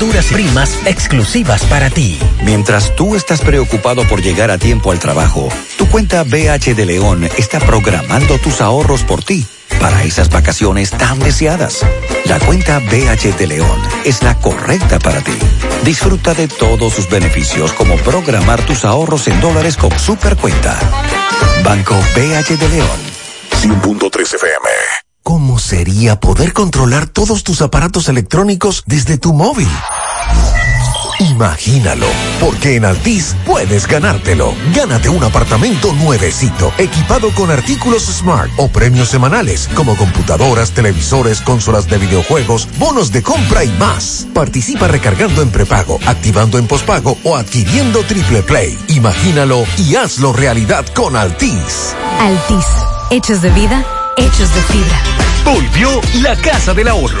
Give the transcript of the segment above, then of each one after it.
facturas y primas exclusivas para ti. Mientras tú estás preocupado por llegar a tiempo al trabajo, tu cuenta BH de León está programando tus ahorros por ti para esas vacaciones tan deseadas. La cuenta BH de León es la correcta para ti. Disfruta de todos sus beneficios como programar tus ahorros en dólares con Supercuenta. Banco BH de León. 100.3 FM. ¿Cómo sería poder controlar todos tus aparatos electrónicos desde tu móvil? Imagínalo, porque en Altis puedes ganártelo. Gánate un apartamento nuevecito, equipado con artículos smart o premios semanales, como computadoras, televisores, consolas de videojuegos, bonos de compra y más. Participa recargando en prepago, activando en pospago o adquiriendo triple play. Imagínalo y hazlo realidad con Altis. Altis, hechos de vida, hechos de fibra. Volvió la Casa del Ahorro.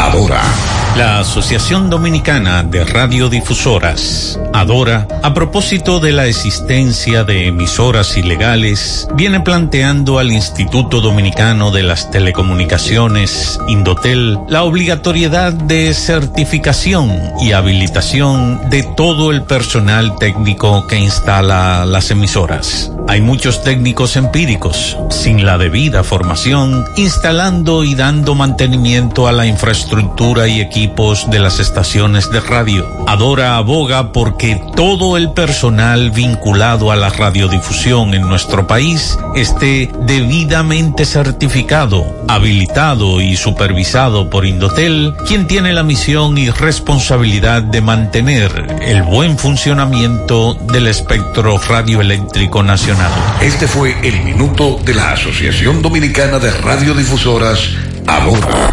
Adora. La Asociación Dominicana de Radiodifusoras, Adora, a propósito de la existencia de emisoras ilegales, viene planteando al Instituto Dominicano de las Telecomunicaciones, Indotel, la obligatoriedad de certificación y habilitación de todo el personal técnico que instala las emisoras. Hay muchos técnicos empíricos, sin la debida formación, instalando y dando mantenimiento a la infraestructura y equipos de las estaciones de radio. Adora aboga porque todo el personal vinculado a la radiodifusión en nuestro país esté debidamente certificado, habilitado y supervisado por Indotel, quien tiene la misión y responsabilidad de mantener el buen funcionamiento del espectro radioeléctrico nacional. Este fue el minuto de la Asociación Dominicana de Radiodifusoras, Adora.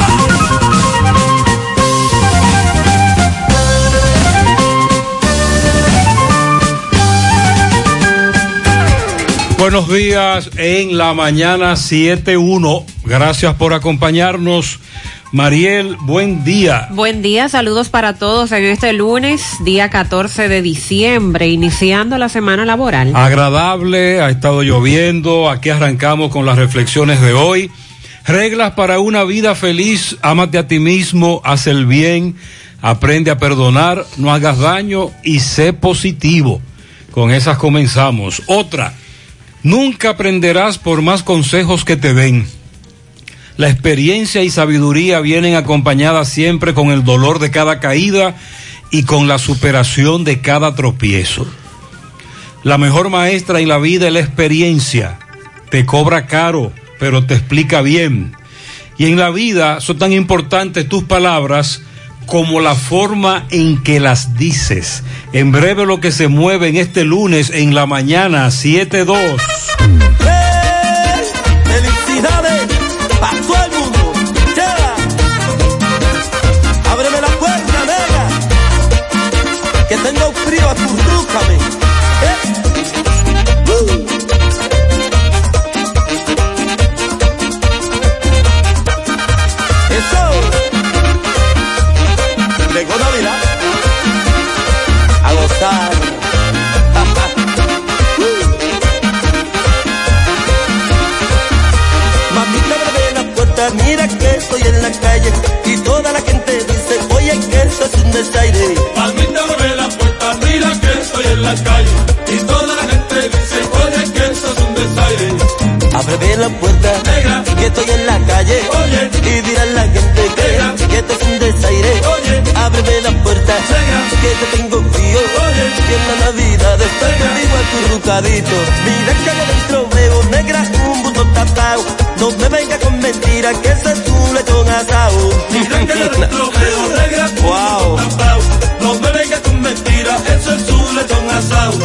Buenos días en la mañana 7.1. Gracias por acompañarnos. Mariel, buen día. Buen día, saludos para todos en este lunes, día 14 de diciembre, iniciando la semana laboral. Agradable, ha estado lloviendo, aquí arrancamos con las reflexiones de hoy. Reglas para una vida feliz, ámate a ti mismo, haz el bien, aprende a perdonar, no hagas daño y sé positivo. Con esas comenzamos. Otra, nunca aprenderás por más consejos que te den. La experiencia y sabiduría vienen acompañadas siempre con el dolor de cada caída y con la superación de cada tropiezo. La mejor maestra en la vida es la experiencia. Te cobra caro, pero te explica bien. Y en la vida son tan importantes tus palabras como la forma en que las dices. En breve lo que se mueve en este lunes en la mañana 7-2. Y toda la gente dice, oye, que eso es un desaire. Mamita, abre la puerta, mira que estoy en la calle y toda la gente dice, oye, que eso es un desaire. Ábreme la puerta, Negra. que estoy en la calle Oye. y dirá la gente que, Negra. que esto es un desaire. Oye. Ábreme la puerta, Negra. que yo tengo frío Oye. y en la Navidad estoy contigo acurrucadito. Mira que allá dentro veo negra un bulto tapado. No me venga con mentira que ese es un lechón asado. Mira que dentro veo negra, Wow. No me vengas con mentira, eso es un lechón asado.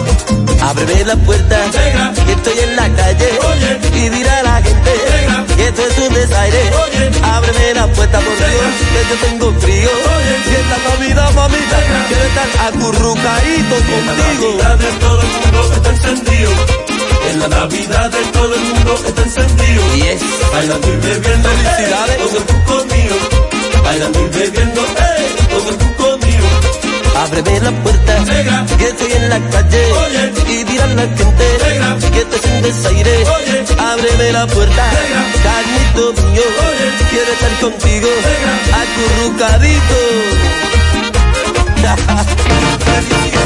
Ábreme la puerta, Negra. que estoy en la calle Oye. y dirá la gente Negra. que esto es un desaire. Oye. Ábreme la puerta por. Dios, que yo tengo frío. Oye. Y en la Navidad, mamita, Negra. quiero estar acurrucadito En la contigo. Navidad de todo el mundo está encendido. En la Navidad de todo el mundo está encendido. Yes. Bailando y bebiendo, Felicidades. con el cuco mío. Bailando y bebiendo, con el cuco mío. Ábreme la puerta, Negra. que estoy en la calle Oye. y dirá la gente Negra. que esto es un desaire. Oye. Ábreme la puerta, Negra. carnito mío, Oye. quiero estar contigo, Negra. acurrucadito.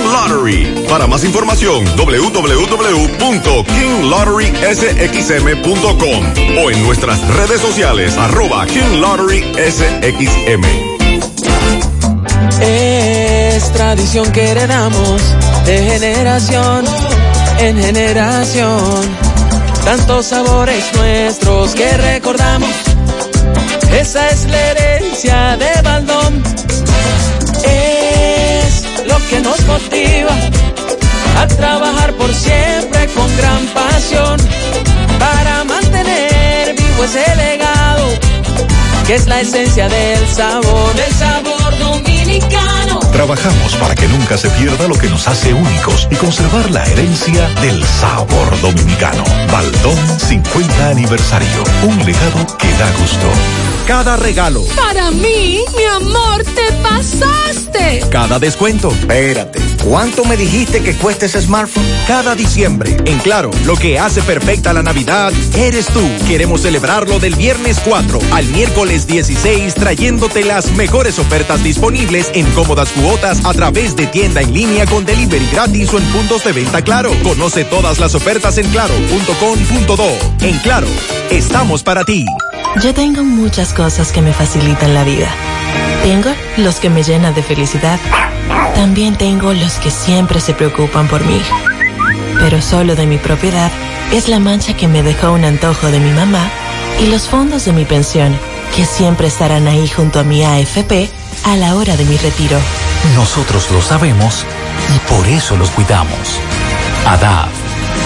Lottery. Para más información, www.kinglotterysxm.com o en nuestras redes sociales arroba King SXM. Es tradición que heredamos de generación en generación. Tantos sabores nuestros que recordamos. Esa es la herencia de Baldón. Que nos motiva a trabajar por siempre con gran pasión para mantener vivo ese legado que es la esencia del sabor, del sabor dominicano. Trabajamos para que nunca se pierda lo que nos hace únicos y conservar la herencia del sabor dominicano. Baldón 50 aniversario. Un legado que da gusto. Cada regalo, Para mí, mi amor, te pasaste. cada descuento. Espérate, ¿cuánto me dijiste que cuesta ese smartphone? Cada diciembre, en Claro, lo que hace perfecta la Navidad eres tú. Queremos celebrarlo del viernes 4 al miércoles 16 trayéndote las mejores ofertas disponibles en cómodas cuotas a través de tienda en línea con delivery gratis o en puntos de venta Claro. Conoce todas las ofertas en claro.com.do. En Claro, estamos para ti. Yo tengo muchas cosas que me facilitan la vida. Tengo los que me llenan de felicidad. También tengo los que siempre se preocupan por mí. Pero solo de mi propiedad es la mancha que me dejó un antojo de mi mamá y los fondos de mi pensión, que siempre estarán ahí junto a mi AFP a la hora de mi retiro. Nosotros lo sabemos y por eso los cuidamos. ADAF,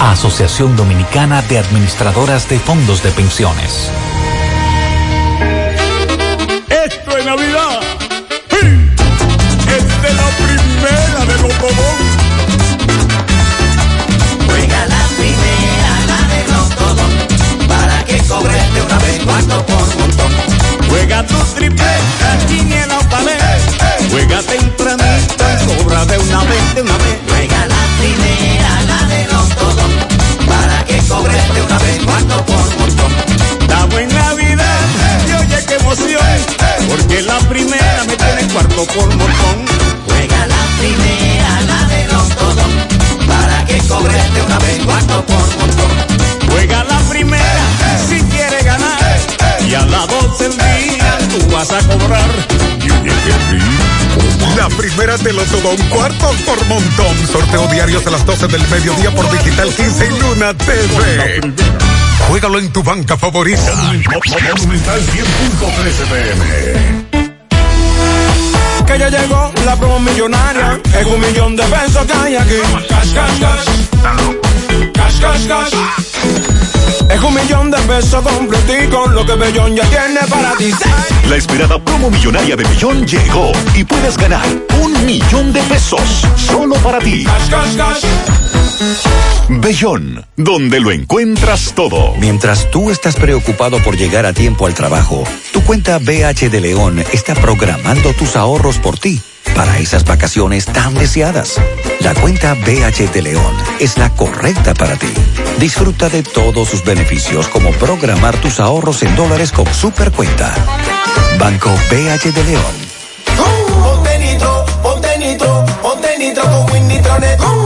Asociación Dominicana de Administradoras de Fondos de Pensiones. Esto es Navidad. Esta es la primera de los Juega la primera, la de Rotodón, para que cobres de una vez cuarto por montón. Juega tu triple, quiniela o palé. Juega tempranito y cobra de una vez, de una vez. Juega la primera, la de Rotodón, para que cobres de una vez cuarto por montón. Da buena Navidad y oye qué emoción, porque la primera me tiene cuarto por montón. Juega la primera, la de Rotodón, para que cobres de una vez cuarto por montón. Juega la primera 12 del día tú vas a cobrar. La primera te lo todo un cuarto por montón. Sorteo diarios a las 12 del mediodía por Digital 15 y Luna TV. Juégalo en tu banca favorita. Monumental 100.13 pm. Que ya llegó la promo millonaria, es un millón de pesos que hay aquí. Cash, cash, cash. Eso completico, lo que Bellón ya tiene para ti. La esperada promo millonaria de Bellón llegó y puedes ganar un millón de pesos solo para ti. Cash, cash, cash. Bellón, donde lo encuentras todo. Mientras tú estás preocupado por llegar a tiempo al trabajo, tu cuenta BH de León está programando tus ahorros por ti para esas vacaciones tan deseadas. La cuenta BH de León es la correcta para ti. Disfruta de todos sus beneficios como programar tus ahorros en dólares con Supercuenta. Banco BH de León. Ponte nitro, ponte nitro, ponte nitro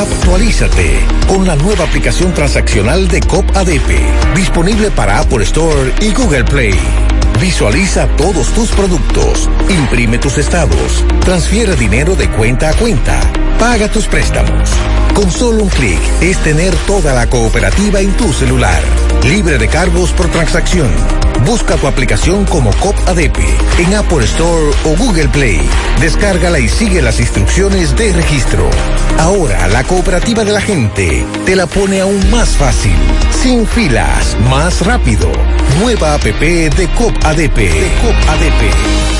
Actualízate con la nueva aplicación transaccional de COP ADP, disponible para Apple Store y Google Play. Visualiza todos tus productos, imprime tus estados, transfiere dinero de cuenta a cuenta, paga tus préstamos. Con solo un clic es tener toda la cooperativa en tu celular, libre de cargos por transacción. Busca tu aplicación como COP ADP en Apple Store o Google Play. Descárgala y sigue las instrucciones de registro. Ahora la cooperativa de la gente te la pone aún más fácil, sin filas, más rápido. Nueva app de COP ADP.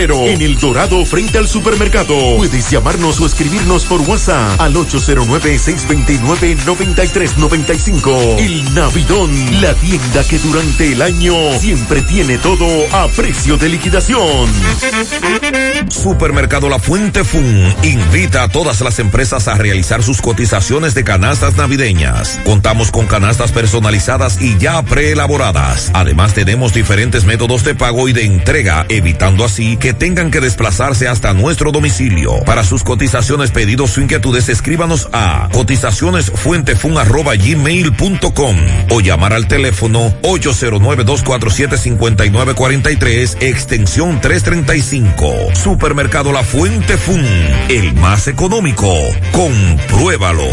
en El Dorado, frente al supermercado. Puedes llamarnos o escribirnos por WhatsApp al 809-629-9395. El Navidón, la tienda que durante el año siempre tiene todo a precio de liquidación. Supermercado La Fuente Fun invita a todas las empresas a realizar sus cotizaciones de canastas navideñas. Contamos con canastas personalizadas y ya preelaboradas. Además tenemos diferentes métodos de pago y de entrega, evitando así que tengan que desplazarse hasta nuestro domicilio. Para sus cotizaciones, pedidos o inquietudes, escríbanos a cotizacionesfuentefun@gmail.com o llamar al teléfono 809-247-5943, extensión 335. Supermercado La Fuente Fun, el más económico. Compruébalo.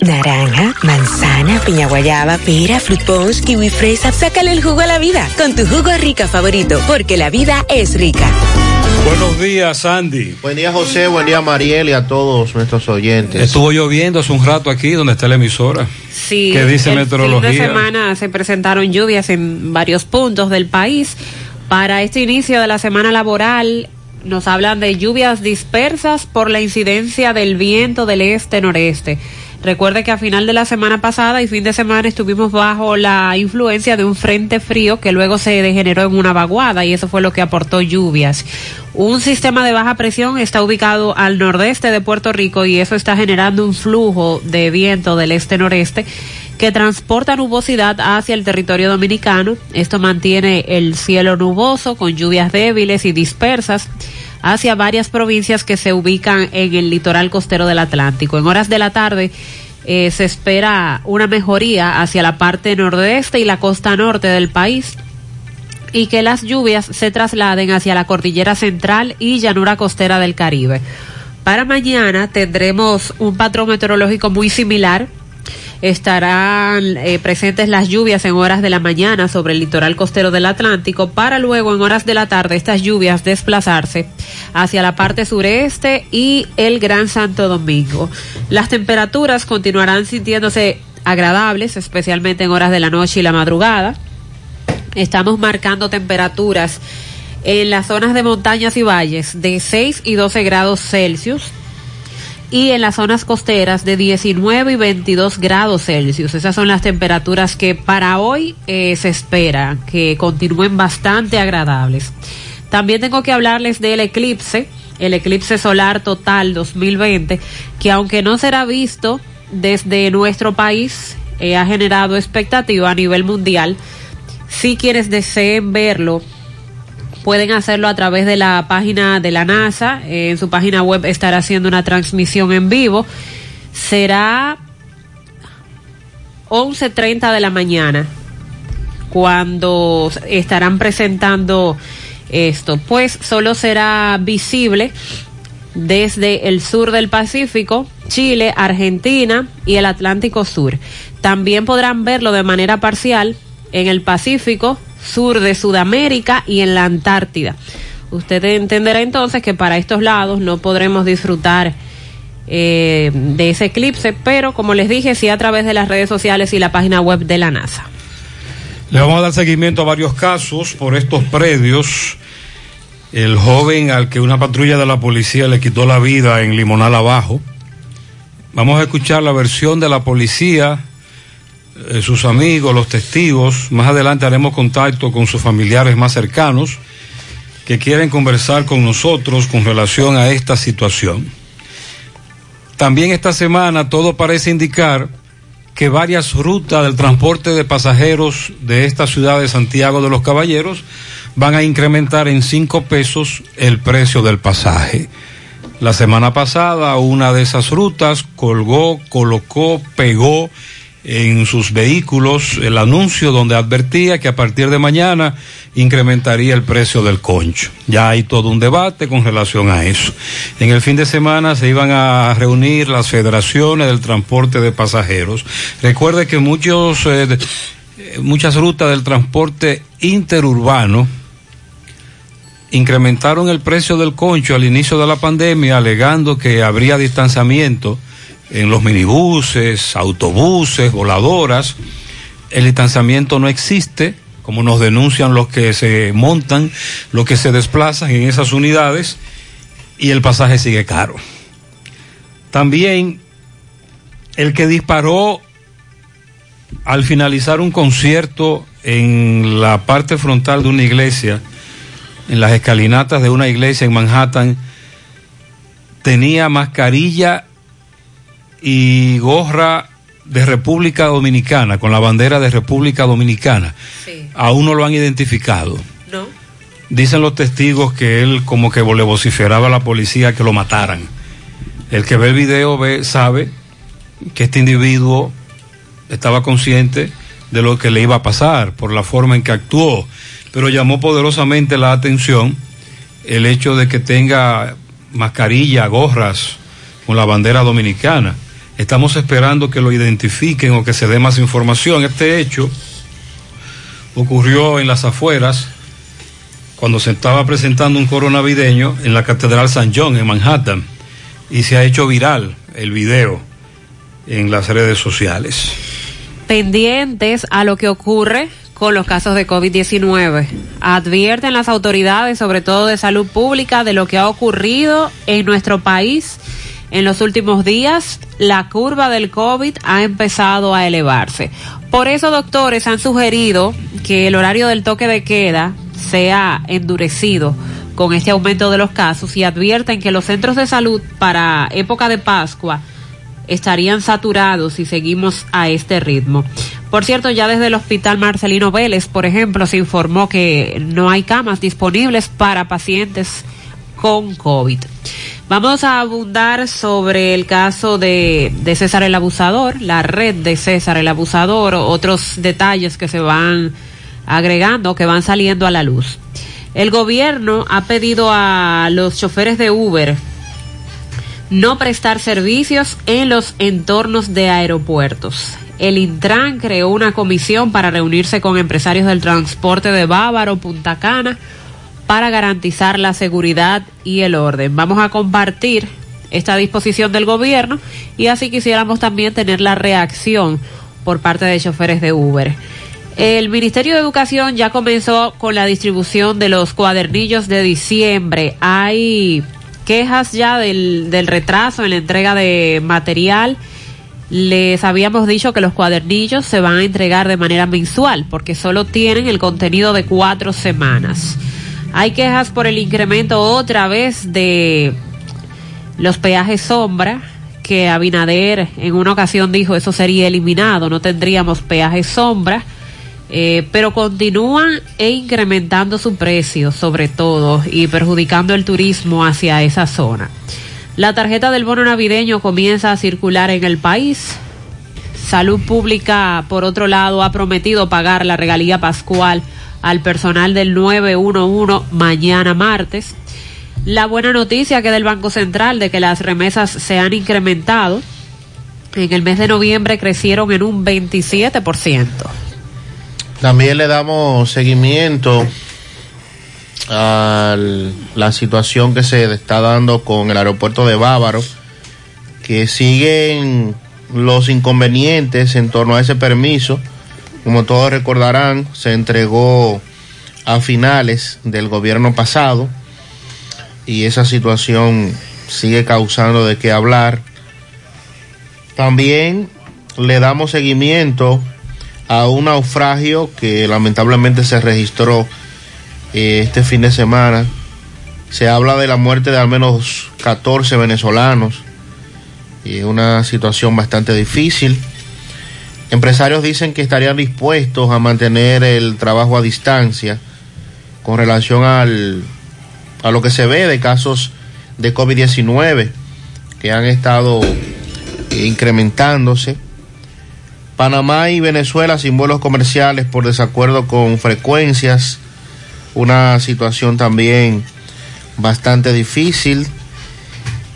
Naranja, manzana, piña guayaba, pera, fruit punch, kiwi fresa. Sácale el jugo a la vida con tu jugo rica favorito, porque la vida es rica. Buenos días, Andy. Buen día, José. Buen día, Mariel y a todos nuestros oyentes. Estuvo lloviendo hace un rato aquí donde está la emisora. Sí, ¿Qué dice el meteorología? fin de semana se presentaron lluvias en varios puntos del país. Para este inicio de la semana laboral nos hablan de lluvias dispersas por la incidencia del viento del este-noreste. Recuerde que a final de la semana pasada y fin de semana estuvimos bajo la influencia de un frente frío que luego se degeneró en una vaguada y eso fue lo que aportó lluvias. Un sistema de baja presión está ubicado al nordeste de Puerto Rico y eso está generando un flujo de viento del este-noreste que transporta nubosidad hacia el territorio dominicano. Esto mantiene el cielo nuboso con lluvias débiles y dispersas hacia varias provincias que se ubican en el litoral costero del Atlántico. En horas de la tarde eh, se espera una mejoría hacia la parte nordeste y la costa norte del país y que las lluvias se trasladen hacia la cordillera central y llanura costera del Caribe. Para mañana tendremos un patrón meteorológico muy similar estarán eh, presentes las lluvias en horas de la mañana sobre el litoral costero del Atlántico para luego en horas de la tarde estas lluvias desplazarse hacia la parte sureste y el Gran Santo Domingo. Las temperaturas continuarán sintiéndose agradables, especialmente en horas de la noche y la madrugada. Estamos marcando temperaturas en las zonas de montañas y valles de 6 y 12 grados Celsius y en las zonas costeras de 19 y 22 grados Celsius. Esas son las temperaturas que para hoy eh, se espera que continúen bastante agradables. También tengo que hablarles del eclipse, el eclipse solar total 2020, que aunque no será visto desde nuestro país, eh, ha generado expectativa a nivel mundial. Si quienes deseen verlo, pueden hacerlo a través de la página de la NASA. Eh, en su página web estará haciendo una transmisión en vivo. Será 11.30 de la mañana cuando estarán presentando esto. Pues solo será visible desde el sur del Pacífico, Chile, Argentina y el Atlántico Sur. También podrán verlo de manera parcial en el Pacífico, sur de Sudamérica y en la Antártida. Usted entenderá entonces que para estos lados no podremos disfrutar eh, de ese eclipse, pero como les dije, sí a través de las redes sociales y la página web de la NASA. Le vamos a dar seguimiento a varios casos por estos predios. El joven al que una patrulla de la policía le quitó la vida en Limonal Abajo. Vamos a escuchar la versión de la policía, eh, sus amigos, los testigos. Más adelante haremos contacto con sus familiares más cercanos que quieren conversar con nosotros con relación a esta situación. También esta semana todo parece indicar que varias rutas del transporte de pasajeros de esta ciudad de Santiago de los Caballeros van a incrementar en cinco pesos el precio del pasaje. La semana pasada una de esas rutas colgó, colocó, pegó en sus vehículos el anuncio donde advertía que a partir de mañana incrementaría el precio del concho. Ya hay todo un debate con relación a eso. En el fin de semana se iban a reunir las federaciones del transporte de pasajeros. Recuerde que muchos, eh, muchas rutas del transporte interurbano incrementaron el precio del concho al inicio de la pandemia alegando que habría distanciamiento en los minibuses, autobuses, voladoras. El distanciamiento no existe, como nos denuncian los que se montan, los que se desplazan en esas unidades, y el pasaje sigue caro. También el que disparó al finalizar un concierto en la parte frontal de una iglesia, en las escalinatas de una iglesia en Manhattan, tenía mascarilla y gorra de República Dominicana, con la bandera de República Dominicana. Sí. Aún no lo han identificado. No. Dicen los testigos que él como que le vociferaba a la policía que lo mataran. El que ve el video ve, sabe que este individuo estaba consciente de lo que le iba a pasar por la forma en que actuó, pero llamó poderosamente la atención el hecho de que tenga mascarilla, gorras con la bandera dominicana. Estamos esperando que lo identifiquen o que se dé más información. Este hecho ocurrió en las afueras cuando se estaba presentando un coro navideño en la Catedral San John en Manhattan y se ha hecho viral el video en las redes sociales. Pendientes a lo que ocurre con los casos de COVID-19. Advierten las autoridades, sobre todo de salud pública, de lo que ha ocurrido en nuestro país en los últimos días. La curva del COVID ha empezado a elevarse. Por eso, doctores han sugerido que el horario del toque de queda sea endurecido con este aumento de los casos y advierten que los centros de salud para época de Pascua estarían saturados si seguimos a este ritmo. Por cierto, ya desde el Hospital Marcelino Vélez, por ejemplo, se informó que no hay camas disponibles para pacientes con COVID. Vamos a abundar sobre el caso de, César el Abusador, la red de César el Abusador, otros detalles que se van agregando, que van saliendo a la luz. El gobierno ha pedido a los choferes de Uber no prestar servicios en los entornos de aeropuertos. El Intran creó una comisión para reunirse con empresarios del transporte de Bávaro, Punta Cana, para garantizar la seguridad y el orden. Vamos a compartir esta disposición del gobierno y así quisiéramos también tener la reacción por parte de choferes de Uber. El Ministerio de Educación ya comenzó con la distribución de los cuadernillos de diciembre. Hay quejas ya del, del retraso en la entrega de material. Les habíamos dicho que los cuadernillos se van a entregar de manera mensual porque solo tienen el contenido de cuatro semanas. Hay quejas por el incremento otra vez de los peajes sombra, que Abinader en una ocasión dijo eso sería eliminado, no tendríamos peajes sombra, eh, pero continúan e incrementando su precio sobre todo y perjudicando el turismo hacia esa zona. La tarjeta del bono navideño comienza a circular en el país. Salud Pública, por otro lado, ha prometido pagar la regalía pascual al personal del 911 mañana martes. La buena noticia que del Banco Central de que las remesas se han incrementado. En el mes de noviembre crecieron en un 27%. También le damos seguimiento a la situación que se está dando con el aeropuerto de Bávaro, que siguen los inconvenientes en torno a ese permiso. Como todos recordarán, se entregó a finales del gobierno pasado y esa situación sigue causando de qué hablar. También le damos seguimiento a un naufragio que lamentablemente se registró eh, este fin de semana. Se habla de la muerte de al menos 14 venezolanos y es una situación bastante difícil. Empresarios dicen que estarían dispuestos a mantener el trabajo a distancia con relación al, a lo que se ve de casos de COVID-19 que han estado incrementándose. Panamá y Venezuela sin vuelos comerciales por desacuerdo con frecuencias una situación también bastante difícil.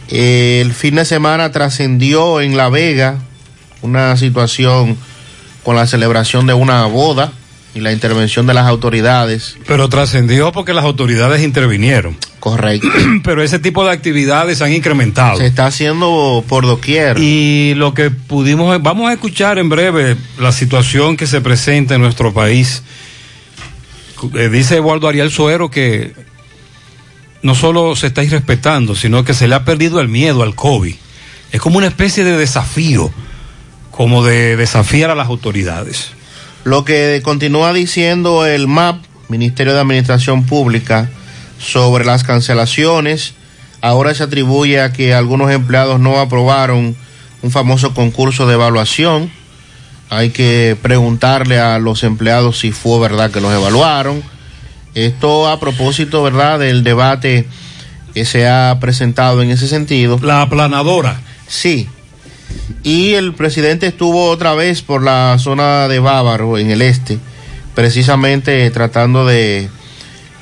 El fin de semana trascendió en La Vega una situación con la celebración de una boda y la intervención de las autoridades. Pero trascendió porque las autoridades intervinieron. Correcto. Pero ese tipo de actividades han incrementado. Se está haciendo por doquier. Y lo que pudimos, vamos a escuchar en breve la situación que se presenta en nuestro país eh, dice Eduardo Ariel Suero que no solo se está irrespetando, sino que se le ha perdido el miedo al COVID. Es como una especie de desafío, como de desafiar a las autoridades. Lo que continúa diciendo el MAP, Ministerio de Administración Pública, sobre las cancelaciones, ahora se atribuye a que algunos empleados no aprobaron un famoso concurso de evaluación hay que preguntarle a los empleados si fue verdad que los evaluaron. Esto a propósito, ¿verdad?, del debate que se ha presentado en ese sentido. La aplanadora. Sí. Y el presidente estuvo otra vez por la zona de Bávaro, en el este, precisamente tratando de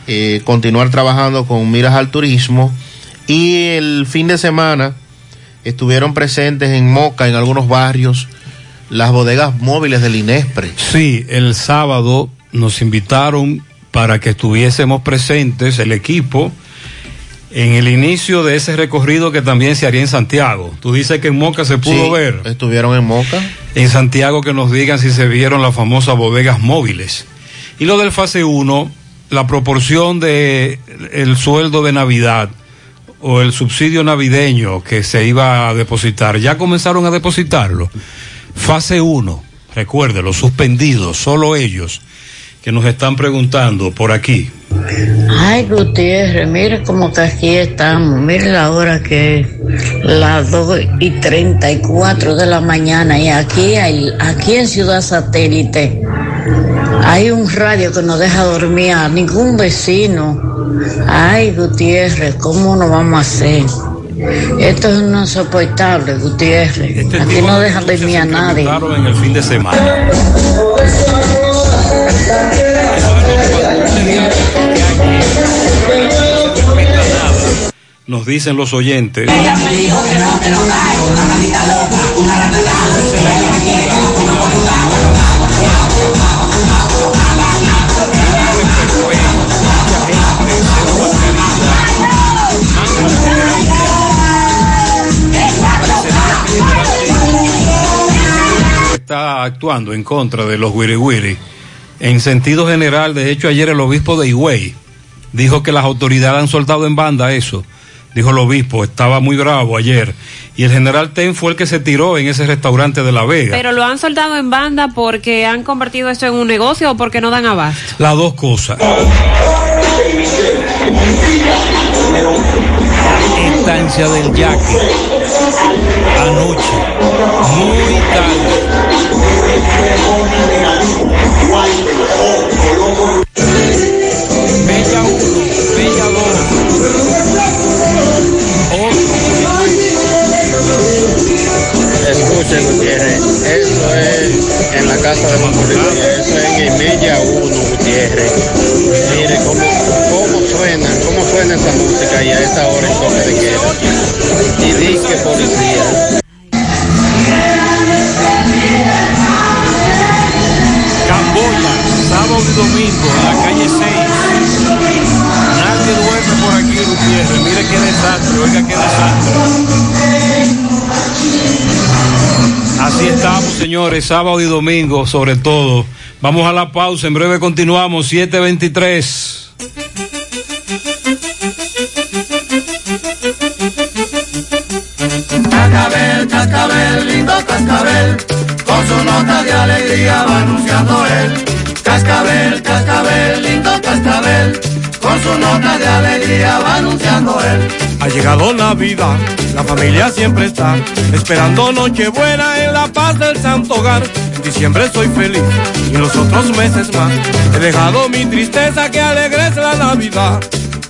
eh, continuar trabajando con miras al turismo. Y el fin de semana estuvieron presentes en Moca, en algunos barrios, las bodegas móviles del INESPRE. Sí, el sábado nos invitaron para que estuviésemos presentes el equipo en el inicio de ese recorrido que también se haría en Santiago. Tú dices que en Moca se pudo Sí, ver. Estuvieron en Moca. En Santiago que nos digan si se vieron las famosas bodegas móviles. Y lo del fase 1, la proporción de el sueldo de Navidad o el subsidio navideño que se iba a depositar, ya comenzaron a depositarlo. Fase 1, recuerde, los suspendidos, solo ellos que nos están preguntando por aquí. Ay, Gutiérrez, mire cómo que aquí estamos. Mire la hora que es las 2 y 34 de la mañana. Y aquí, hay, aquí en Ciudad Satélite hay un radio que no deja dormir a ningún vecino. Ay, Gutiérrez, ¿cómo nos vamos a hacer? Esto es no soportable, Gutiérrez. Aquí no dejan dormir a nadie. Claro, en el fin de semana. Nos dicen los oyentes. Está actuando en contra de los wiri En sentido general, de hecho, ayer el obispo de Higüey dijo que las autoridades han soltado en banda eso, dijo el obispo, estaba muy bravo ayer. Y el general Ten fue el que se tiró en ese restaurante de La Vega. Pero lo han soltado en banda porque han convertido esto en un negocio o porque no dan abasto. Las dos cosas. Estancia del Yaque. Anoche. Muy tarde. Bella 1, Bella 2. Escuchen, Gutiérrez, eso es en la casa de Macorís, eso es en Mella 1, Gutiérrez. Mire cómo, cómo suena, cómo suena esa música y a esta hora en toque de queda. Y dice policía. Camboya, sábado y domingo en la calle 6. Nadie duerme por aquí, Gutiérrez. Mire qué desastre, oiga qué desastre. Así estamos, señores, sábado y domingo, sobre todo. Vamos a la pausa, en breve continuamos, 723. Cascabel, lindo cascabel, con su nota de alegría va anunciando él. Cascabel, cascabel, lindo cascabel, con su nota de alegría va anunciando él. Ha llegado Navidad, la familia siempre está esperando Nochebuena en la paz del Santo Hogar. En diciembre soy feliz y los otros meses más he dejado mi tristeza que alegres la Navidad.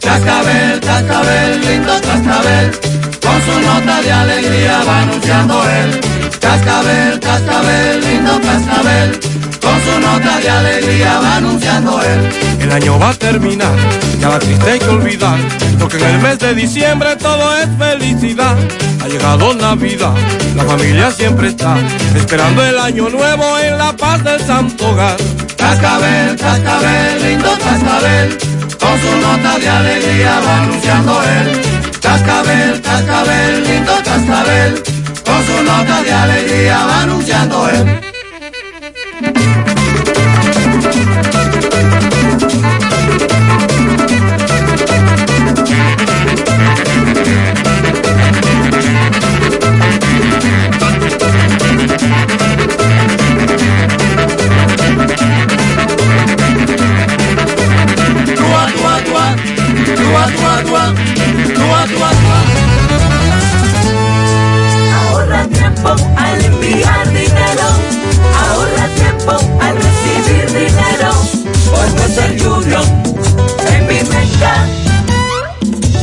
Cascabel, cascabel, lindo cascabel, con su nota de alegría va anunciando él. Cascabel, cascabel, lindo cascabel, con su nota de alegría va anunciando él. El año va a terminar, ya la triste hay que olvidar, porque en el mes de diciembre todo es felicidad. Ha llegado Navidad, la familia siempre está esperando el año nuevo en la paz del Santo Hogar. Cascabel, cascabel, lindo cascabel, con su nota de alegría va anunciando él. Cascabel, cascabel, lindo cascabel, con su nota de alegría va anunciando él. Ahorra tiempo al enviar dinero. Ahorra tiempo al recibir dinero. A ser Junior en mi mente.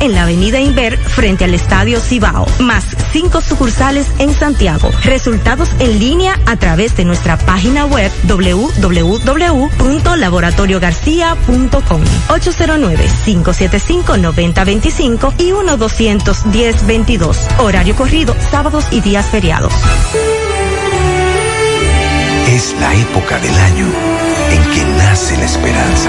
en la avenida Inver frente al Estadio Cibao, más cinco sucursales en Santiago. Resultados en línea a través de nuestra página web www.laboratoriogarcia.com 809-575-9025 y 1-210-22. Horario corrido, sábados y días feriados. Es la época del año en que nace la esperanza.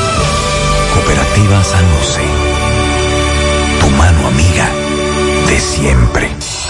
Cooperativa San José. Tu mano amiga de siempre.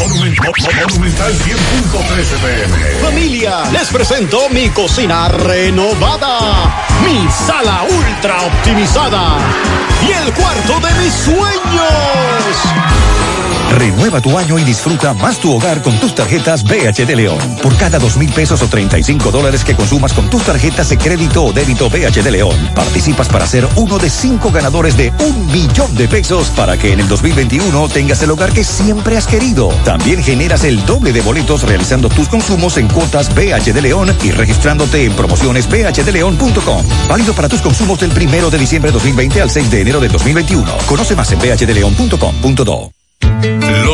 Monumental 100.13 pm. Familia, les presento mi cocina renovada, mi sala ultra optimizada y el cuarto de mis sueños. Renueva tu año y disfruta más tu hogar con tus tarjetas BH de León. Por cada dos mil pesos o 35 dólares que consumas con tus tarjetas de crédito o débito BH de León, participas para ser uno de cinco ganadores de un millón de pesos para que en el 2021 tengas el hogar que siempre has querido. También generas el doble de boletos realizando tus consumos en cuotas BH de León y registrándote en promociones bhdeleon.com. Válido para tus consumos del primero de diciembre de 2020 al 6 de enero de 2021. Conoce más en bhdeleon.com.do.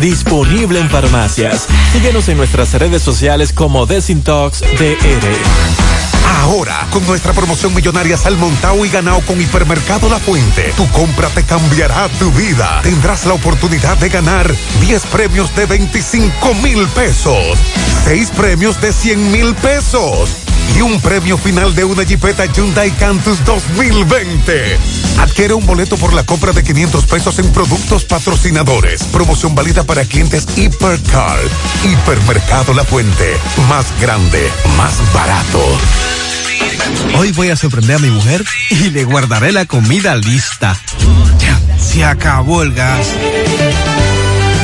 disponible en farmacias. Síguenos en nuestras redes sociales como Desintox DR. Ahora, con nuestra promoción millonaria Salmontao y Ganao con Hipermercado La Fuente, tu compra te cambiará tu vida. Tendrás la oportunidad de ganar 10 premios de 25 mil pesos, 6 premios de 100 mil pesos y un premio final de una Jeepeta Hyundai Cantus 2020. Adquiere un boleto por la compra de 500 pesos en productos patrocinadores. Promoción válida para clientes Hipercar. Hipermercado La Fuente. Más grande, más barato. Hoy voy a sorprender a mi mujer y le guardaré la comida lista. Ya, se acabó el gas.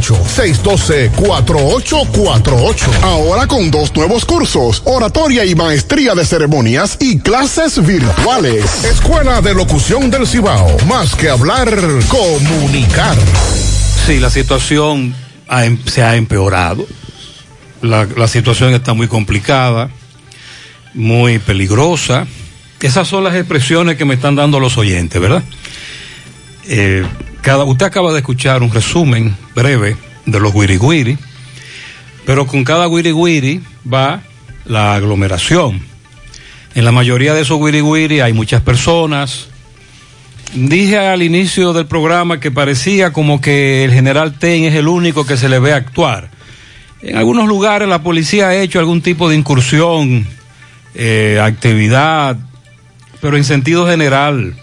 612-4848. Ahora con dos nuevos cursos, oratoria y maestría de ceremonias y clases virtuales. Escuela de Locución del Cibao. Más que hablar, comunicar. Sí, la situación ha em- se ha empeorado. La, la situación está muy complicada, muy peligrosa. Esas son las expresiones que me están dando los oyentes, ¿verdad? Eh, cada, usted acaba de escuchar un resumen breve de los guiriguiri, pero con cada guiriguiri va la aglomeración. En la mayoría de esos guiriguiri hay muchas personas. Dije al inicio del programa que parecía como que el general Ten es el único que se le ve actuar. En algunos lugares la policía ha hecho algún tipo de incursión, eh, actividad, pero en sentido general,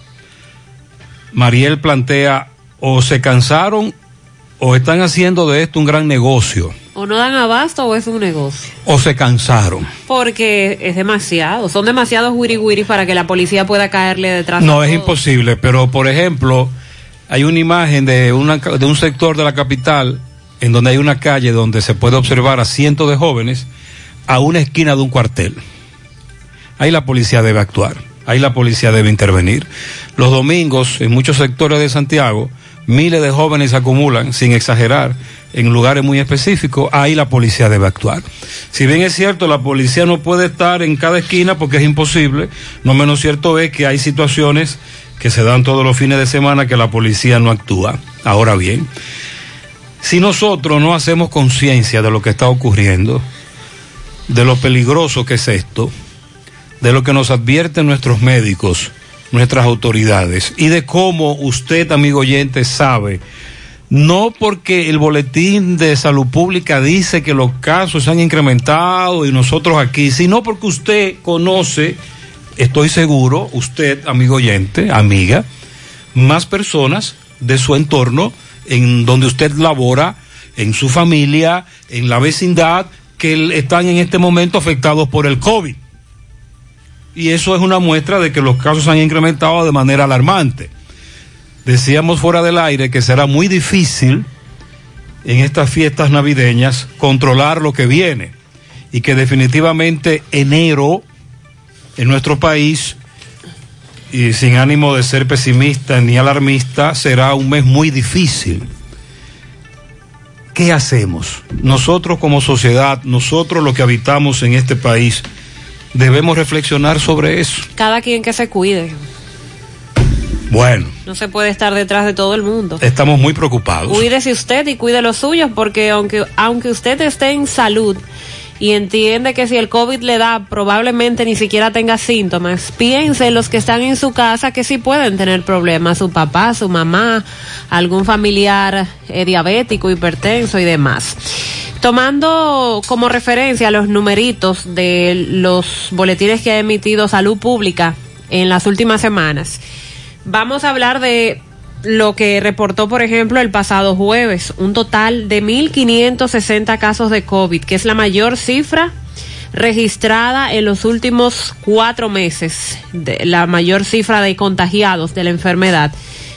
Mariel plantea o se cansaron o están haciendo de esto un gran negocio O no dan abasto o es un negocio. o se cansaron. Porque es demasiado. Son demasiados wiri wiri para que la policía pueda caerle detrás. No, es imposible, pero por ejemplo, hay una imagen de, una, de un sector de la capital en donde hay una calle donde se puede observar a cientos de jóvenes a una esquina de un cuartel. Ahí la policía debe actuar, ahí la policía debe intervenir. Los domingos, en muchos sectores de Santiago, miles de jóvenes acumulan, sin exagerar, en lugares muy específicos, ahí la policía debe actuar. Si bien es cierto, la policía no puede estar en cada esquina porque es imposible, no menos cierto es que hay situaciones que se dan todos los fines de semana que la policía no actúa. Ahora bien, si nosotros no hacemos conciencia de lo que está ocurriendo, de lo peligroso que es esto, de lo que nos advierten nuestros médicos, nuestras autoridades y de cómo usted, amigo oyente, sabe, no porque el boletín de salud pública dice que los casos se han incrementado y nosotros aquí, sino porque usted conoce, estoy seguro, usted, amigo oyente, amiga, más personas de su entorno en donde usted labora, en su familia, en la vecindad, que están en este momento afectados por el COVID. Y eso es una muestra de que los casos han incrementado de manera alarmante. Decíamos fuera del aire que será muy difícil en estas fiestas navideñas controlar lo que viene y que definitivamente enero en nuestro país y sin ánimo de ser pesimista ni alarmista, será un mes muy difícil. ¿Qué hacemos? Nosotros como sociedad, nosotros los que habitamos en este país, debemos reflexionar sobre eso. Cada quien que se cuide. Bueno, No se puede estar detrás de todo el mundo. estamos muy preocupados. Cuídese usted y cuide los suyos porque aunque, aunque usted esté en salud y entiende que si el COVID le da probablemente ni siquiera tenga síntomas, piense en los que están en su casa que sí pueden tener problemas, su papá, su mamá, algún familiar eh, diabético, hipertenso y demás. Tomando como referencia los numeritos de los boletines que ha emitido Salud Pública en las últimas semanas, vamos a hablar de lo que reportó, por ejemplo, el pasado jueves, un total de 1.560 casos de COVID, que es la mayor cifra registrada en los últimos cuatro meses, de, la mayor cifra de contagiados de la enfermedad.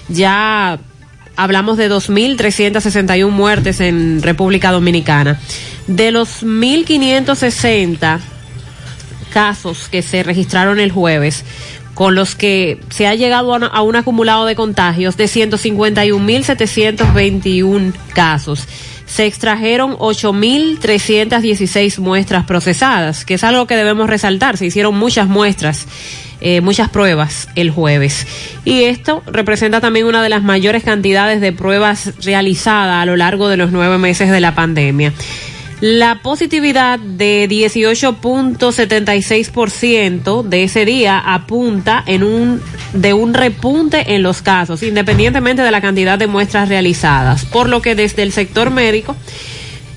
Ya hablamos de 2.361 muertes en República Dominicana. De los 1.560 casos que se registraron el jueves, con los que se ha llegado a, un acumulado de contagios de 151.721 casos. Se extrajeron 8.316 muestras procesadas, que es algo que debemos resaltar. Se hicieron muchas muestras eh, muchas pruebas el jueves. Y esto representa también una de las mayores cantidades de pruebas realizadas a lo largo de los nueve meses de la pandemia. La positividad de 18.76% de ese día apunta en un de un repunte en los casos, independientemente de la cantidad de muestras realizadas, por lo que desde el sector médico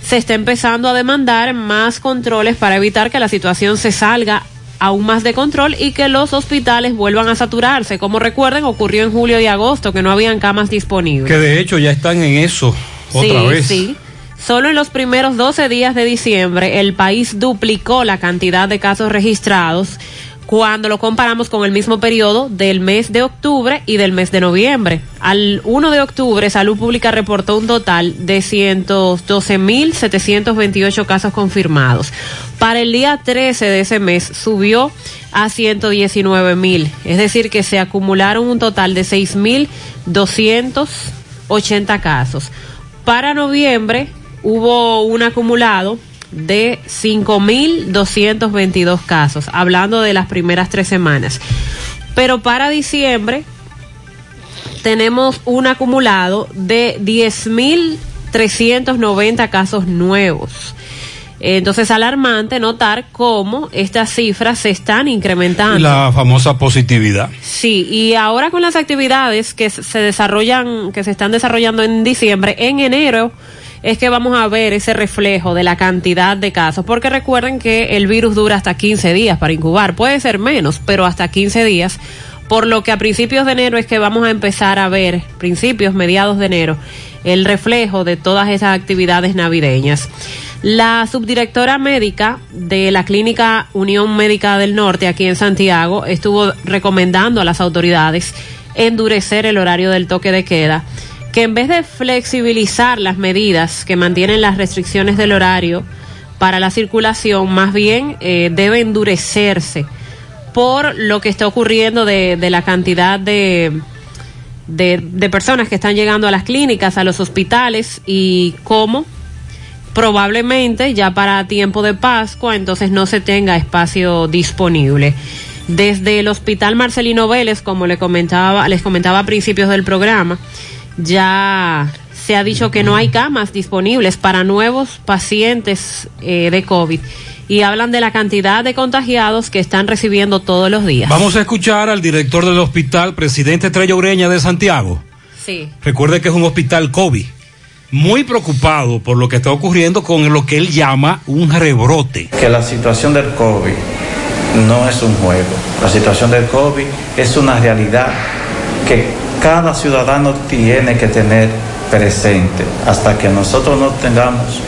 se está empezando a demandar más controles para evitar que la situación se salga aún más de control y que los hospitales vuelvan a saturarse. Como recuerden, ocurrió en julio y agosto que no habían camas disponibles. Que de hecho ya están en eso otra sí, vez. Sí. Solo en los primeros 12 días de diciembre el país duplicó la cantidad de casos registrados cuando lo comparamos con el mismo periodo del mes de octubre y del mes de noviembre. Al 1 de octubre, Salud Pública reportó un total de 112.728 casos confirmados. Para el día 13 de ese mes subió a 119.000, es decir, que se acumularon un total de 6.280 casos. Para noviembre hubo un acumulado de 5.222 casos, hablando de las primeras tres semanas. Pero para diciembre tenemos un acumulado de 10.390 casos nuevos. Entonces, alarmante notar cómo estas cifras se están incrementando. La famosa positividad. Sí, y ahora con las actividades que se desarrollan, que se están desarrollando en diciembre, en enero es que vamos a ver ese reflejo de la cantidad de casos, porque recuerden que el virus dura hasta 15 días para incubar, puede ser menos, pero hasta 15 días, por lo que a principios de enero es que vamos a empezar a ver, principios, mediados de enero, el reflejo de todas esas actividades navideñas. La subdirectora médica de la Clínica Unión Médica del Norte aquí en Santiago estuvo recomendando a las autoridades endurecer el horario del toque de queda que en vez de flexibilizar las medidas que mantienen las restricciones del horario para la circulación, más bien eh, debe endurecerse por lo que está ocurriendo de, la cantidad de, de, de, personas que están llegando a las clínicas, a los hospitales y cómo probablemente ya para tiempo de Pascua entonces no se tenga espacio disponible. Desde el Hospital Marcelino Vélez, como le comentaba, les comentaba a principios del programa, ya se ha dicho que no hay camas disponibles para nuevos pacientes eh, de COVID y hablan de la cantidad de contagiados que están recibiendo todos los días. Vamos a escuchar al director del hospital, presidente Estrella Ureña de Santiago. Sí. Recuerde que es un hospital COVID. Muy preocupado por lo que está ocurriendo con lo que él llama un rebrote. Que la situación del COVID no es un juego. La situación del COVID es una realidad que cada ciudadano tiene que tener presente hasta que nosotros no tengamos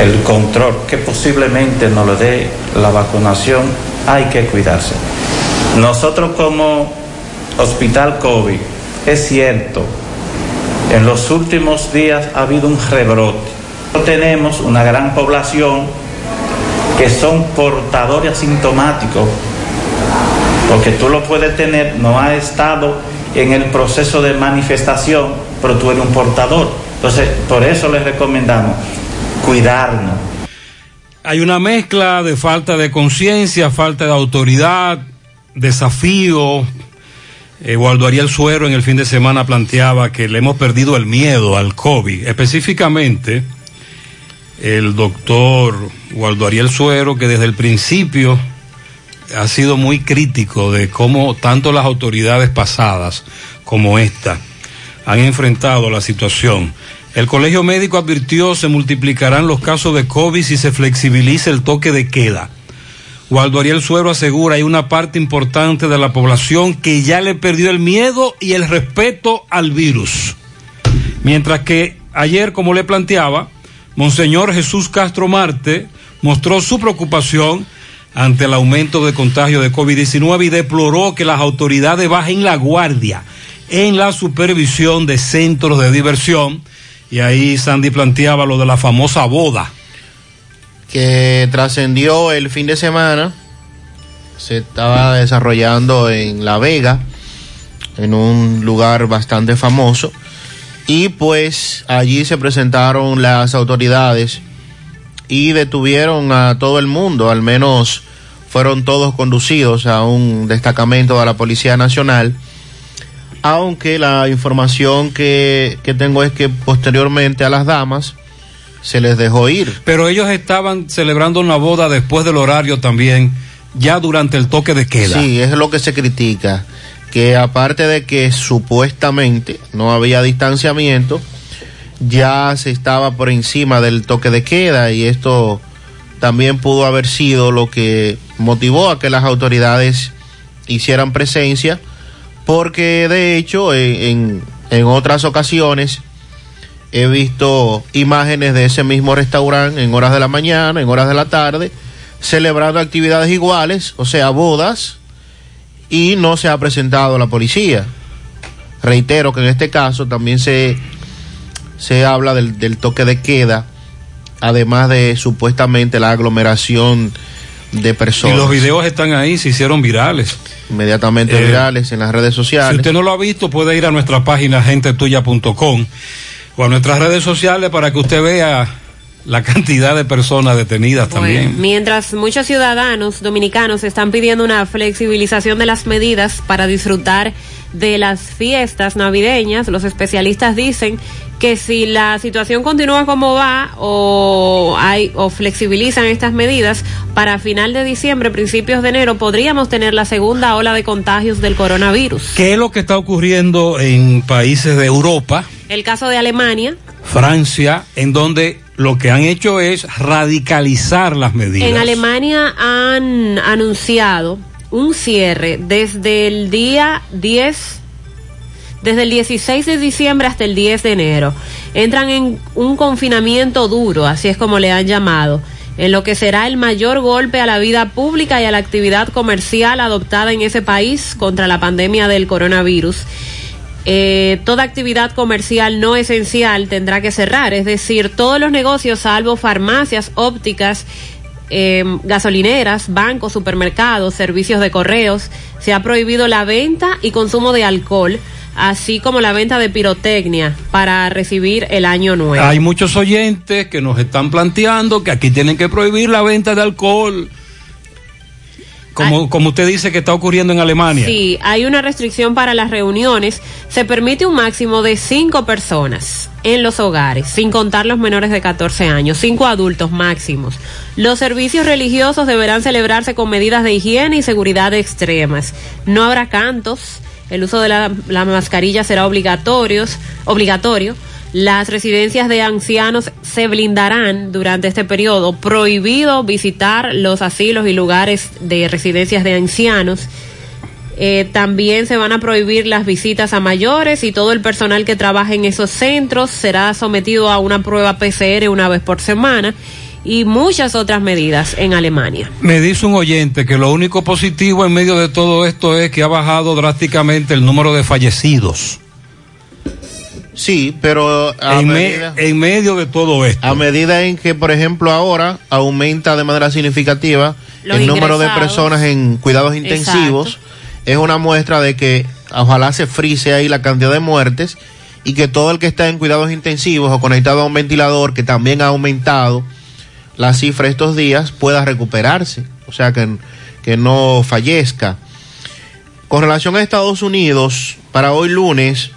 el control que posiblemente nos lo dé la vacunación, hay que cuidarse. Nosotros como hospital COVID, es cierto, en los últimos días ha habido un rebrote. Tenemos una gran población que son portadores asintomáticos, porque tú lo puedes tener, no ha estado en el proceso de manifestación, pero tú eres un portador. Entonces, por eso les recomendamos cuidarnos. Hay una mezcla de falta de conciencia, falta de autoridad, desafío. Eh, Ariel Suero en el fin de semana planteaba que le hemos perdido el miedo al COVID. Específicamente, el doctor Waldo Ariel Suero, que desde el principio ha sido muy crítico de cómo tanto las autoridades pasadas como esta han enfrentado la situación. El Colegio Médico advirtió se multiplicarán los casos de COVID si se flexibiliza el toque de queda. Waldo Ariel Suero asegura hay una parte importante de la población que ya le perdió el miedo y el respeto al virus. Mientras que ayer, como le planteaba, Monseñor Jesús Castro Marte mostró su preocupación ante el aumento de contagio de COVID-19 y deploró que las autoridades bajen la guardia en la supervisión de centros de diversión. Y ahí Sandy planteaba lo de la famosa boda. Que trascendió el fin de semana, se estaba desarrollando en La Vega, en un lugar bastante famoso. Y pues allí se presentaron las autoridades y detuvieron a todo el mundo, al menos fueron todos conducidos a un destacamento de la Policía Nacional, aunque la información que, que tengo es que posteriormente a las damas se les dejó ir. Pero ellos estaban celebrando una boda después del horario también, ya durante el toque de queda. Sí, es lo que se critica, que aparte de que supuestamente no había distanciamiento, ya se estaba por encima del toque de queda y esto también pudo haber sido lo que motivó a que las autoridades hicieran presencia, porque de hecho en, en, otras ocasiones he visto imágenes de ese mismo restaurante en horas de la mañana, en horas de la tarde, celebrando actividades iguales, o sea, bodas, y no se ha presentado la policía. Reitero que en este caso también se, se habla del, del toque de queda, además de supuestamente la aglomeración de personas. Y los videos están ahí, se hicieron virales. Inmediatamente Eh, virales en las redes sociales. Si usted no lo ha visto, puede ir a nuestra página gentetuya.com o a nuestras redes sociales para que usted vea la cantidad de personas detenidas también. Mientras muchos ciudadanos dominicanos están pidiendo una flexibilización de las medidas para disfrutar de las fiestas navideñas, los especialistas dicen que si la situación continúa como va o hay o flexibilizan estas medidas para final de diciembre, principios de enero podríamos tener la segunda ola de contagios del coronavirus. ¿Qué es lo que está ocurriendo en países de Europa, El caso de Alemania, Francia, en donde lo que han hecho es radicalizar las medidas? En Alemania han anunciado un cierre desde el día 10, desde el 16 de diciembre hasta el 10 de enero. Entran en un confinamiento duro, así es como le han llamado, en lo que será el mayor golpe a la vida pública y a la actividad comercial adoptada en ese país contra la pandemia del coronavirus. Eh, toda actividad comercial no esencial tendrá que cerrar, es decir, todos los negocios salvo farmacias, ópticas, eh, gasolineras, bancos, supermercados, servicios de correos. Se ha prohibido la venta y consumo de alcohol, así como la venta de pirotecnia para recibir el año nuevo. Hay muchos oyentes que nos están planteando que aquí tienen que prohibir la venta de alcohol. Como, como usted dice que está ocurriendo en Alemania. Sí, hay una restricción para las reuniones. Se permite un máximo de cinco personas en los hogares, sin contar los menores de 14 años, cinco adultos máximos. Los servicios religiosos deberán celebrarse con medidas de higiene y seguridad extremas. No habrá cantos. El uso de la, la mascarilla será obligatorios, obligatorio. Las residencias de ancianos se blindarán durante este periodo. Prohibido visitar los asilos y lugares de residencias de ancianos. Eh, también se van a prohibir las visitas a mayores y todo el personal que trabaja en esos centros será sometido a una prueba PCR una vez por semana y muchas otras medidas en Alemania. Me dice un oyente que lo único positivo en medio de todo esto es que ha bajado drásticamente el número de fallecidos. Sí, pero a En, me- medida, en medio de todo esto. a medida en que, por ejemplo, ahora aumenta de manera significativa Los el número de personas en cuidados intensivos, es una muestra de que ojalá se frise ahí la cantidad de muertes y que todo el que está en cuidados intensivos o conectado a un ventilador, que también ha aumentado la cifra estos días, pueda recuperarse, o sea, que, que no fallezca. Con relación a Estados Unidos, para hoy lunes,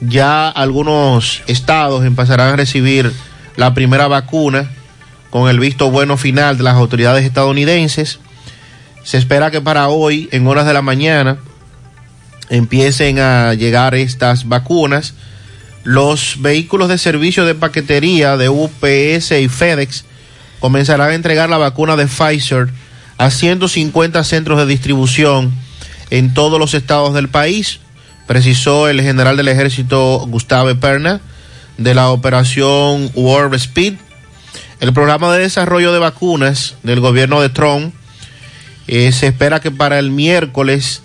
ya algunos estados empezarán a recibir la primera vacuna con el visto bueno final de las autoridades estadounidenses. Se espera que para hoy, en horas de la mañana, empiecen a llegar estas vacunas. Los vehículos de servicio de paquetería de UPS y FedEx comenzarán a entregar la vacuna de Pfizer a 150 centros de distribución en todos los estados del país, precisó el general del ejército Gustave Perna de la operación Warp Speed. El programa de desarrollo de vacunas del gobierno de Trump eh, se espera que para el miércoles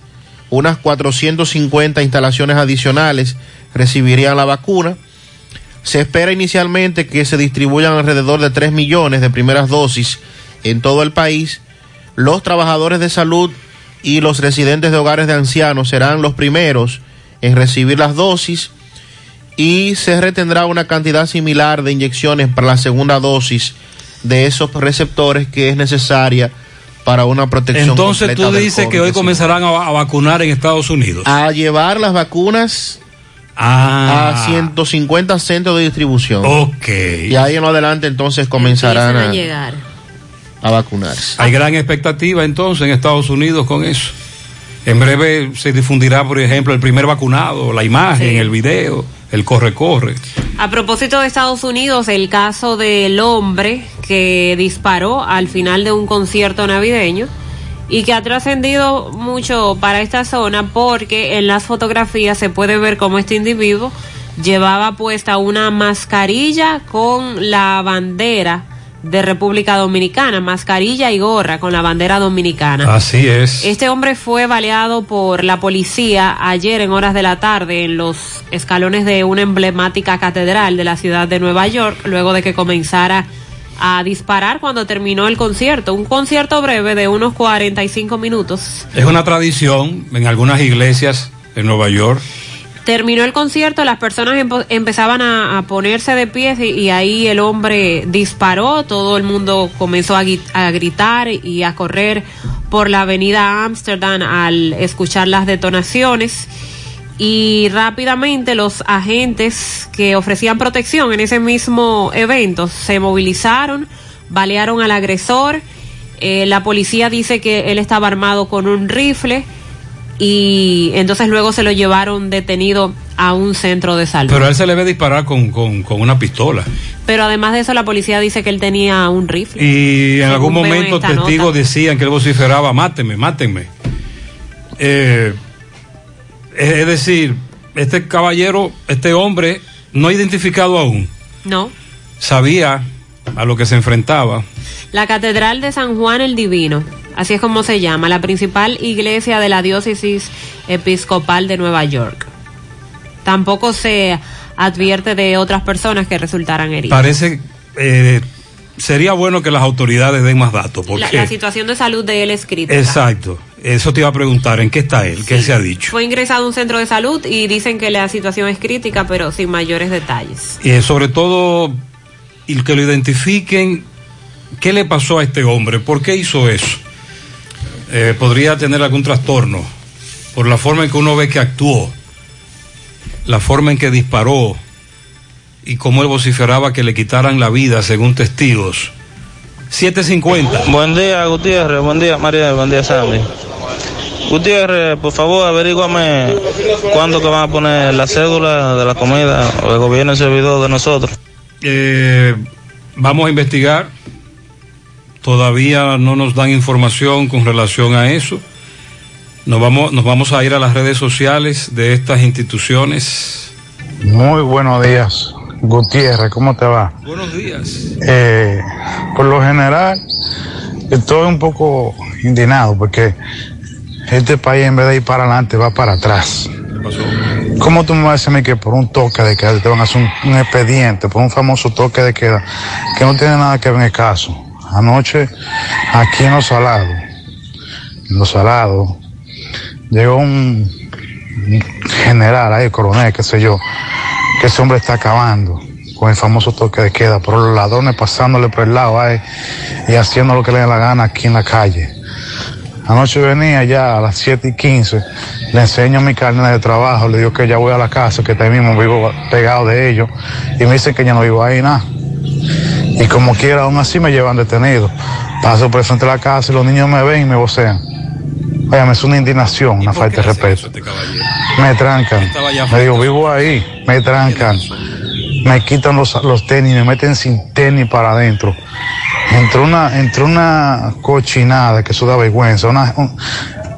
unas 450 instalaciones adicionales recibirían la vacuna. Se espera inicialmente que se distribuyan alrededor de 3 millones de primeras dosis en todo el país. Los trabajadores de salud y los residentes de hogares de ancianos serán los primeros en recibir las dosis y se retendrá una cantidad similar de inyecciones para la segunda dosis de esos receptores que es necesaria para una protección Entonces completa tú dices que COVID-19. hoy comenzarán a, a vacunar en Estados Unidos. a llevar las vacunas Ah. a 150 centros de distribución. Ok. Y ahí en adelante entonces comenzarán a a, llegar. a vacunarse. Hay gran expectativa entonces en Estados Unidos con eso. En breve se difundirá, por ejemplo, el primer vacunado, la imagen, Sí. el video, el corre-corre. A propósito de Estados Unidos, el caso del hombre que disparó al final de un concierto navideño y que ha trascendido mucho para esta zona porque en las fotografías se puede ver cómo este individuo llevaba puesta una mascarilla con la bandera de República Dominicana, mascarilla y gorra con la bandera dominicana. Así es. Este hombre fue baleado por la policía ayer en horas de la tarde en los escalones de una emblemática catedral de la ciudad de Nueva York, luego de que comenzara a disparar cuando terminó el concierto. Un concierto breve de unos 45 minutos. Es una tradición en algunas iglesias en Nueva York. Terminó el concierto, las personas empezaban a, a ponerse de pies y, y ahí el hombre disparó, todo el mundo comenzó a, a gritar y a correr por la avenida Amsterdam al escuchar las detonaciones y rápidamente los agentes que ofrecían protección en ese mismo evento se movilizaron, balearon al agresor, eh, la policía dice que él estaba armado con un rifle y entonces luego se lo llevaron detenido a un centro de salud. Pero a él se le ve disparar con, con, con una pistola. Pero además de eso la policía dice que él tenía un rifle. Y en algún momento testigos nota. decían que él vociferaba, mátenme, mátenme. Eh, es decir, este caballero, este hombre, no identificado aún, No. sabía a lo que se enfrentaba. La Catedral de San Juan el Divino, así es como se llama, la principal iglesia de la diócesis episcopal de Nueva York. Tampoco se advierte de otras personas que resultaran heridas. Parece, eh, sería bueno que las autoridades den más datos, La, porque... la situación de salud de él es crítica. Exacto, eso te iba a preguntar, ¿en qué está él? ¿Qué se ha dicho? Fue ingresado a un centro de salud y dicen que la situación es crítica, pero sin mayores detalles. Y eh, sobre todo, y que lo identifiquen, ¿qué le pasó a este hombre? ¿Por qué hizo eso? Eh, ¿Podría tener algún trastorno? Por la forma en que uno ve que actuó, la forma en que disparó y cómo él vociferaba que le quitaran la vida según testigos. 750. Buen día, Gutiérrez. Buen día, María. Buen día, Sandy. Gutiérrez, por favor, averíguame cuándo que van a poner la cédula de la comida o el gobierno se olvidó de nosotros. Eh, vamos a investigar. Todavía no nos dan información con relación a eso. Nos vamos, nos vamos a ir a las redes sociales de estas instituciones. Muy buenos días, Gutiérrez, ¿cómo te va? Buenos días. Eh, por lo general, estoy un poco indignado porque este país en vez de ir para adelante va para atrás. ¿Cómo tú me vas a decir a mí que por un toque de queda te van a hacer un, un expediente, por un famoso toque de queda que no tiene nada que ver en el caso? Anoche, aquí en Los Salados, en Los Salados, llegó un, un general ahí, coronel, qué sé yo, que ese hombre está acabando con el famoso toque de queda, por los ladrones pasándole por el lado ahí y haciendo lo que le dé la gana aquí en la calle. Anoche venía ya a las 7 y 15, le enseño mi carnet de trabajo, le digo que ya voy a la casa, que ahí mismo vivo pegado de ellos, y me dicen que ya no vivo ahí nada. Y como quiera, aún así me llevan detenido. Paso por frente de la casa y los niños me ven y me vocean. Oye, me es una indignación, una falta de respeto. Me trancan. Me digo, vivo ahí, me trancan. Me quitan los, los tenis, me meten sin tenis para adentro. Entre una, entre una cochinada que eso da vergüenza,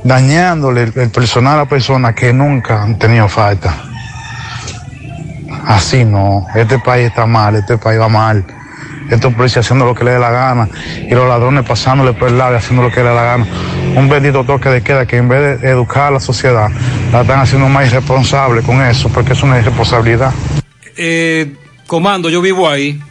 dañándole el, el personal a personas que nunca han tenido falta. Así no, este país está mal, este país va mal. Estos policías haciendo lo que le dé la gana y los ladrones pasándole por el lado y haciendo lo que le dé la gana. Un bendito toque de queda que en vez de educar a la sociedad, la están haciendo más irresponsable con eso, porque es una irresponsabilidad. Eh, comando, yo vivo ahí.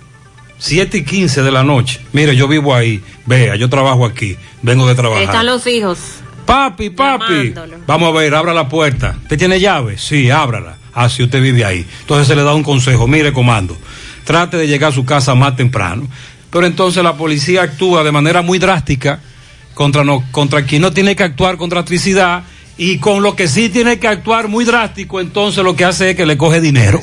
7 y 15 de la noche. Mire, yo vivo ahí. Vea, yo trabajo aquí. Vengo de trabajar. Están los hijos. Papi, papi. Vamos a ver, abra la puerta. ¿Usted tiene llave? Sí, ábrala. Ah, si usted vive ahí. Entonces se le da un consejo. Mire, comando, trate de llegar a su casa más temprano. Pero entonces la policía actúa de manera muy drástica contra, no, contra quien no tiene que actuar con drasticidad y con lo que sí tiene que actuar muy drástico, entonces lo que hace es que le coge dinero.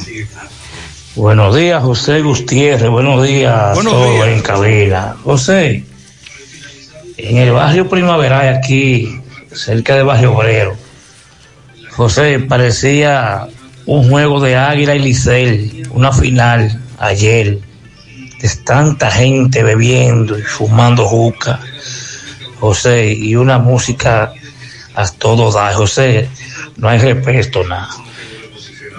Buenos días, José Gutiérrez. Buenos días, Buenos días. en cabina. José, en el barrio Primaveral, aquí, cerca del barrio Obrero, José, parecía un juego de Águila y Licel, una final ayer, de tanta gente bebiendo y fumando juca, José, y una música a todo da. José, no hay respeto, nada.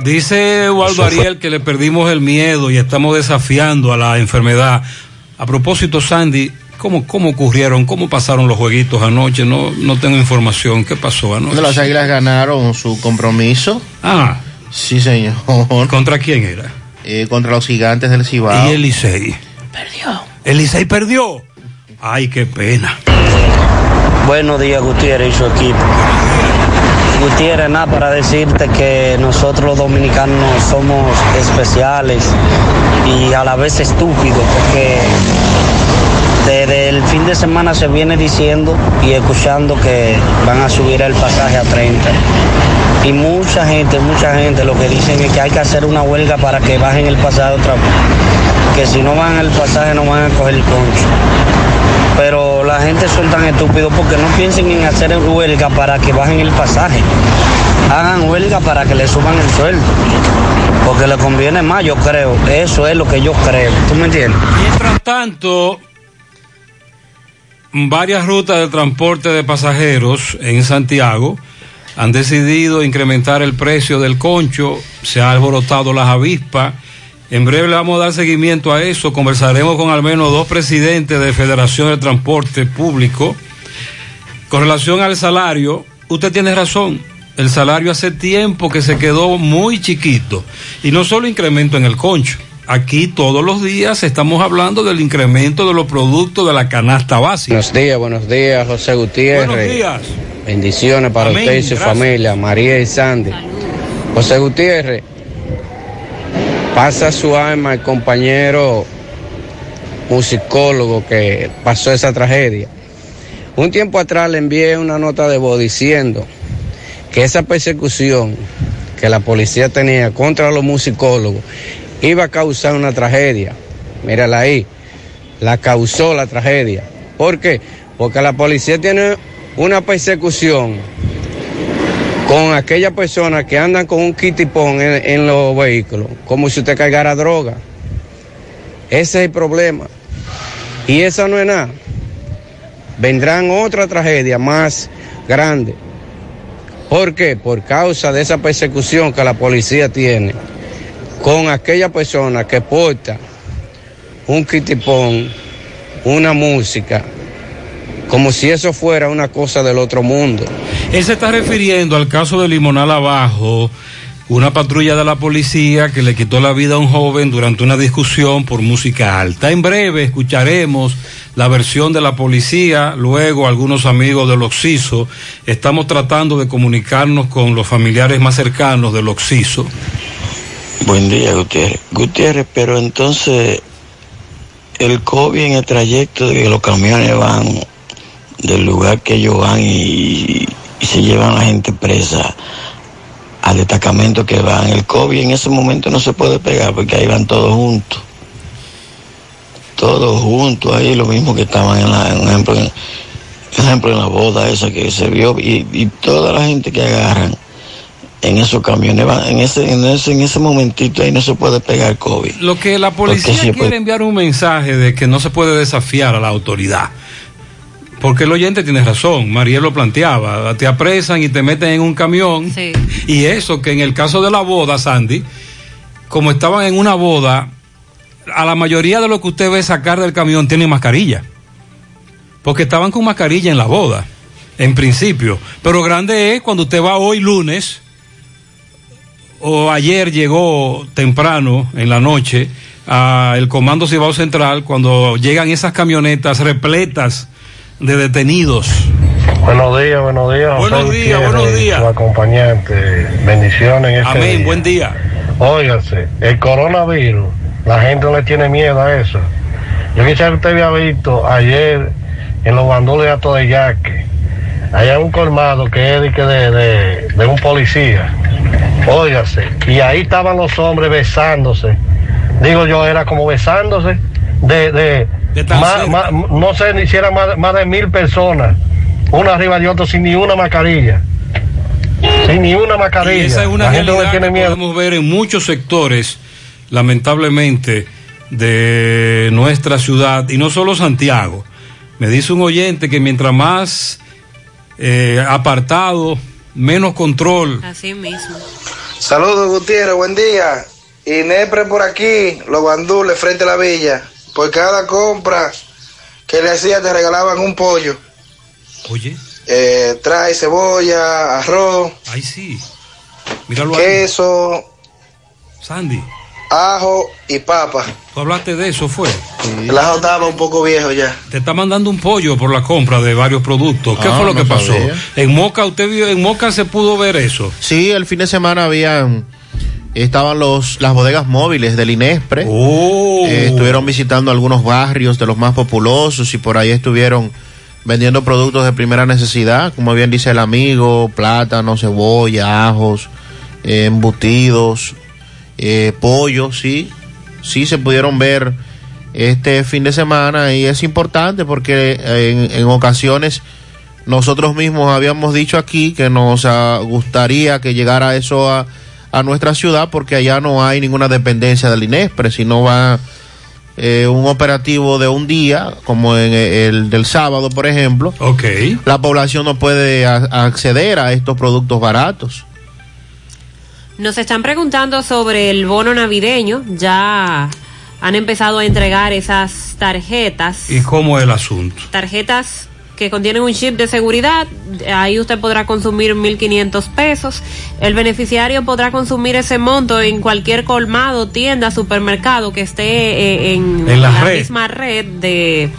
Dice Waldo Ariel que le perdimos el miedo y estamos desafiando a la enfermedad. A propósito, Sandy, ¿cómo, cómo ocurrieron? ¿Cómo pasaron los jueguitos anoche? No, no tengo información. ¿Qué pasó anoche? Las águilas ganaron su compromiso. Ah. Sí, señor. ¿Contra quién era? Eh, contra los gigantes del Cibao. Y el Licey. Perdió. El Licey perdió. Ay, qué pena. Buenos días, Gutiérrez y su equipo. Gutiérrez, nada para decirte que nosotros dominicanos somos especiales y a la vez estúpidos, porque desde el fin de semana se viene diciendo y escuchando que van a subir el pasaje a 30. Y mucha gente, mucha gente lo que dicen es que hay que hacer una huelga para que bajen el pasaje otra vez. Que si no van el pasaje no van a coger el concho pero la gente son tan estúpidos porque no piensen en hacer huelga para que bajen el pasaje. Hagan huelga para que le suban el sueldo. Porque le conviene más, yo creo. Eso es lo que yo creo. ¿Tú me entiendes? Mientras tanto, varias rutas de transporte de pasajeros en Santiago han decidido incrementar el precio del concho, se ha alborotado las avispas. En breve le vamos a dar seguimiento a eso. Conversaremos con al menos dos presidentes de Federación de Transporte Público. Con relación al salario, usted tiene razón. El salario hace tiempo que se quedó muy chiquito. Y no solo incremento en el concho. Aquí todos los días estamos hablando del incremento de los productos de la canasta básica. Buenos días, buenos días, José Gutiérrez. Buenos días. Bendiciones para Amén, usted y su gracias. familia, María y Sandy. José Gutiérrez, pasa su alma al compañero musicólogo que pasó esa tragedia. Un tiempo atrás le envié una nota de voz diciendo que esa persecución que la policía tenía contra los musicólogos iba a causar una tragedia. Mírala ahí, la causó la tragedia. ¿Por qué? Porque la policía tiene una persecución con aquellas personas que andan con un kitipón en, los vehículos, como si usted cargara droga. Ese es el problema. Y esa no es nada. Vendrán otra tragedia más grande. ¿Por qué? Por causa de esa persecución que la policía tiene con aquella persona que porta un kitipón, una música, como si eso fuera una cosa del otro mundo. Él se está refiriendo al caso de Limonal Abajo, una patrulla de la policía que le quitó la vida a un joven durante una discusión por música alta. En breve escucharemos la versión de la policía, luego algunos amigos del Oxiso. Estamos tratando de comunicarnos con los familiares más cercanos del Oxiso. Buen día, Gutiérrez. Gutiérrez, pero entonces el COVID en el trayecto de que los camiones van del lugar que ellos van y, y se llevan a la gente presa al destacamento que van. El COVID en ese momento no se puede pegar porque ahí van todos juntos. Todos juntos ahí, lo mismo que estaban en la, en ejemplo, en, ejemplo, en la boda esa que se vio y, y toda la gente que agarran en esos camiones, van- en ese, en ese, en ese momentito ahí no se puede pegar COVID. Lo que la policía quiere enviar un mensaje de que no se puede desafiar a la autoridad. Porque el oyente tiene razón, Mariel lo planteaba, te apresan y te meten en un camión. Y eso que en el caso de la boda, Sandy, como estaban en una boda, a la mayoría de lo que usted ve sacar del camión tienen mascarilla. Porque estaban con mascarilla en la boda, en principio. Pero grande es cuando usted va hoy lunes, o ayer llegó temprano en la noche al Comando Cibao Central cuando llegan esas camionetas repletas de detenidos. Buenos días, buenos días. Buenos días, buenos días. Su acompañante. Bendiciones en este Amén, día. buen día. Óigase, el coronavirus, la gente no le tiene miedo a eso. Yo quisiera que usted había visto ayer en los bandoles de Ato de Yaque. Allá un colmado que es de, que de, de- de un policía. Óigase. Y ahí estaban los hombres besándose. Digo yo, era como besándose de, de, tan más- cerca. más- no sé ni si eran más, más de mil personas, una arriba de otra sin ni una mascarilla. Sin ni una mascarilla. Y esa es una La gente no realidad tiene que miedo. podemos ver en muchos sectores, lamentablemente, de nuestra ciudad, y no solo Santiago. Me dice un oyente que mientras más eh, apartado, menos control. Así mismo. Saludos Gutiérrez, buen día. Inepre por aquí, los bandules frente a la villa. Por cada compra que le hacía te regalaban un pollo. Oye, Eh, trae cebolla, arroz, ahí sí. Míralo ahí. queso, Sandy, ajo y papa. tú hablaste de eso, fue. El ajo estaba un poco viejo ya. Te está mandando un pollo por la compra de varios productos. ¿Qué Ah, fue lo no que pasó? sabía. En Moca, usted vio, en Moca se pudo ver eso. Sí, el fin de semana habían estaban los las bodegas móviles del Inespre. Oh. Eh, estuvieron visitando algunos barrios de los más populosos y por ahí estuvieron vendiendo productos de primera necesidad, como bien dice el amigo, plátano, cebolla, ajos, eh, embutidos, eh, pollo, sí, sí se pudieron ver este fin de semana y es importante porque en, en ocasiones nosotros mismos habíamos dicho aquí que nos gustaría que llegara eso a, a nuestra ciudad porque allá no hay ninguna dependencia del INESPRE, sino va eh, un operativo de un día, como en el del sábado, por ejemplo. Ok. La población no puede a- acceder a estos productos baratos. Nos están preguntando sobre el bono navideño. Ya han empezado a entregar esas tarjetas. ¿Y cómo es el asunto? Tarjetas que contienen un chip de seguridad. Ahí usted podrá consumir 1.500 pesos. El beneficiario podrá consumir ese monto en cualquier colmado, tienda, supermercado que esté eh, en, En la red. misma red de,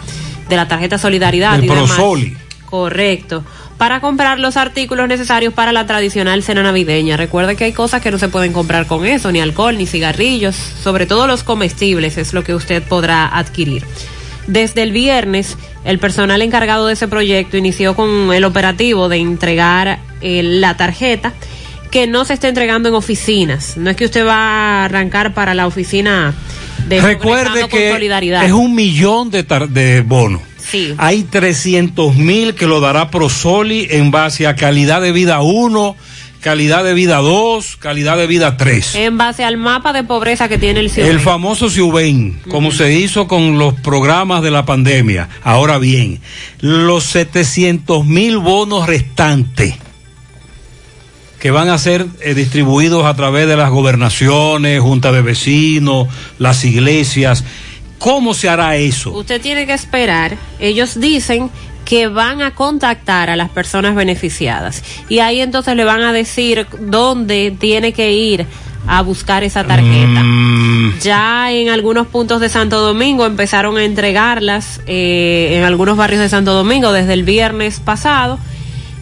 de la tarjeta Solidaridad. El y demás. Prosoli. Correcto. Para comprar los artículos necesarios para la tradicional cena navideña. Recuerde que hay cosas que no se pueden comprar con eso, ni alcohol, ni cigarrillos, sobre todo los comestibles es lo que usted podrá adquirir. Desde el viernes, el personal encargado de ese proyecto inició con el operativo de entregar eh, la tarjeta que no se está entregando en oficinas. No es que usted va a arrancar para la oficina de Recuerde que Solidaridad. es un millón de, de bonos. Sí. Hay 300 mil que lo dará Prosoli en base a calidad de vida 1, calidad de vida 2, calidad de vida 3. En base al mapa de pobreza que tiene el El ciudadano. famoso Ciuben, como se hizo con los programas de la pandemia. Ahora bien, los 700 mil bonos restantes que van a ser eh, distribuidos a través de las gobernaciones, junta de vecinos, las iglesias. ¿Cómo se hará eso? Usted tiene que esperar. Ellos dicen que van a contactar a las personas beneficiadas y ahí entonces le van a decir dónde tiene que ir a buscar esa tarjeta. Mm, Ya en algunos puntos de Santo Domingo empezaron a entregarlas eh, en algunos barrios de Santo Domingo desde el viernes pasado.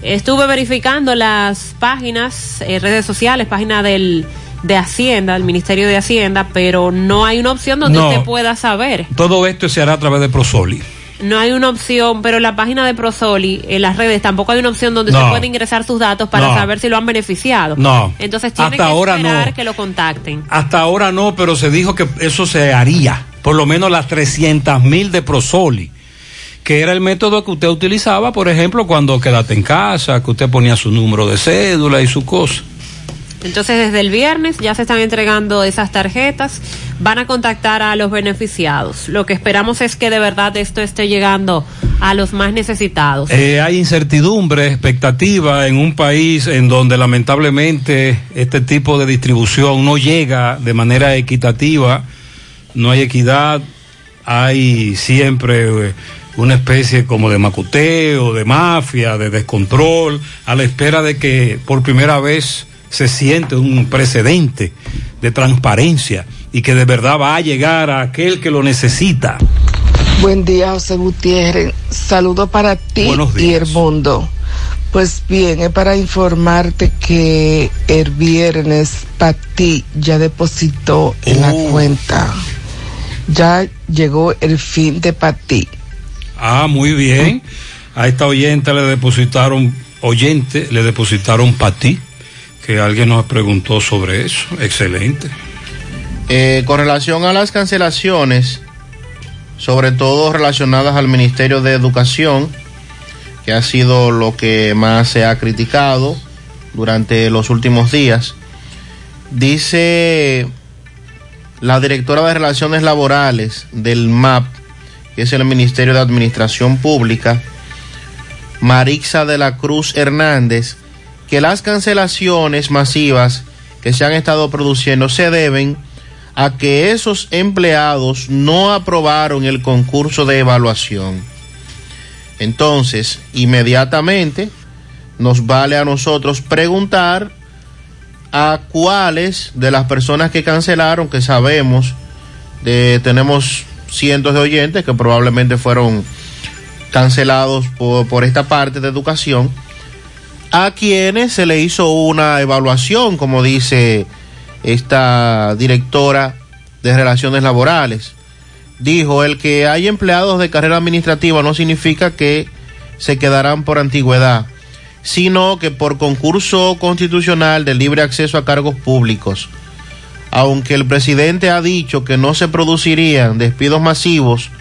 Estuve verificando las páginas, eh, redes sociales, página del de Hacienda, el Ministerio de Hacienda, pero no hay una opción donde No. usted pueda saber. Todo esto se hará a través de Prosoli. No hay una opción, pero en la página de Prosoli, en las redes, tampoco hay una opción donde No. usted puede ingresar sus datos para No. saber si lo han beneficiado. No. Entonces tiene Hasta que ahora esperar no. que lo contacten. Hasta ahora no, pero se dijo que eso se haría. Por lo menos las 300 mil de Prosoli. Que era el método que usted utilizaba, por ejemplo, cuando quedate en casa, que usted ponía su número de cédula y su cosa. Entonces desde el viernes ya se están entregando esas tarjetas, van a contactar a los beneficiados. Lo que esperamos es que de verdad esto esté llegando a los más necesitados. Eh, hay incertidumbre, expectativa en un país en donde lamentablemente este tipo de distribución no llega de manera equitativa, no hay equidad, hay siempre eh, una especie como de macuteo, de mafia, de descontrol, a la espera de que por primera vez se siente un precedente de transparencia y que de verdad va a llegar a aquel que lo necesita. Buen día, José Gutiérrez. Saludo para ti y el mundo. Pues bien, es para informarte que el viernes Pati ya depositó en la Oh. cuenta. Ya llegó el fin de Pati. Ah, muy bien. A esta oyente le depositaron, oyente, le depositaron para ti, que alguien nos preguntó sobre eso. Excelente. Eh, con relación a las cancelaciones, sobre todo relacionadas al Ministerio de Educación, que ha sido lo que más se ha criticado durante los últimos días, dice la directora de Relaciones Laborales del MAP, que es el Ministerio de Administración Pública, Marixa de la Cruz Hernández, que las cancelaciones masivas que se han estado produciendo se deben a que esos empleados no aprobaron el concurso de evaluación. Entonces, inmediatamente nos vale a nosotros preguntar a cuáles de las personas que cancelaron, que sabemos, de, tenemos cientos de oyentes que probablemente fueron cancelados por, por esta parte de educación, a quienes se le hizo una evaluación, como dice esta directora de relaciones laborales. Dijo, el que hay empleados de carrera administrativa no significa que se quedarán por antigüedad, sino que por concurso constitucional de libre acceso a cargos públicos. Aunque el presidente ha dicho que no se producirían despidos masivos,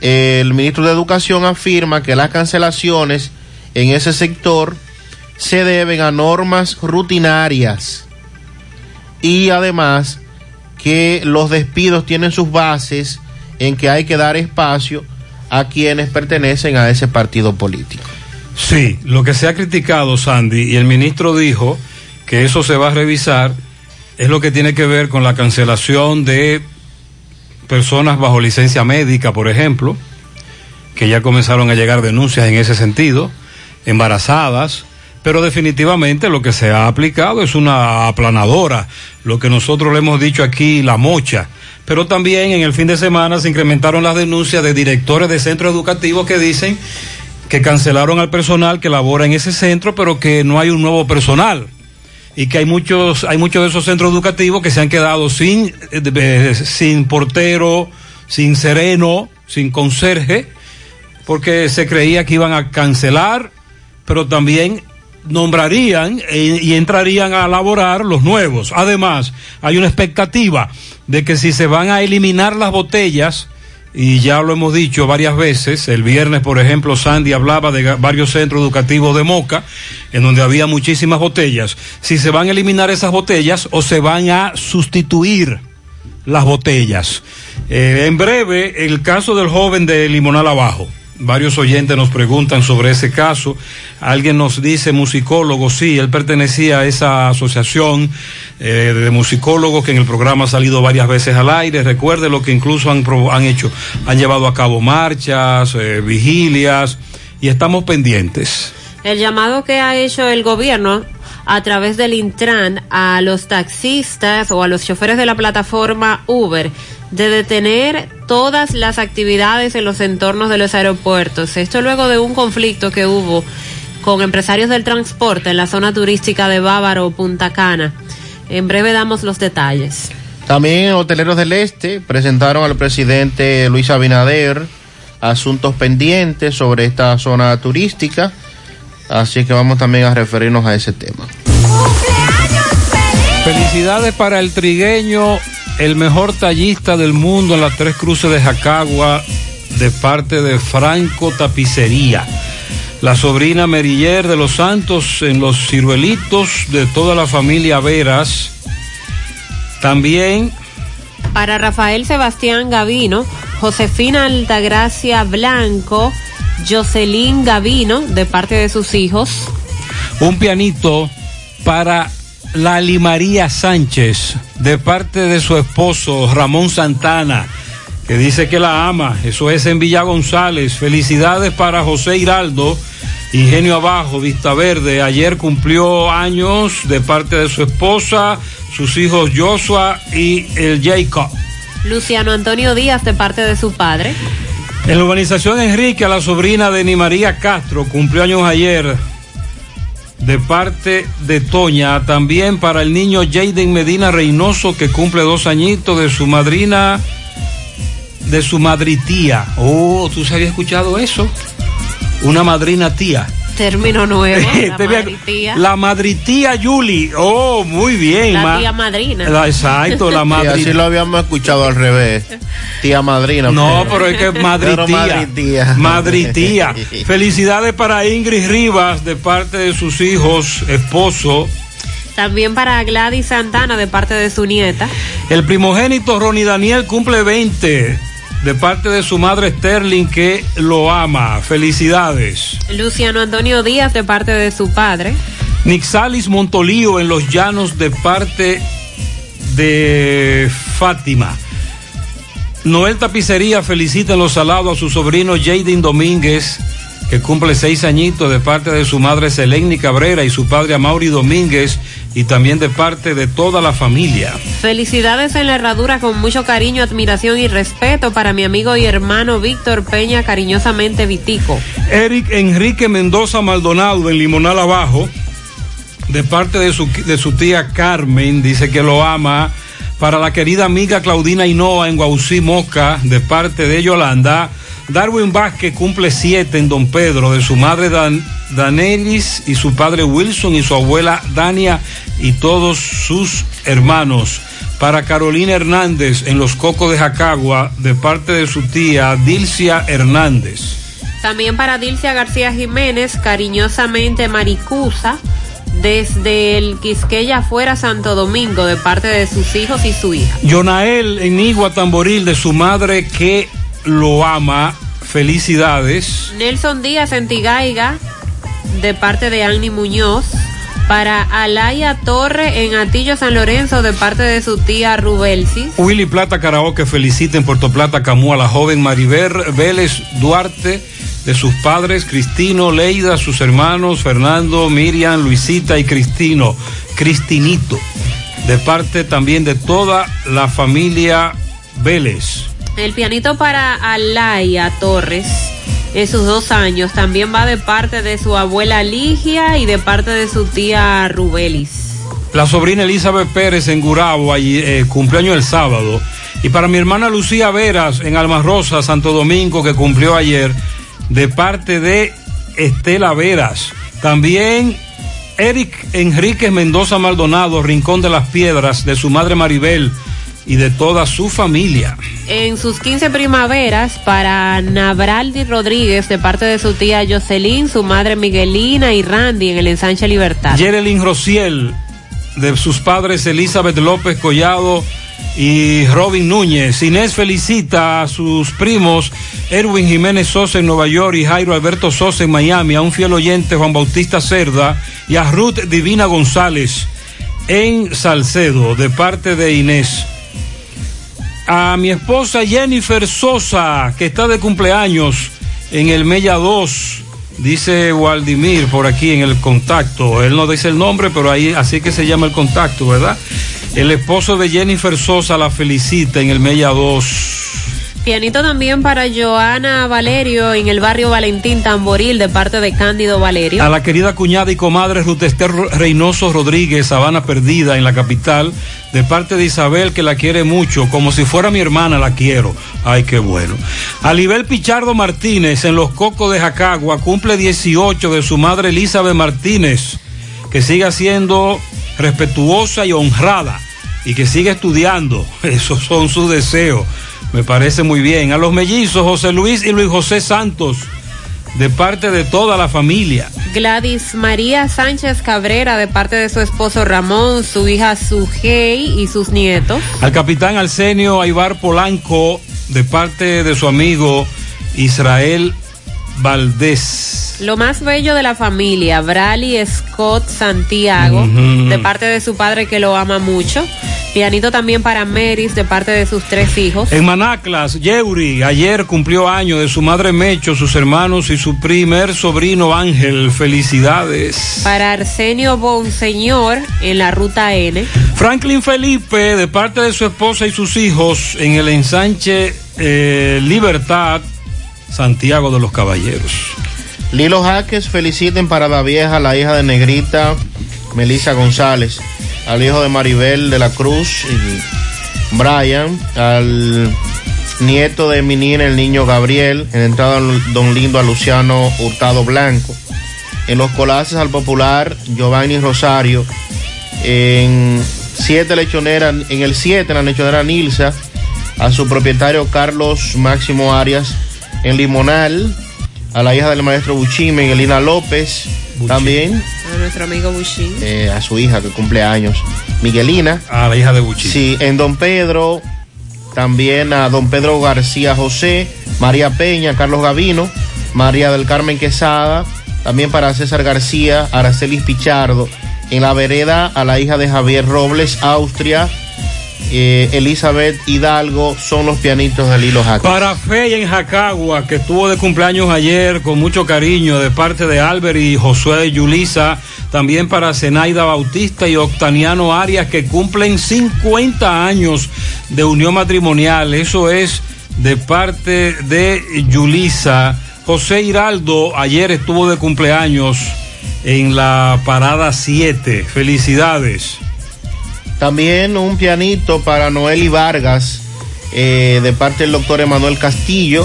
el ministro de Educación afirma que las cancelaciones en ese sector se deben a normas rutinarias y además que los despidos tienen sus bases en que hay que dar espacio a quienes pertenecen a ese partido político. Sí, lo que se ha criticado, Sandy, y el ministro dijo que eso se va a revisar, es lo que tiene que ver con la cancelación de personas bajo licencia médica, por ejemplo, que ya comenzaron a llegar denuncias en ese sentido, embarazadas, pero definitivamente lo que se ha aplicado es una aplanadora, lo que nosotros le hemos dicho aquí, la mocha. Pero también en el fin de semana se incrementaron las denuncias de directores de centros educativos que dicen que cancelaron al personal que labora en ese centro, pero que no hay un nuevo personal y que hay muchos hay muchos de esos centros educativos que se han quedado sin eh, sin portero, sin sereno, sin conserje, porque se creía que iban a cancelar, pero también nombrarían e- y entrarían a laborar los nuevos. Además, hay una expectativa de que si se van a eliminar las botellas, y ya lo hemos dicho varias veces, el viernes, por ejemplo, Sandy hablaba de varios centros educativos de Moca, en donde había muchísimas botellas, si se van a eliminar esas botellas o se van a sustituir las botellas. Eh, en breve, el caso del joven de Limonal Abajo. Varios oyentes nos preguntan sobre ese caso. Alguien nos dice musicólogo, sí, él pertenecía a esa asociación eh, de musicólogos que en el programa ha salido varias veces al aire. Recuerde lo que incluso han, han hecho, han llevado a cabo marchas, eh, vigilias y estamos pendientes. El llamado que ha hecho el gobierno a través del Intran a los taxistas o a los choferes de la plataforma Uber de detener todas las actividades en los entornos de los aeropuertos. Esto luego de un conflicto que hubo con empresarios del transporte en la zona turística de Bávaro, Punta Cana. En breve damos los detalles. También Hoteleros del Este presentaron al presidente Luis Abinader asuntos pendientes sobre esta zona turística, así que vamos también a referirnos a ese tema. Felicidades para el trigueño, el mejor tallista del mundo en las tres cruces de Jacagua, de parte de Franco Tapicería. La sobrina Meriller de los Santos en los ciruelitos de toda la familia Veras. También Para Rafael Sebastián Gavino, Josefina Altagracia Blanco, Jocelyn Gavino, de parte de sus hijos. un pianito para Lali María Sánchez, de parte de su esposo Ramón Santana, que dice que la ama. Eso es en Villa González. Felicidades para José Hiraldo, Ingenio Abajo, Vista Verde. Ayer cumplió años de parte de su esposa, sus hijos Joshua y el Jacob. Luciano Antonio Díaz, de parte de su padre. En la urbanización Enrique, a la sobrina de Ni María Castro, cumplió años ayer de parte de Toña. También para el niño Jaden Medina Reynoso, que cumple dos añitos de su madrina de su madritía. Oh, ¿tú se había escuchado eso? Una madrina tía. Término nuevo. la madritía. La madritía Yuli. Oh, muy bien. La ma- tía madrina. La- exacto, la Sí, madrina. así lo habíamos escuchado al revés. Tía madrina. No, pero es que es Pero madritía. madritía. Madritía. Felicidades para Ingrid Rivas de parte de sus hijos, esposo. También para Gladys Santana de parte de su nieta. El primogénito Ronnie Daniel cumple 20 de parte de su madre Sterling que lo ama. Felicidades. Luciano Antonio Díaz de parte de su padre. Nixalis Montolío en los llanos de parte de Fátima. Noel Tapicería felicita en los salados a su sobrino Jaden Domínguez, que cumple seis añitos de parte de su madre Seleni Cabrera y su padre Amaury Domínguez, y también de parte de toda la familia. Felicidades en la herradura con mucho cariño, admiración y respeto para mi amigo y hermano Víctor Peña, cariñosamente Vitico. Eric Enrique Mendoza Maldonado en Limonal Abajo, de parte de su, de su tía Carmen, dice que lo ama. Para la querida amiga Claudina Hinoa en Guausí Moca, de parte de Yolanda. Darwin Vázquez cumple siete en Don Pedro, de su madre Dan, Danelis y su padre Wilson y su abuela Dania y todos sus hermanos. Para Carolina Hernández en Los Cocos de Jacagua, de parte de su tía Dilcia Hernández. También para Dilcia García Jiménez, cariñosamente Maricusa, desde el Quisqueya fuera Santo Domingo, de parte de sus hijos y su hija. Yonael en Igua Tamboril de su madre que lo ama. Felicidades. Nelson Díaz en Tigaiga, de parte de Annie Muñoz. Para Alaya Torre en Atillo San Lorenzo, de parte de su tía Rubelsi. Willy Plata Karaoke felicita en Puerto Plata Camú a la joven Mariver Vélez Duarte de sus padres Cristino, Leida, sus hermanos Fernando, Miriam, Luisita y Cristino, Cristinito, de parte también de toda la familia Vélez. El pianito para Alaya Torres en sus dos años también va de parte de su abuela Ligia y de parte de su tía Rubelis. La sobrina Elizabeth Pérez en Gurabo, allí, eh, cumpleaños el sábado. Y para mi hermana Lucía Veras en Alma Rosa, Santo Domingo, que cumplió ayer, de parte de Estela Veras. También Eric Enríquez Mendoza Maldonado, Rincón de las Piedras, de su madre Maribel y de toda su familia. En sus 15 primaveras para Nabraldi Rodríguez de parte de su tía Jocelyn, su madre Miguelina y Randy en el ensanche Libertad. Yerelin Rociel, de sus padres Elizabeth López Collado y Robin Núñez. Inés felicita a sus primos Erwin Jiménez Sosa en Nueva York y Jairo Alberto Sosa en Miami, a un fiel oyente Juan Bautista Cerda y a Ruth Divina González en Salcedo, de parte de Inés. A mi esposa Jennifer Sosa, que está de cumpleaños en el Mella 2, dice Waldimir por aquí en el contacto. Él no dice el nombre, pero ahí así que se llama el contacto, ¿verdad? El esposo de Jennifer Sosa la felicita en el Mella 2. Pianito también para Joana Valerio en el barrio Valentín Tamboril de parte de Cándido Valerio. A la querida cuñada y comadre Ruth Esther Reynoso Rodríguez, Sabana Perdida en la capital, de parte de Isabel que la quiere mucho, como si fuera mi hermana la quiero. Ay, qué bueno. A Libel Pichardo Martínez en Los Cocos de Jacagua, cumple 18 de su madre Elizabeth Martínez, que siga siendo respetuosa y honrada y que siga estudiando. Esos son sus deseos. Me parece muy bien. A los mellizos José Luis y Luis José Santos, de parte de toda la familia. Gladys María Sánchez Cabrera de parte de su esposo Ramón, su hija Sujei y sus nietos. Al capitán Arsenio Aibar Polanco, de parte de su amigo Israel Valdés. Lo más bello de la familia, Brali Scott Santiago, de parte de su padre que lo ama mucho. Pianito también para Meris, de parte de sus tres hijos. En Manaclas, Yeuri, ayer cumplió año de su madre Mecho, sus hermanos y su primer sobrino Ángel. Felicidades. Para Arsenio Bonseñor en la ruta N. Franklin Felipe, de parte de su esposa y sus hijos, en el ensanche eh, Libertad, Santiago de los Caballeros. Lilo Jaques feliciten para la vieja, la hija de Negrita, Melissa González, al hijo de Maribel de la Cruz y Brian, al nieto de Minina, el niño Gabriel, en entrada Don Lindo a Luciano Hurtado Blanco. En los colaces al popular Giovanni Rosario. En siete lechoneras, en el 7, la lechonera Nilsa, a su propietario Carlos Máximo Arias. En Limonal, a la hija del maestro Buchín, Miguelina López. También A nuestro amigo Bushin. eh, a su hija que cumple años, Miguelina. A la hija de Buchín. Sí, en Don Pedro, también a Don Pedro García José, María Peña, Carlos Gavino, María del Carmen Quesada, también para César García, Aracelis Pichardo. En la vereda a la hija de Javier Robles, Austria, eh, Elizabeth Hidalgo, son los pianitos del hilo. Para Fey en Jacagua, que estuvo de cumpleaños ayer con mucho cariño de parte de Albert y Josué Yulisa. También para Zenaida Bautista y Octaniano Arias, que cumplen 50 años de unión matrimonial. Eso es de parte de Yulisa. José Hiraldo ayer estuvo de cumpleaños en la parada 7. Felicidades. También un pianito para Noel Vargas, eh, de parte del doctor Emanuel Castillo.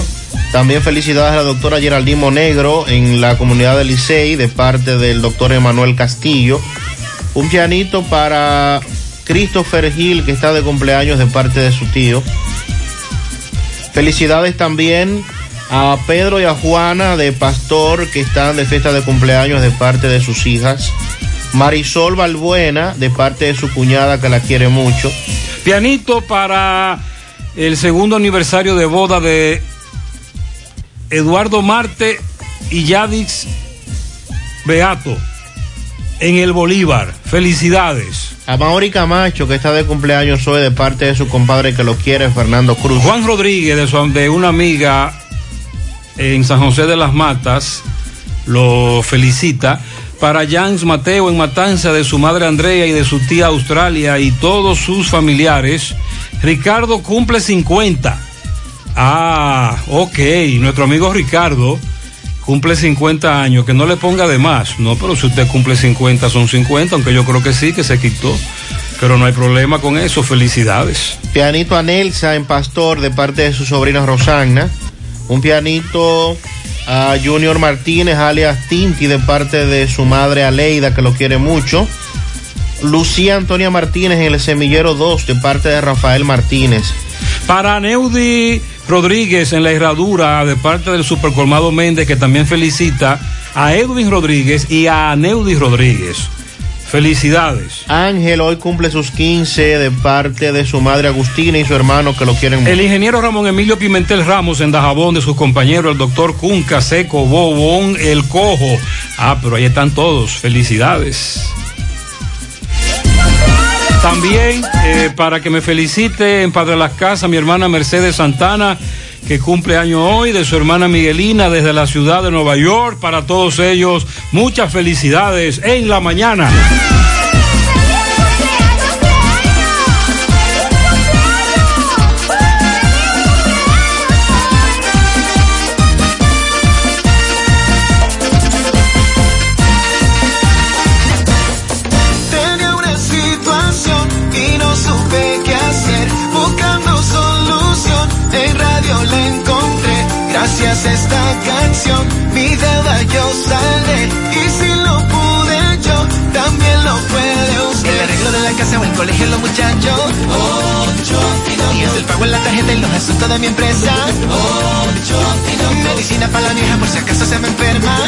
También felicidades a la doctora Geraldine Monegro en la comunidad de Licey, de parte del doctor Emanuel Castillo. Un pianito para Christopher Gil, que está de cumpleaños de parte de su tío. Felicidades también a Pedro y a Juana de Pastor, que están de fiesta de cumpleaños de parte de sus hijas. Marisol Balbuena, de parte de su cuñada, que la quiere mucho. Pianito para el segundo aniversario de boda de Eduardo Marte y Yadix Beato en el Bolívar. Felicidades. A Mauri Camacho, que está de cumpleaños hoy, de parte de su compadre que lo quiere, Fernando Cruz. Juan Rodríguez, de, su- de una amiga en San José de las Matas, lo felicita. Para Jans Mateo en Matanza, de su madre Andrea y de su tía Australia y todos sus familiares. Ricardo cumple 50. Ah, ok. Nuestro amigo Ricardo cumple 50 años. Que no le ponga de más. No, pero si usted cumple 50, son 50, aunque yo creo que sí, que se quitó. Pero no hay problema con eso. Felicidades. Pianito a Nelsa en Pastor, de parte de su sobrina Rosanna. Un pianito a Junior Martínez, alias Tinti, de parte de su madre Aleida, que lo quiere mucho. Lucía Antonia Martínez en el Semillero 2, de parte de Rafael Martínez. Para Neudi Rodríguez en la herradura, de parte del Supercolmado Méndez, que también felicita a Edwin Rodríguez y a Neudi Rodríguez. Felicidades. Ángel hoy cumple sus 15 de parte de su madre Agustina y su hermano que lo quieren mucho. El ingeniero Ramón Emilio Pimentel Ramos en Dajabón, de sus compañeros, el doctor Cunca, Seco, Bobón, El Cojo. Ah, pero ahí están todos. Felicidades. También eh, para que me felicite en Padre Las Casas mi hermana Mercedes Santana, que cumple año hoy, de su hermana Miguelina desde la ciudad de Nueva York. Para todos ellos, muchas felicidades en la mañana. Esta canción, mi deuda yo saldré. Y si lo pude yo, también lo puede usted. El arreglo de la casa o el colegio, los muchachos. Ocho y es el pago en la tarjeta y los asuntos de mi empresa. Ocho Medicina para la vieja por si acaso se me enferma.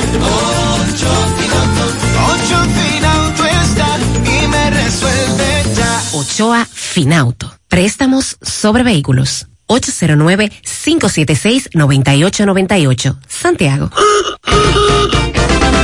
Ocho Ocho Finauto está y me resuelve ya. Ochoa Finauto. Préstamos sobre vehículos. 809-576-9898. Santiago.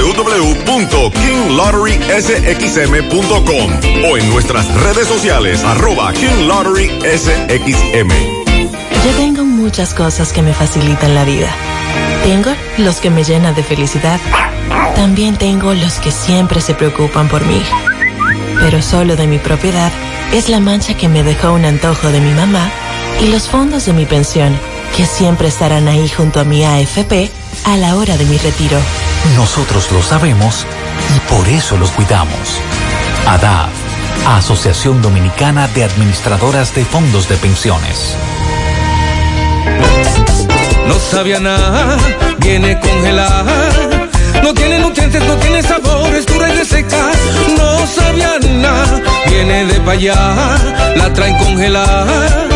www.kinglotterysxm.com o en nuestras redes sociales arroba King Lottery SXM. Yo tengo muchas cosas que me facilitan la vida. Tengo los que me llenan de felicidad. También tengo los que siempre se preocupan por mí. Pero solo de mi propiedad es la mancha que me dejó un antojo de mi mamá y los fondos de mi pensión, que siempre estarán ahí junto a mi AFP a la hora de mi retiro. Nosotros lo sabemos y por eso los cuidamos. ADAF, Asociación Dominicana de Administradoras de Fondos de Pensiones. No sabía nada, viene congelada. No tiene nutrientes, no tiene sabor, es dura y reseca. No sabía nada, viene de pa' allá, la traen congelada.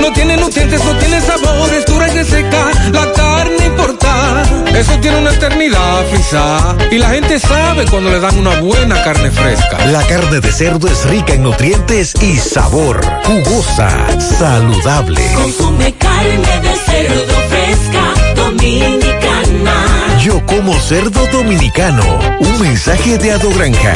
No tiene nutrientes, no tiene sabor, es dura y reseca. La carne importada, eso tiene una eternidad frisa. Y la gente sabe cuando le dan una buena carne fresca. La carne de cerdo es rica en nutrientes y sabor, jugosa, saludable. Consume carne de cerdo fresca, dominicana. Yo como cerdo dominicano. Un mensaje de Ado Granja.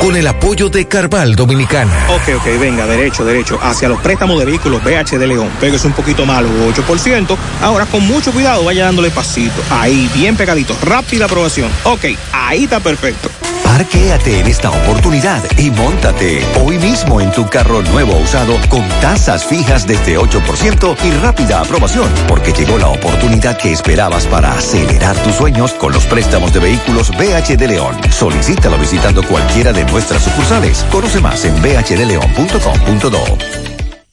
Con el apoyo de Carval Dominicana. Ok, ok, venga, derecho, derecho. Hacia los préstamos de vehículos BH de León. Pégase un poquito malo, 8%. Ahora con mucho cuidado, vaya dándole pasito. Ahí, bien pegadito. Rápida aprobación. Ok, ahí está perfecto. Parquéate en esta oportunidad y montate hoy mismo en tu carro nuevo usado con tasas fijas desde 8% y rápida aprobación, porque llegó la oportunidad que esperabas para acelerar tus sueños con los préstamos de vehículos BH de León. Solicítalo visitando cualquiera de nuestras sucursales. Conoce más en bhdeleon.com.do.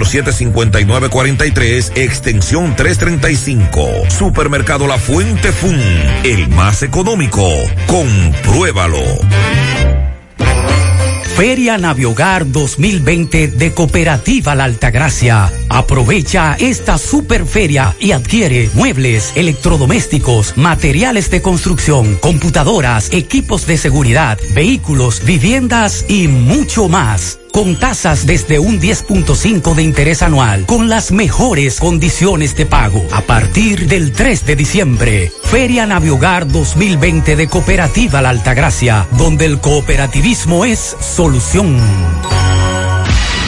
809-247-5943, extensión 335. Supermercado La Fuente Fun, el más económico. Compruébalo. Feria Naviogar 2020 de Cooperativa La Altagracia. Aprovecha esta superferia y adquiere muebles, electrodomésticos, materiales de construcción, computadoras, equipos de seguridad, vehículos, viviendas y mucho más con tasas desde un 10.5 de interés anual, con las mejores condiciones de pago. A partir del 3 de diciembre, Feria Naviogar 2020 de Cooperativa La Altagracia, donde el cooperativismo es solución.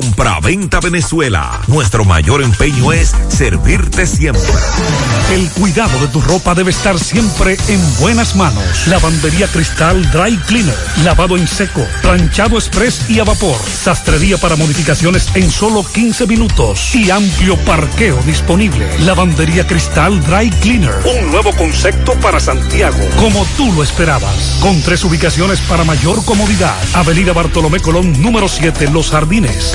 Compra-venta Venezuela. Nuestro mayor empeño es servirte siempre. El cuidado de tu ropa debe estar siempre en buenas manos. Lavandería Cristal Dry Cleaner. Lavado en seco, planchado express y a vapor. Sastrería para modificaciones en solo 15 minutos. Y amplio parqueo disponible. Lavandería Cristal Dry Cleaner. Un nuevo concepto para Santiago. Como tú lo esperabas. Con tres ubicaciones para mayor comodidad. Avenida Bartolomé Colón, número 7, Los Jardines.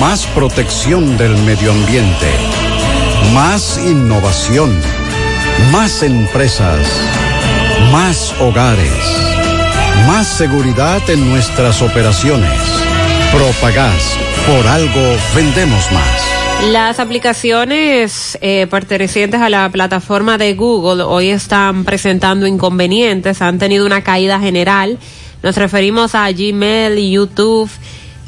Más protección del medio ambiente. Más innovación. Más empresas. Más hogares. Más seguridad en nuestras operaciones. Propagás. Por algo vendemos más. Las aplicaciones eh, pertenecientes a la plataforma de Google hoy están presentando inconvenientes, han tenido una caída general. Nos referimos a Gmail, YouTube,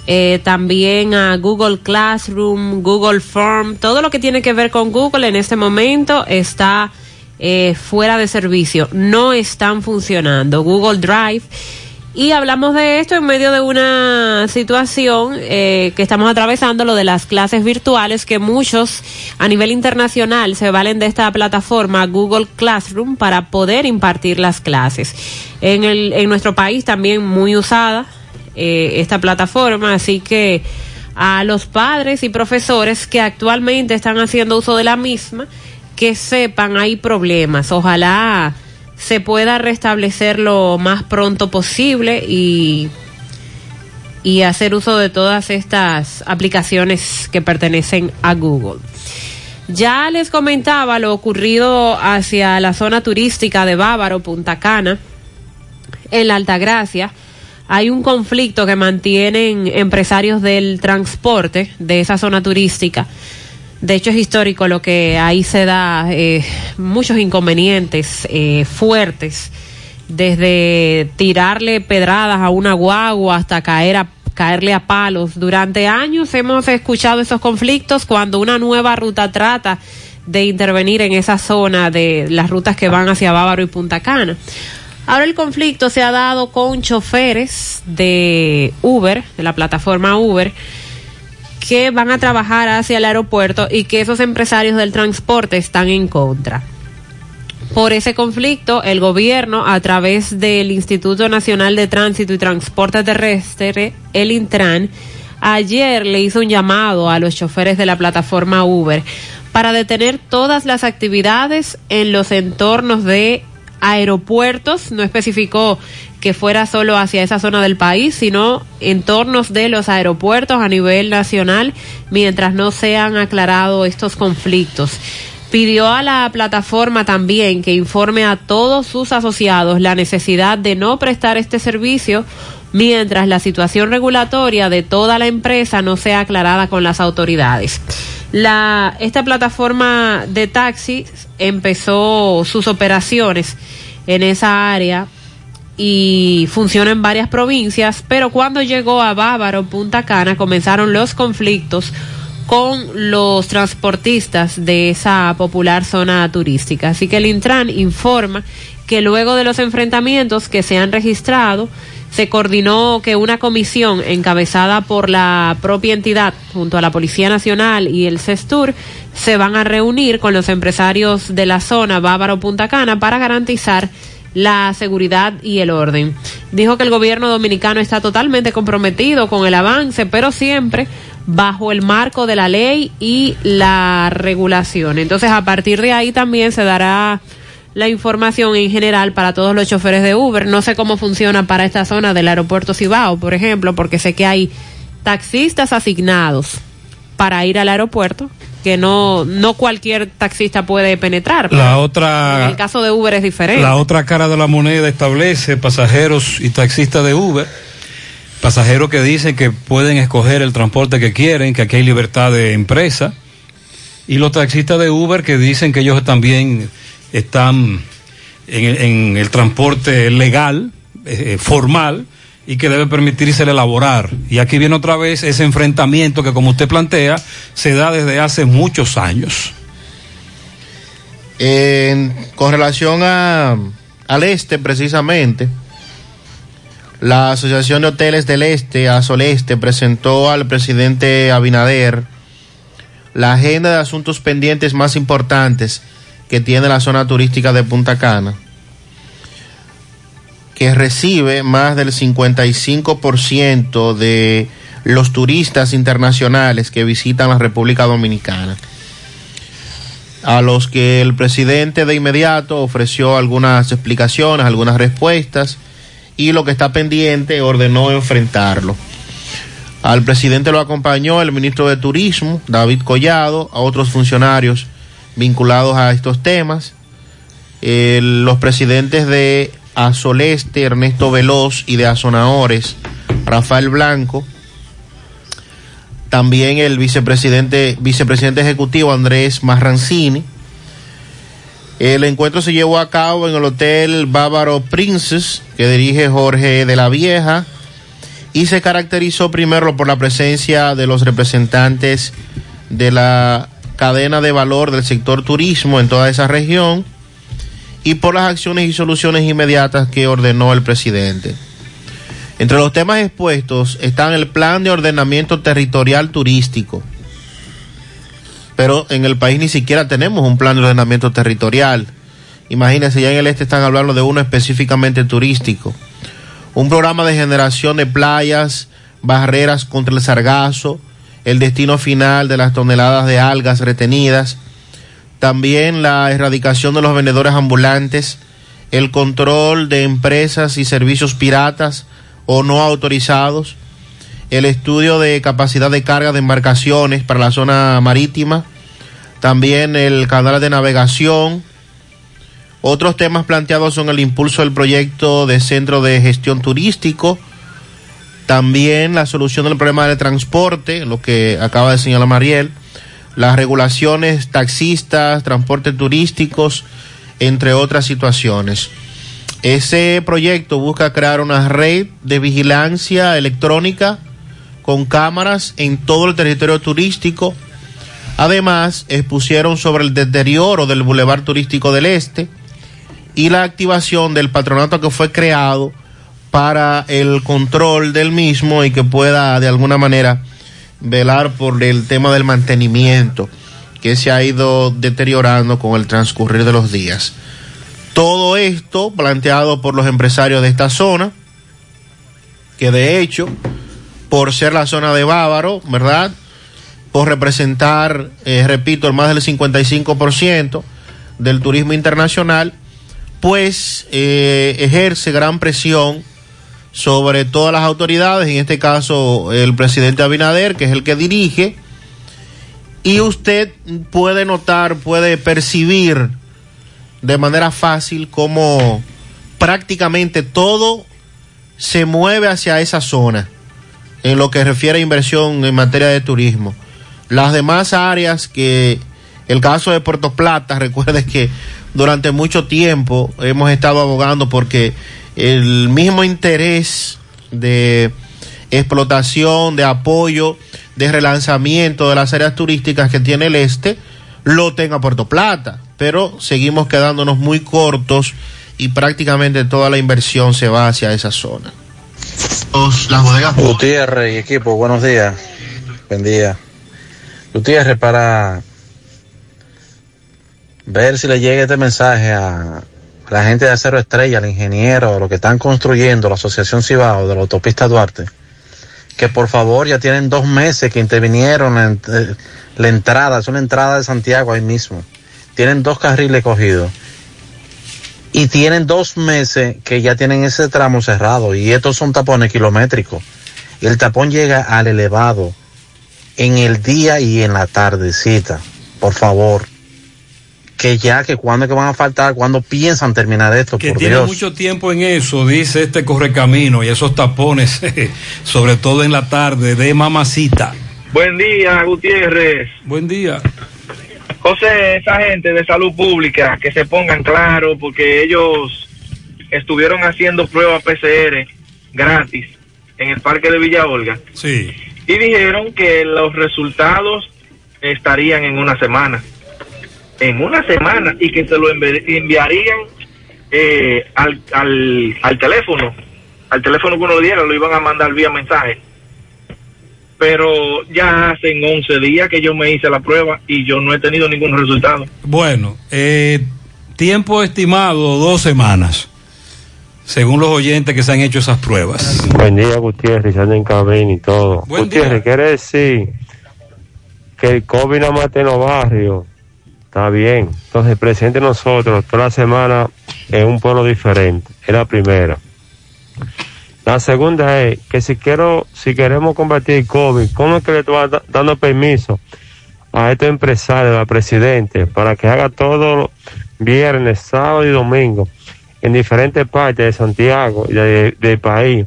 eh, también a Google Classroom, Google Form, todo lo que tiene que ver con Google en este momento está eh, fuera de servicio, no están funcionando. Google Drive. Y hablamos de esto en medio de una situación eh, que estamos atravesando, lo de las clases virtuales, que muchos a nivel internacional se valen de esta plataforma Google Classroom para poder impartir las clases. En, el, en nuestro país también muy usada eh, esta plataforma, así que a los padres y profesores que actualmente están haciendo uso de la misma, que sepan hay problemas. Ojalá se pueda restablecer lo más pronto posible y, y hacer uso de todas estas aplicaciones que pertenecen a Google. Ya les comentaba lo ocurrido hacia la zona turística de Bávaro, Punta Cana, en la Altagracia. Hay un conflicto que mantienen empresarios del transporte de esa zona turística de hecho, es histórico lo que ahí se da, eh, muchos inconvenientes eh, fuertes, desde tirarle pedradas a una guagua hasta caer a, caerle a palos. Durante años hemos escuchado esos conflictos cuando una nueva ruta trata de intervenir en esa zona de las rutas que van hacia Bávaro y Punta Cana. Ahora el conflicto se ha dado con choferes de Uber, de la plataforma Uber, que van a trabajar hacia el aeropuerto y que esos empresarios del transporte están en contra. Por ese conflicto, el gobierno, a través del Instituto Nacional de Tránsito y Transporte Terrestre, el Intran, ayer le hizo un llamado a los choferes de la plataforma Uber para detener todas las actividades en los entornos de aeropuertos, no especificó que fuera solo hacia esa zona del país, sino entornos de los aeropuertos a nivel nacional, mientras no sean aclarados estos conflictos. Pidió a la plataforma también que informe a todos sus asociados la necesidad de no prestar este servicio mientras la situación regulatoria de toda la empresa no sea aclarada con las autoridades. La, esta plataforma de taxis empezó sus operaciones en esa área y funciona en varias provincias, pero cuando llegó a Bávaro, Punta Cana, comenzaron los conflictos con los transportistas de esa popular zona turística. Así que el Intran informa que luego de los enfrentamientos que se han registrado, se coordinó que una comisión encabezada por la propia entidad junto a la Policía Nacional y el CESTUR se van a reunir con los empresarios de la zona Bávaro Punta Cana para garantizar la seguridad y el orden. Dijo que el gobierno dominicano está totalmente comprometido con el avance, pero siempre bajo el marco de la ley y la regulación. Entonces, a partir de ahí también se dará la información en general para todos los choferes de Uber. No sé cómo funciona para esta zona del aeropuerto Cibao, por ejemplo, porque sé que hay taxistas asignados para ir al aeropuerto que no no cualquier taxista puede penetrar. La otra en el caso de Uber es diferente. La otra cara de la moneda establece pasajeros y taxistas de Uber, pasajeros que dicen que pueden escoger el transporte que quieren, que aquí hay libertad de empresa, y los taxistas de Uber que dicen que ellos también están en, el transporte legal, eh, formal, y que debe permitirse elaborar. Y aquí viene otra vez ese enfrentamiento que, como usted plantea, se da desde hace muchos años. En- con relación a, al este, precisamente, la Asociación de Hoteles del Este, Asoleste, presentó al presidente Abinader la agenda de asuntos pendientes más importantes que tiene la zona turística de Punta Cana, que recibe más del 55% de los turistas internacionales que visitan la República Dominicana a los que el presidente de inmediato ofreció algunas explicaciones, algunas respuestas y lo que está pendiente ordenó enfrentarlo. Al presidente lo acompañó el ministro de Turismo, David Collado, a otros funcionarios vinculados a estos temas. Los presidentes de Azoleste, Ernesto Veloz, y de Azonadores, Rafael Blanco. También el vicepresidente, vicepresidente ejecutivo Andrés Marrancini. El encuentro se llevó a cabo en el Hotel Bávaro Princess, que dirige Jorge de la Vieja, y se caracterizó primero por la presencia de los representantes de la cadena de valor del sector turismo en toda esa región y por las acciones y soluciones inmediatas que ordenó el presidente. Entre los temas expuestos están el plan de ordenamiento territorial turístico. Pero en el país ni siquiera tenemos un plan de ordenamiento territorial. Imagínense, ya en el este están hablando de uno específicamente turístico. Un programa de generación de playas, barreras contra el sargazo, el destino final de las toneladas de algas retenidas, también la erradicación de los vendedores ambulantes, el control de empresas y servicios piratas o no autorizados, el estudio de capacidad de carga de embarcaciones para la zona marítima, también el canal de navegación. Otros temas planteados son el impulso del proyecto de centro de gestión turístico, también la solución del problema del transporte, lo que acaba de señalar Mariel, las regulaciones taxistas, transportes turísticos, entre otras situaciones. Ese proyecto busca crear una red de vigilancia electrónica con cámaras en todo el territorio turístico. Además, expusieron sobre el deterioro del Boulevard Turístico del Este y la activación del patronato que fue creado para el control del mismo y que pueda de alguna manera velar por el tema del mantenimiento que se ha ido deteriorando con el transcurrir de los días. Todo esto planteado por los empresarios de esta zona, que de hecho, por ser la zona de Bávaro, ¿verdad? Por representar, eh, repito, el más del 55% del turismo internacional, pues eh, ejerce gran presión sobre todas las autoridades, en este caso el presidente Abinader, que es el que dirige, y usted puede notar, puede percibir de manera fácil cómo prácticamente todo se mueve hacia esa zona en lo que refiere a inversión en materia de turismo. Las demás áreas que el caso de Puerto Plata, recuerde que durante mucho tiempo hemos estado abogando porque el mismo interés de explotación, de apoyo, de relanzamiento de las áreas turísticas que tiene el este, lo tenga Puerto Plata, pero seguimos quedándonos muy cortos y prácticamente toda la inversión se va hacia esa zona. Las bodegas. Gutiérrez y equipo, buenos días. Buen día. Gutiérrez, para ver si le llega este mensaje a la gente de Acero Estrella, el ingeniero, lo que están construyendo, la Asociación Cibao de la autopista Duarte, que por favor ya tienen dos meses que intervinieron eh, la entrada, es una entrada de Santiago ahí mismo. Tienen dos carriles cogidos. Y tienen dos meses que ya tienen ese tramo cerrado. Y estos son tapones kilométricos. Y el tapón llega al elevado en el día y en la tardecita. Por favor. Que ya, que cuando que van a faltar, cuando piensan terminar esto, que por tiene Dios. mucho tiempo en eso, dice este correcamino y esos tapones, sobre todo en la tarde, de mamacita. Buen día, Gutiérrez. Buen día. José, esa gente de salud pública, que se pongan claro, porque ellos estuvieron haciendo pruebas PCR gratis en el parque de Villa Olga Sí. y dijeron que los resultados estarían en una semana. En una semana y que se lo envi- enviarían eh, al, al, al teléfono. Al teléfono que uno le diera, lo iban a mandar vía mensaje. Pero ya hacen 11 días que yo me hice la prueba y yo no he tenido ningún resultado. Bueno, eh, tiempo estimado, dos semanas, según los oyentes que se han hecho esas pruebas. Buen día, Gutiérrez, anda en cabina y todo. Buen Gutiérrez, quiere decir que el COVID no mate en los barrios. Está bien. Entonces, presente nosotros toda la semana en un pueblo diferente. Es la primera. La segunda es que si quiero, si queremos combatir el COVID, ¿cómo es que le da- dando permiso a este empresario, al presidente, para que haga todo viernes, sábado y domingo en diferentes partes de Santiago y de- del país,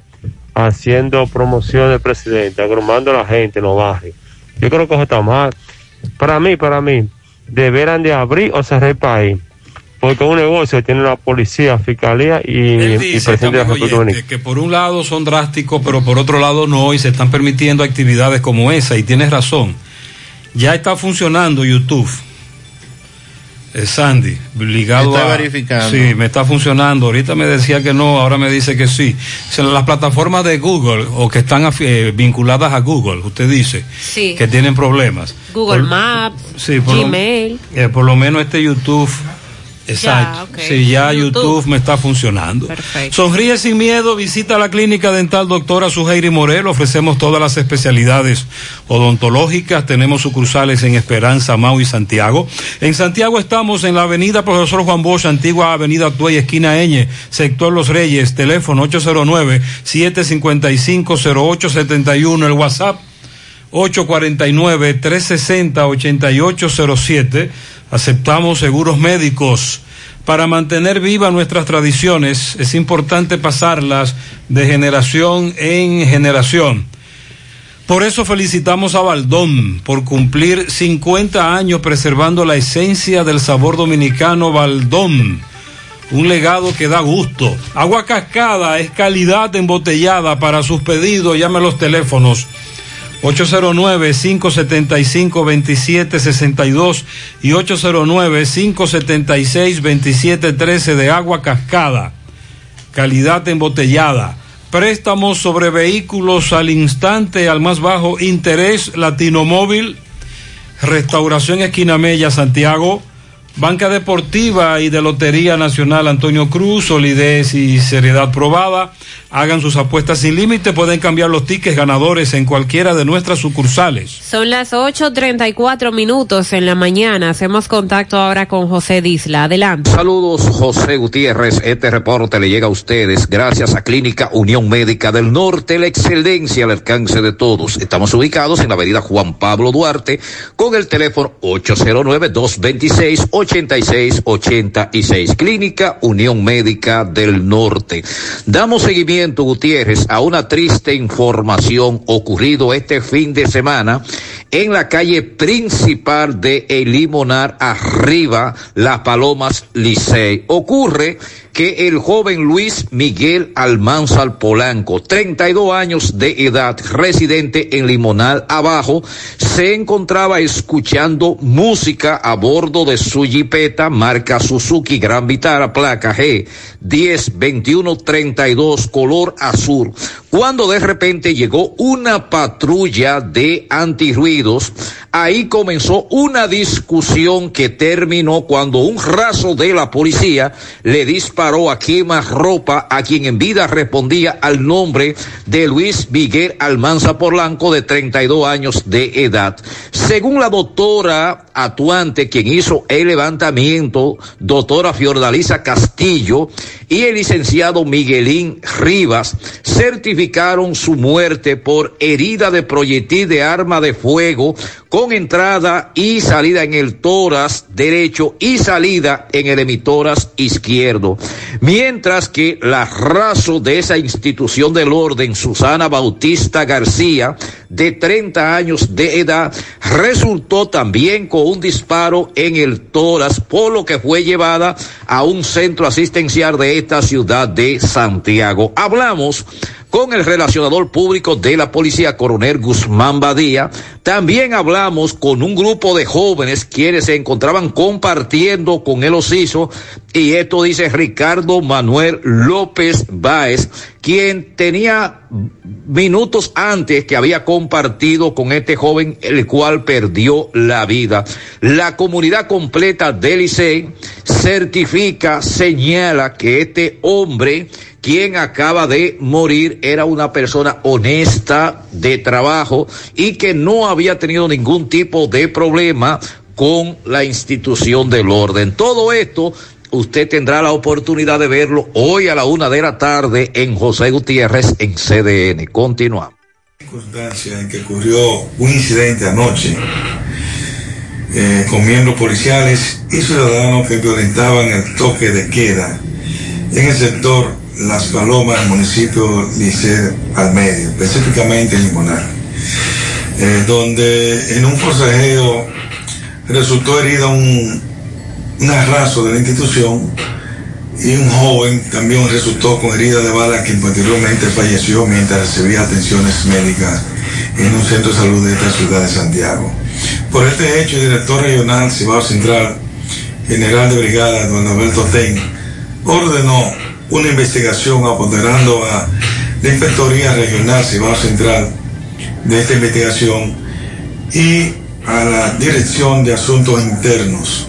haciendo promoción del presidente, agrumando a la gente en los barrios. Yo creo que eso está mal. Para mí, para mí, deberán de abrir o cerrar el país. Porque un negocio tiene la policía, fiscalía y, Él y dice, presidente de la República Dominicana. que por un lado son drásticos, pero por otro lado no, y se están permitiendo actividades como esa, y tienes razón. Ya está funcionando YouTube. Eh, Sandy, ligado Está a... verificando. Sí, me está funcionando. Ahorita me decía que no, ahora me dice que sí. O sea, las plataformas de Google o que están eh, vinculadas a Google, usted dice, Sí. que tienen problemas. Google Por- Maps, Sí, por lo- Gmail. eh, por lo menos este YouTube. Exacto. ok. Sí, ya YouTube. YouTube. me está funcionando. Sonríe sin miedo, visita la clínica dental doctora Suheiri Morel. Ofrecemos todas las especialidades odontológicas. Tenemos sucursales en Esperanza, Mau y Santiago. En Santiago estamos en la avenida Profesor Juan Bosch, antigua avenida Tuey, esquina Eñe, sector Los Reyes, teléfono 809-755-0871, el WhatsApp 849-360-8807. Aceptamos seguros médicos. Para mantener vivas nuestras tradiciones es importante pasarlas de generación en generación. Por eso felicitamos a Baldón por cumplir 50 años preservando la esencia del sabor dominicano Baldón. Un legado que da gusto. Agua cascada es calidad embotellada. Para sus pedidos, llame a los teléfonos 809-575-2762 y 809-576-2713 de agua cascada. Calidad embotellada. Préstamos sobre vehículos al instante, al más bajo interés, Latinomóvil, Restauración Esquina Mella, Santiago, Banca Deportiva y de Lotería Nacional Antonio Cruz, solidez y seriedad probada. Hagan sus apuestas sin límite, pueden cambiar los tickets ganadores en cualquiera de nuestras sucursales. Son las 8.34 minutos en la mañana. Hacemos contacto ahora con José Disla. Adelante. Saludos, José Gutiérrez. Este reporte le llega a ustedes gracias a Clínica Unión Médica del Norte, la excelencia al alcance de todos. Estamos ubicados en la avenida Juan Pablo Duarte con el teléfono 809-226-8686. Clínica Unión Médica del Norte. Damos seguimiento, Gutiérrez, a una triste información ocurrido este fin de semana en la calle principal de El Limonar, arriba, Las Palomas Licey. Ocurre que el joven Luis Miguel Almanzar Polanco, 32 años de edad, residente en Limonar Abajo, se encontraba escuchando música a bordo de su jipeta marca Suzuki Gran Vitara, placa G 102132, color azul, cuando de repente llegó una patrulla de antirruidos. Ahí comenzó una discusión que terminó cuando un raso de la policía le disparó a quemarropa a quien en vida respondía al nombre de Luis Miguel Almanza Porlanco de 32 años de edad. Según la doctora actuante quien hizo el levantamiento, doctora Fiordalisa Castillo y el licenciado Miguelín Rivas certificaron su muerte por herida de proyectil de arma de fuego con entrada y salida en el tórax derecho y salida en el hemitórax izquierdo. Mientras que la raso de esa institución del orden, Susana Bautista García, de 30 años de edad, resultó también con un disparo en el tórax, por lo que fue llevada a un centro asistencial de esta ciudad de Santiago. Hablamos con el relacionador público de la policía, coronel Guzmán Badía. También hablamos con un grupo de jóvenes quienes se encontraban compartiendo con el osiso y esto dice Ricardo Manuel López Báez, quien tenía minutos antes que había compartido con este joven, el cual perdió la vida. La comunidad completa del Licey certifica, señala que este hombre quien acaba de morir era una persona honesta de trabajo y que no había tenido ningún tipo de problema con la institución del orden. Todo esto usted tendrá la oportunidad de verlo hoy a la una de la tarde en José Gutiérrez en CDN. Continuamos. circunstancia en que ocurrió un incidente anoche eh, con miembros policiales y ciudadanos que violentaban el toque de queda en el sector Las Palomas, municipio Liceo al medio, específicamente en Limonar, eh, donde en un forcejeo resultó herido un, un arraso de la institución y un joven también resultó con herida de bala que posteriormente falleció mientras recibía atenciones médicas en un centro de salud de esta ciudad de Santiago. Por este hecho, el director regional Cibao Central, general de brigada, don Alberto Ten, ordenó una investigación apoderando a la Inspectoría Regional Cibao Central de esta investigación y a la Dirección de Asuntos Internos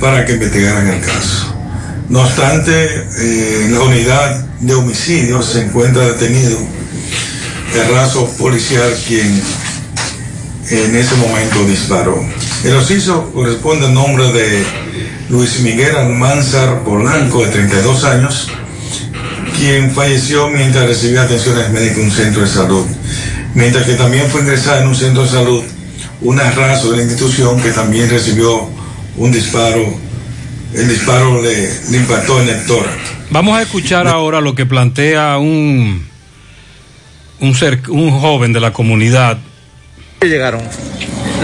para que investigaran el caso. No obstante, eh, la unidad de homicidios se encuentra detenido el raso policial quien en ese momento disparó. El osiso corresponde al nombre de Luis Miguel Almanzar Polanco, de 32 años, quien falleció mientras recibía atenciones médicas en un centro de salud. Mientras que también fue ingresada en un centro de salud un arraso de la institución que también recibió un disparo. El disparo le, le impactó en el tórax. Vamos a escuchar ahora lo que plantea un, un, ser, un joven de la comunidad. Llegaron.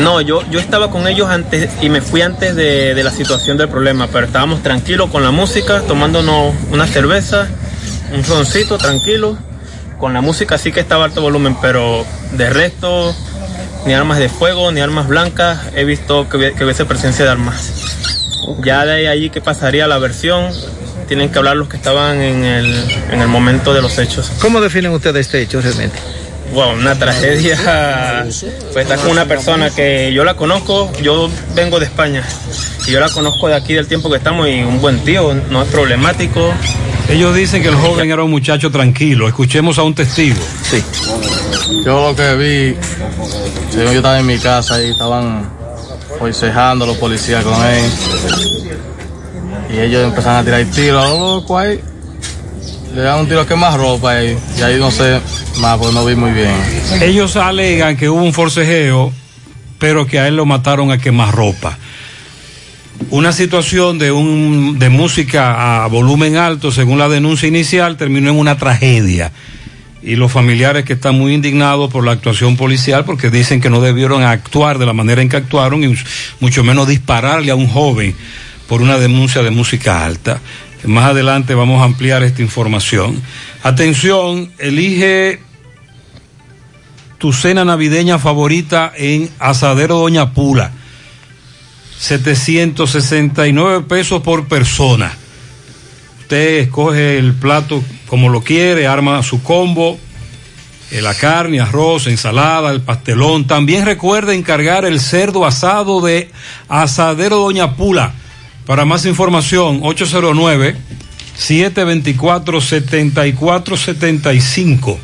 No, yo, yo estaba con ellos antes y me fui antes de, de la situación del problema, pero estábamos tranquilos con la música, tomándonos una cerveza, un roncito tranquilo. Con la música sí que estaba a alto volumen, pero de resto, ni armas de fuego, ni armas blancas, he visto que, hubie- que hubiese presencia de armas. Ya de ahí que pasaría la versión, tienen que hablar los que estaban en el, en el momento de los hechos. ¿Cómo definen ustedes este hecho realmente? Wow, una tragedia. Pues estar con una persona que yo la conozco, yo vengo de España y yo la conozco de aquí del tiempo que estamos y un buen tío, no es problemático. Ellos dicen que el joven era un muchacho tranquilo. Escuchemos a un testigo. Sí. Yo lo que vi, yo estaba en mi casa y estaban forcejando los policías con él. Y ellos empezaron a tirar tiros a loco ahí. Le dan un tiro que más ropa ahí. Y ahí no sé más, pues no vi muy bien. Ellos alegan que hubo un forcejeo, pero que a él lo mataron a quemarropa. Una situación de, un, de música a volumen alto, según la denuncia inicial, terminó en una tragedia. Y los familiares que están muy indignados por la actuación policial, porque dicen que no debieron actuar de la manera en que actuaron y mucho menos dispararle a un joven por una denuncia de música alta. Más adelante vamos a ampliar esta información. Atención, elige tu cena navideña favorita en Asadero Doña Pula. 769 pesos por persona. Usted escoge el plato como lo quiere, arma su combo, eh, la carne, arroz, ensalada, el pastelón. También recuerde encargar el cerdo asado de Asadero Doña Pula. Para más información, 809 724 7475.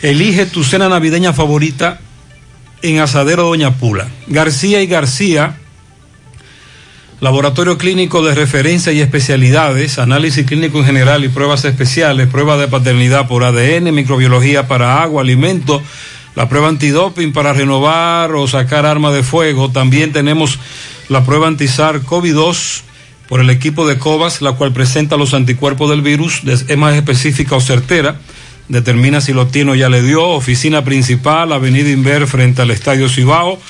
Elige tu cena navideña favorita en Asadero Doña Pula. García y García, laboratorio clínico de referencia y especialidades, análisis clínico en general y pruebas especiales, prueba de paternidad por ADN, microbiología para agua, alimento, la prueba antidoping para renovar o sacar arma de fuego. También tenemos la prueba anti-SARS-CoV-2 por el equipo de COVAS, la cual presenta los anticuerpos del virus, es más específica o certera determina si lo tiene o ya le dio. Oficina principal, Avenida Inver, frente al Estadio Cibao,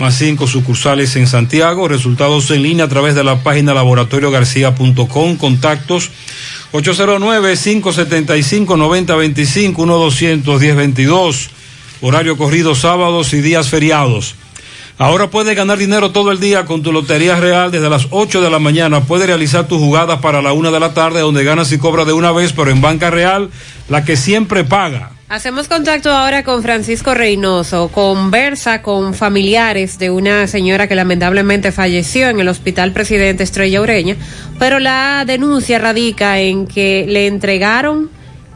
más cinco sucursales en Santiago. Resultados en línea a través de la página laboratoriogarcía.com. Contactos 809-575-9025, 1-210-22. Horario corrido sábados y días feriados. Ahora puedes ganar dinero todo el día con tu Lotería Real desde las 8 de la mañana. Puedes realizar tus jugadas para la 1 de la tarde donde ganas y cobras de una vez, pero en Banca Real, la que siempre paga. Hacemos contacto ahora con Francisco Reynoso. Conversa con familiares de una señora que lamentablemente falleció en el Hospital Presidente Estrella Ureña, pero la denuncia radica en que le entregaron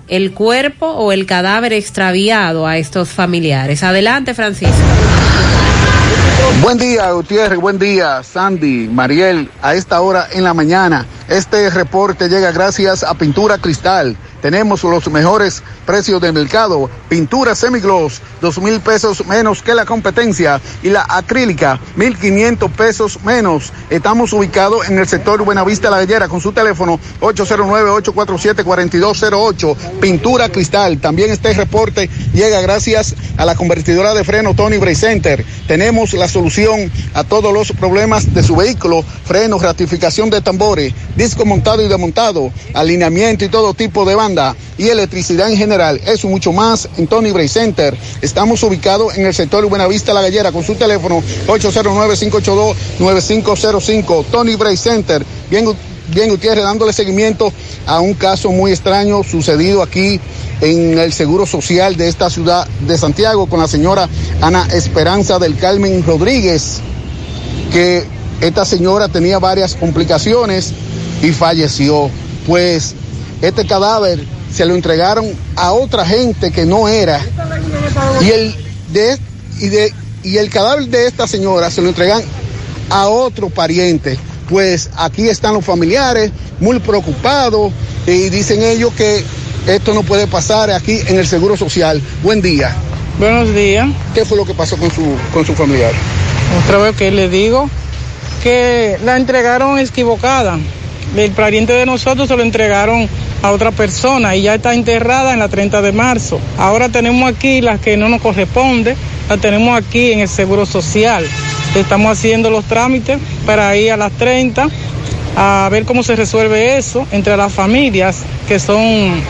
el cuerpo o el cadáver extraviado a estos familiares. Adelante, Francisco. Buen día, Gutiérrez. Buen día, Sandy, Mariel. A esta hora en la mañana, este reporte llega gracias a Pintura Cristal. Tenemos los mejores precios del mercado. Pintura semigloss, dos mil pesos menos que la competencia. Y la acrílica, mil quinientos pesos menos. Estamos ubicados en el sector Buenavista La Gallera con su teléfono 809-847-4208. Pintura cristal. También este reporte llega gracias a la convertidora de freno Tony Bray Center. Tenemos la solución a todos los problemas de su vehículo. Frenos, ratificación de tambores, disco montado y desmontado, alineamiento y todo tipo de y electricidad en general. Eso mucho más en Tony Bray Center. Estamos ubicados en el sector Buenavista La Gallera con su teléfono 809-582-9505. Tony Bray Center. Bien, bien Gutiérrez dándole seguimiento a un caso muy extraño sucedido aquí en el Seguro Social de esta ciudad de Santiago con la señora Ana Esperanza del Carmen Rodríguez, que esta señora tenía varias complicaciones y falleció. Pues este cadáver se lo entregaron a otra gente que no era. Y el, de, y de, y el cadáver de esta señora se lo entregan a otro pariente. Pues aquí están los familiares muy preocupados y dicen ellos que esto no puede pasar aquí en el Seguro Social. Buen día. Buenos días. ¿Qué fue lo que pasó con su, con su familiar? Otra vez que le digo que la entregaron equivocada. El pariente de nosotros se lo entregaron a otra persona y ya está enterrada en la 30 de marzo. Ahora tenemos aquí las que no nos corresponde, la tenemos aquí en el Seguro Social. Estamos haciendo los trámites para ir a las 30 a ver cómo se resuelve eso entre las familias que son,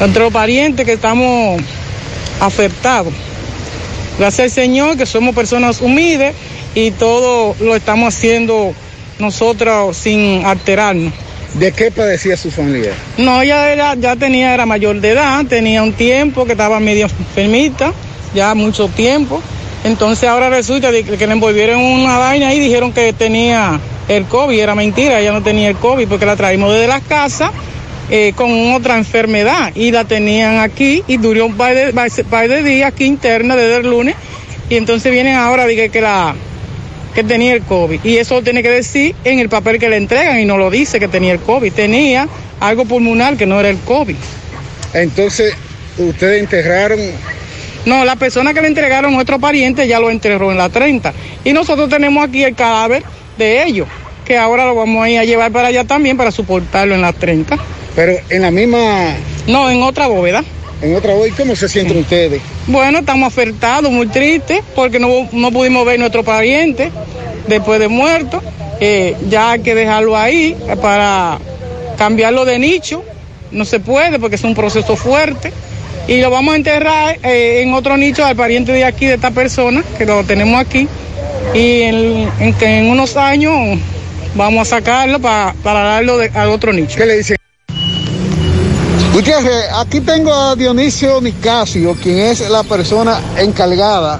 entre los parientes que estamos afectados. Gracias al Señor que somos personas humildes y todo lo estamos haciendo nosotros sin alterarnos. ¿De qué padecía su familia? No, ella era, ya tenía, era mayor de edad, tenía un tiempo que estaba medio enfermita, ya mucho tiempo. Entonces ahora resulta que le envolvieron una vaina y dijeron que tenía el COVID, era mentira, ella no tenía el COVID porque la traímos desde la casa eh, con otra enfermedad y la tenían aquí y duró un par de, par de días aquí interna desde el lunes y entonces vienen ahora dije que la que tenía el COVID y eso lo tiene que decir en el papel que le entregan y no lo dice que tenía el COVID, tenía algo pulmonar que no era el COVID. Entonces, ustedes enterraron no, la persona que le entregaron nuestro pariente ya lo enterró en la 30. Y nosotros tenemos aquí el cadáver de ellos, que ahora lo vamos a ir a llevar para allá también para soportarlo en la 30. Pero en la misma... No, en otra bóveda. En otra bóveda, ¿cómo se sienten ustedes? Bueno, estamos afectados, muy tristes, porque no, no pudimos ver nuestro pariente después de muerto. Eh, ya hay que dejarlo ahí para cambiarlo de nicho. No se puede porque es un proceso fuerte y lo vamos a enterrar eh, en otro nicho al pariente de aquí, de esta persona, que lo tenemos aquí, y en, en, en unos años vamos a sacarlo para, para darlo de, al otro nicho. ¿Qué le dicen? Gutiérrez, aquí tengo a Dionisio Nicasio, quien es la persona encargada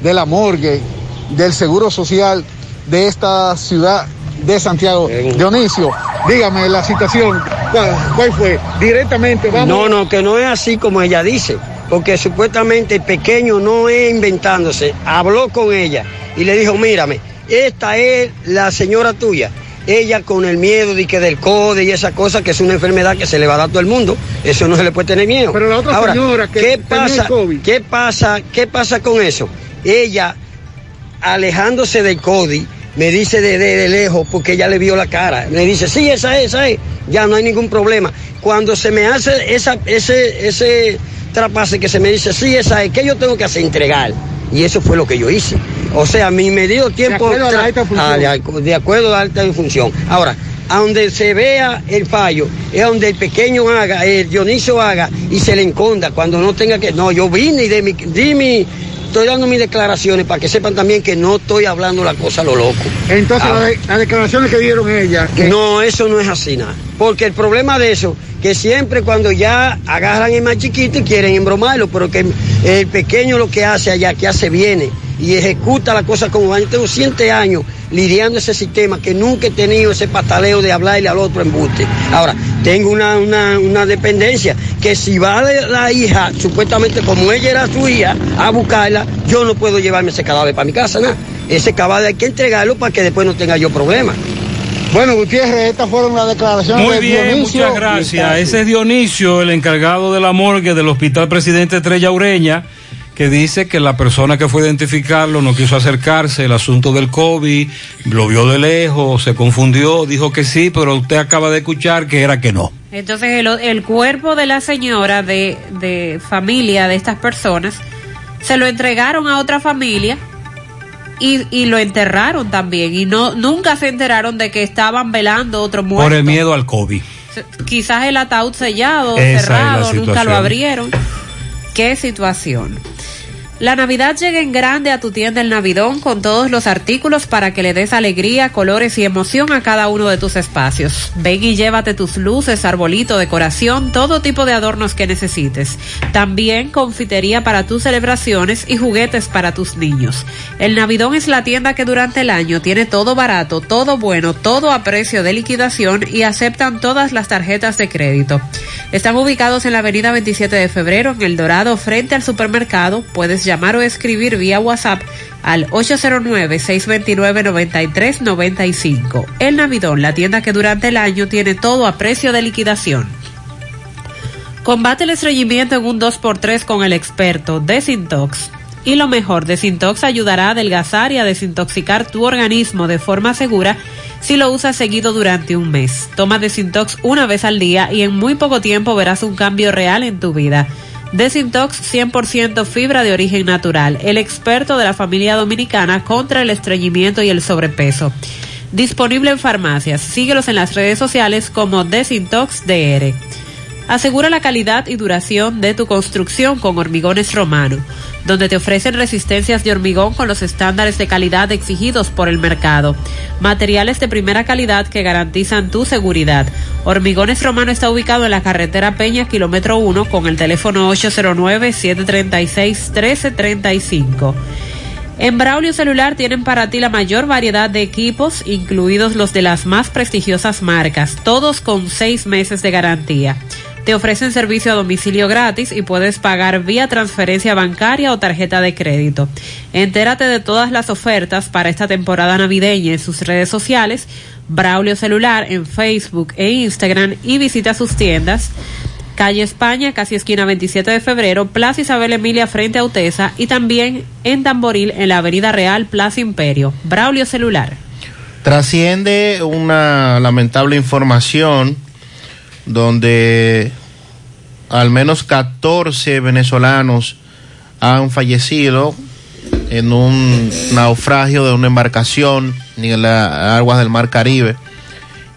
de la morgue del Seguro Social de esta ciudad de Santiago. Dionisio, dígame la situación, ¿cuál, cuál fue? Directamente, vamos. No, no, que no es así como ella dice, porque supuestamente el pequeño no es inventándose, habló con ella y le dijo, mírame, esta es la señora tuya. Ella con el miedo de que del CODE y esa cosa, que es una enfermedad que se le va a dar a todo el mundo, eso no se le puede tener miedo. Pero la otra Ahora, señora que ¿qué pasa, COVID. ¿qué pasa, qué pasa con eso? Ella, alejándose del CODI, me dice de, de, de, lejos porque ella le vio la cara. Me dice, sí, esa es, esa es. Ya no hay ningún problema. Cuando se me hace esa, ese, ese trapase que se me dice, sí, esa es, ¿qué yo tengo que hacer? Entregar. Y eso fue lo que yo hice. O sea, mi medido tiempo. De acuerdo a la alta función. Ah, de, de, acuerdo a la alta función. Ahora, a donde se vea el fallo, es donde el pequeño haga, el Dionisio haga y se le enconda cuando no tenga que. No, yo vine y de mi, di mi, estoy dando mis declaraciones para que sepan también que no estoy hablando la cosa a lo loco. Entonces, ah, las la declaraciones que dieron ella. Que... No, eso no es así nada. Porque el problema de eso, que siempre cuando ya agarran el más chiquito quieren embromarlo, pero que el pequeño lo que hace allá, que hace viene y ejecuta la cosa como va. Yo tengo siete años lidiando ese sistema que nunca he tenido ese pataleo de hablarle al otro embuste. Ahora, tengo una, una, una dependencia que si va la, la, hija, supuestamente como ella era su hija, a buscarla, yo no puedo llevarme ese cadáver para mi casa, nada. Ese cadáver hay que entregarlo para que después no tenga yo problemas. Bueno, Gutiérrez, estas fueron las declaraciones Muy de bien, Dionisio muchas gracias. Ese es Dionisio, el encargado de la morgue del Hospital Presidente Estrella Ureña, que dice que la persona que fue a identificarlo no quiso acercarse, el asunto del COVID, lo vio de lejos, se confundió, dijo que sí, pero usted acaba de escuchar que era que no. Entonces el, el cuerpo de la señora de, de familia de estas personas se lo entregaron a otra familia y, y lo enterraron también y no nunca se enteraron de que estaban velando otro muerto. Por el miedo al COVID. Quizás el ataúd sellado, Esa cerrado, nunca lo abrieron. Qué situación. La Navidad llega en grande a tu tienda El Navidón con todos los artículos para que le des alegría, colores y emoción a cada uno de tus espacios. Ven y llévate tus luces, arbolito, decoración, todo tipo de adornos que necesites. También confitería para tus celebraciones y juguetes para tus niños. El Navidón es la tienda que durante el año tiene todo barato, todo bueno, todo a precio de liquidación y aceptan todas las tarjetas de crédito. Están ubicados en la avenida 27 de febrero, en El Dorado, frente al supermercado. Puedes llamar o escribir vía WhatsApp al 809-629-9395. El Navidón, la tienda que durante el año tiene todo a precio de liquidación. Combate el estreñimiento en un 2x3 con el experto Desintox. Y lo mejor, Desintox ayudará a adelgazar y a desintoxicar tu organismo de forma segura si lo usas seguido durante un mes. Toma Desintox una vez al día y en muy poco tiempo verás un cambio real en tu vida. Desintox 100% fibra de origen natural, el experto de la familia dominicana contra el estreñimiento y el sobrepeso. Disponible en farmacias. Síguelos en las redes sociales como Desintox DR. Asegura la calidad y duración de tu construcción con Hormigones Romano, donde te ofrecen resistencias de hormigón con los estándares de calidad exigidos por el mercado. Materiales de primera calidad que garantizan tu seguridad. Hormigones Romano está ubicado en la carretera Peña, kilómetro 1, con el teléfono 809-736-1335. En Braulio Celular tienen para ti la mayor variedad de equipos, incluidos los de las más prestigiosas marcas, todos con seis meses de garantía. Te ofrecen servicio a domicilio gratis y puedes pagar vía transferencia bancaria o tarjeta de crédito. Entérate de todas las ofertas para esta temporada navideña en sus redes sociales, Braulio Celular en Facebook e Instagram y visita sus tiendas. Calle España, casi esquina 27 de febrero, Plaza Isabel Emilia frente a Utesa y también en Tamboril en la Avenida Real, Plaza Imperio. Braulio Celular. Trasciende una lamentable información donde al menos 14 venezolanos han fallecido en un naufragio de una embarcación en las aguas del Mar Caribe,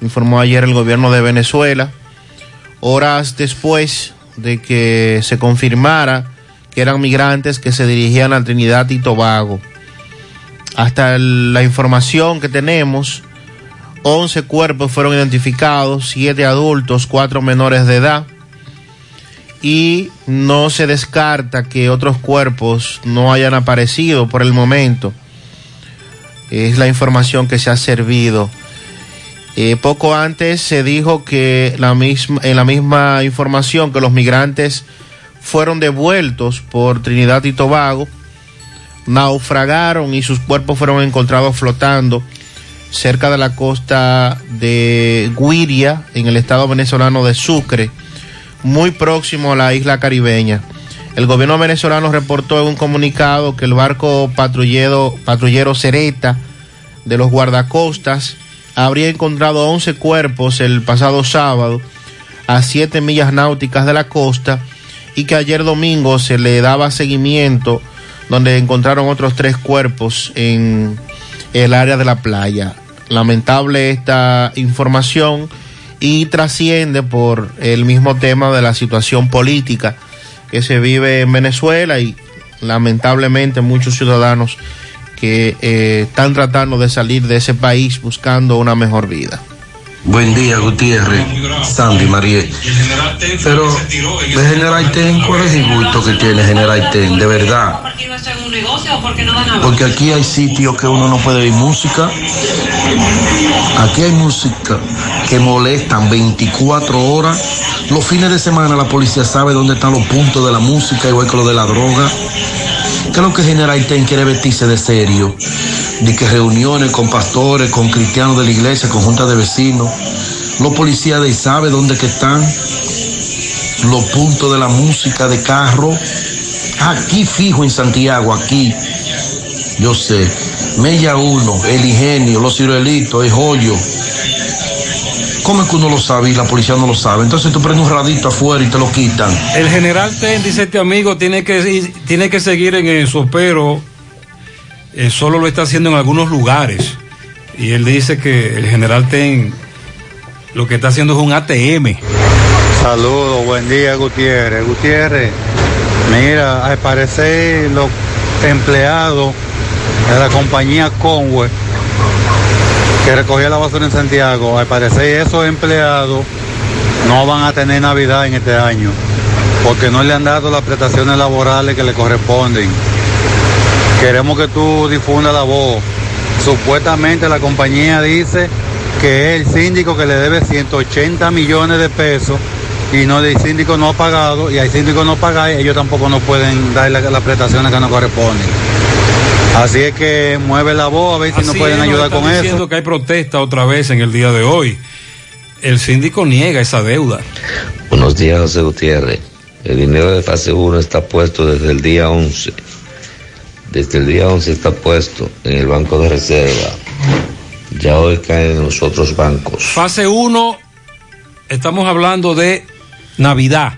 informó ayer el gobierno de Venezuela, horas después de que se confirmara que eran migrantes que se dirigían a Trinidad y Tobago. Hasta la información que tenemos, 11 cuerpos fueron identificados, 7 adultos, 4 menores de edad. Y no se descarta que otros cuerpos no hayan aparecido por el momento. Es la información que se ha servido. Eh, poco antes se dijo que la misma, en la misma información que los migrantes fueron devueltos por Trinidad y Tobago, naufragaron y sus cuerpos fueron encontrados flotando cerca de la costa de Guiria, en el estado venezolano de Sucre, muy próximo a la isla caribeña. El gobierno venezolano reportó en un comunicado que el barco patrullero, patrullero Cereta de los guardacostas habría encontrado 11 cuerpos el pasado sábado a 7 millas náuticas de la costa y que ayer domingo se le daba seguimiento donde encontraron otros tres cuerpos en el área de la playa. Lamentable esta información y trasciende por el mismo tema de la situación política que se vive en Venezuela y lamentablemente muchos ciudadanos que eh, están tratando de salir de ese país buscando una mejor vida. Buen día, Gutiérrez, Sandy, Mariel. Pero de General Ten, ¿cuál es el gusto que tiene General Ten? De verdad. Porque aquí hay sitios que uno no puede oír música. Aquí hay música que molestan 24 horas. Los fines de semana la policía sabe dónde están los puntos de la música, igual que lo de la droga. ¿Qué es lo que General Ten quiere vestirse de serio? De que reuniones con pastores, con cristianos de la iglesia, con juntas de vecinos. Los policías de ahí saben dónde que están los puntos de la música de carro. Aquí fijo en Santiago, aquí. Yo sé. Mella 1, El Ingenio, Los Ciruelitos, El Joyo. ¿Cómo es que uno lo sabe y la policía no lo sabe? Entonces tú prendes un radito afuera y te lo quitan. El general Ten, dice este amigo, tiene que, tiene que seguir en eso, pero eh, solo lo está haciendo en algunos lugares. Y él dice que el general Ten lo que está haciendo es un ATM. Saludos, buen día Gutiérrez. Gutiérrez, mira, al parecer los empleados de la compañía Conway que recogía la basura en Santiago, al parecer esos empleados no van a tener Navidad en este año porque no le han dado las prestaciones laborales que le corresponden. Queremos que tú difundas la voz. Supuestamente la compañía dice que es el síndico que le debe 180 millones de pesos y no el síndico no ha pagado y al síndico no paga ellos tampoco no pueden dar la- las prestaciones que nos corresponden. Así es que mueve la voz a ver si nos pueden es, nos ayudar con diciendo eso. que hay protesta otra vez en el día de hoy. El síndico niega esa deuda. Buenos días, José Gutiérrez. El dinero de fase 1 está puesto desde el día 11. Desde el día 11 está puesto en el Banco de Reserva. Ya hoy caen en los otros bancos. Fase 1, estamos hablando de Navidad.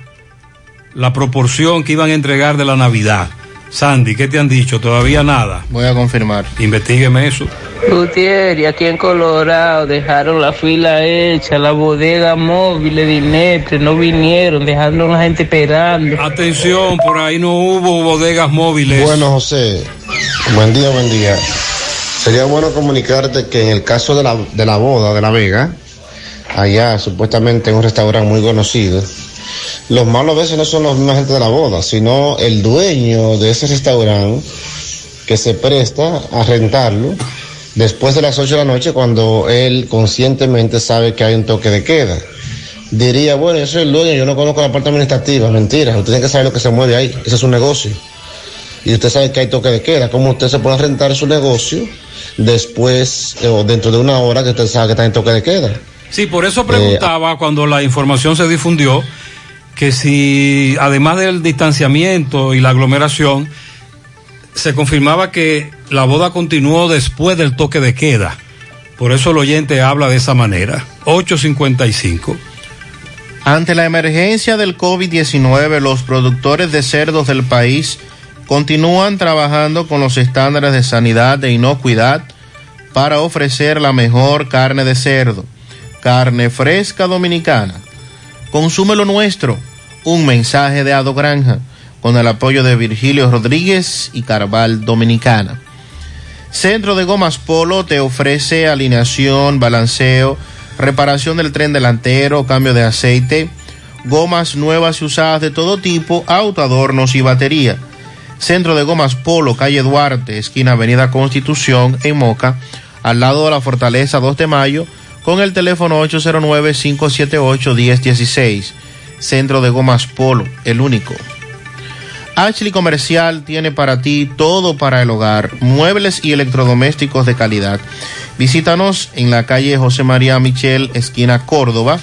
La proporción que iban a entregar de la Navidad. Sandy, ¿qué te han dicho? Todavía nada. Voy a confirmar. Investígueme eso. Gutiérrez, aquí en Colorado dejaron la fila hecha, la bodega móvil de Inepre, no vinieron, dejando a la gente esperando. Atención, por ahí no hubo bodegas móviles. Bueno, José, buen día, buen día. Sería bueno comunicarte que en el caso de la, de la boda de La Vega, allá supuestamente en un restaurante muy conocido, los malos a veces no son los mismos gente de la boda, sino el dueño de ese restaurante que se presta a rentarlo después de las 8 de la noche cuando él conscientemente sabe que hay un toque de queda. Diría, bueno, yo soy el dueño, yo no conozco la parte administrativa, mentira, usted tiene que saber lo que se mueve ahí, ese es su negocio y usted sabe que hay toque de queda, ¿cómo usted se puede rentar su negocio después eh, o dentro de una hora que usted sabe que está en toque de queda? Sí, por eso preguntaba cuando la información se difundió que si además del distanciamiento y la aglomeración, se confirmaba que la boda continuó después del toque de queda. Por eso el oyente habla de esa manera. 855. Ante la emergencia del COVID-19, los productores de cerdos del país continúan trabajando con los estándares de sanidad e inocuidad para ofrecer la mejor carne de cerdo, carne fresca dominicana. Consume lo nuestro. Un mensaje de Ado Granja con el apoyo de Virgilio Rodríguez y Carval Dominicana. Centro de Gomas Polo te ofrece alineación, balanceo, reparación del tren delantero, cambio de aceite, gomas nuevas y usadas de todo tipo, autoadornos y batería. Centro de Gomas Polo, calle Duarte, esquina Avenida Constitución, en Moca, al lado de la Fortaleza 2 de Mayo, con el teléfono 809-578-1016. Centro de Gomas Polo, el único. Ashley Comercial tiene para ti todo para el hogar, muebles y electrodomésticos de calidad. Visítanos en la calle José María Michel, esquina Córdoba,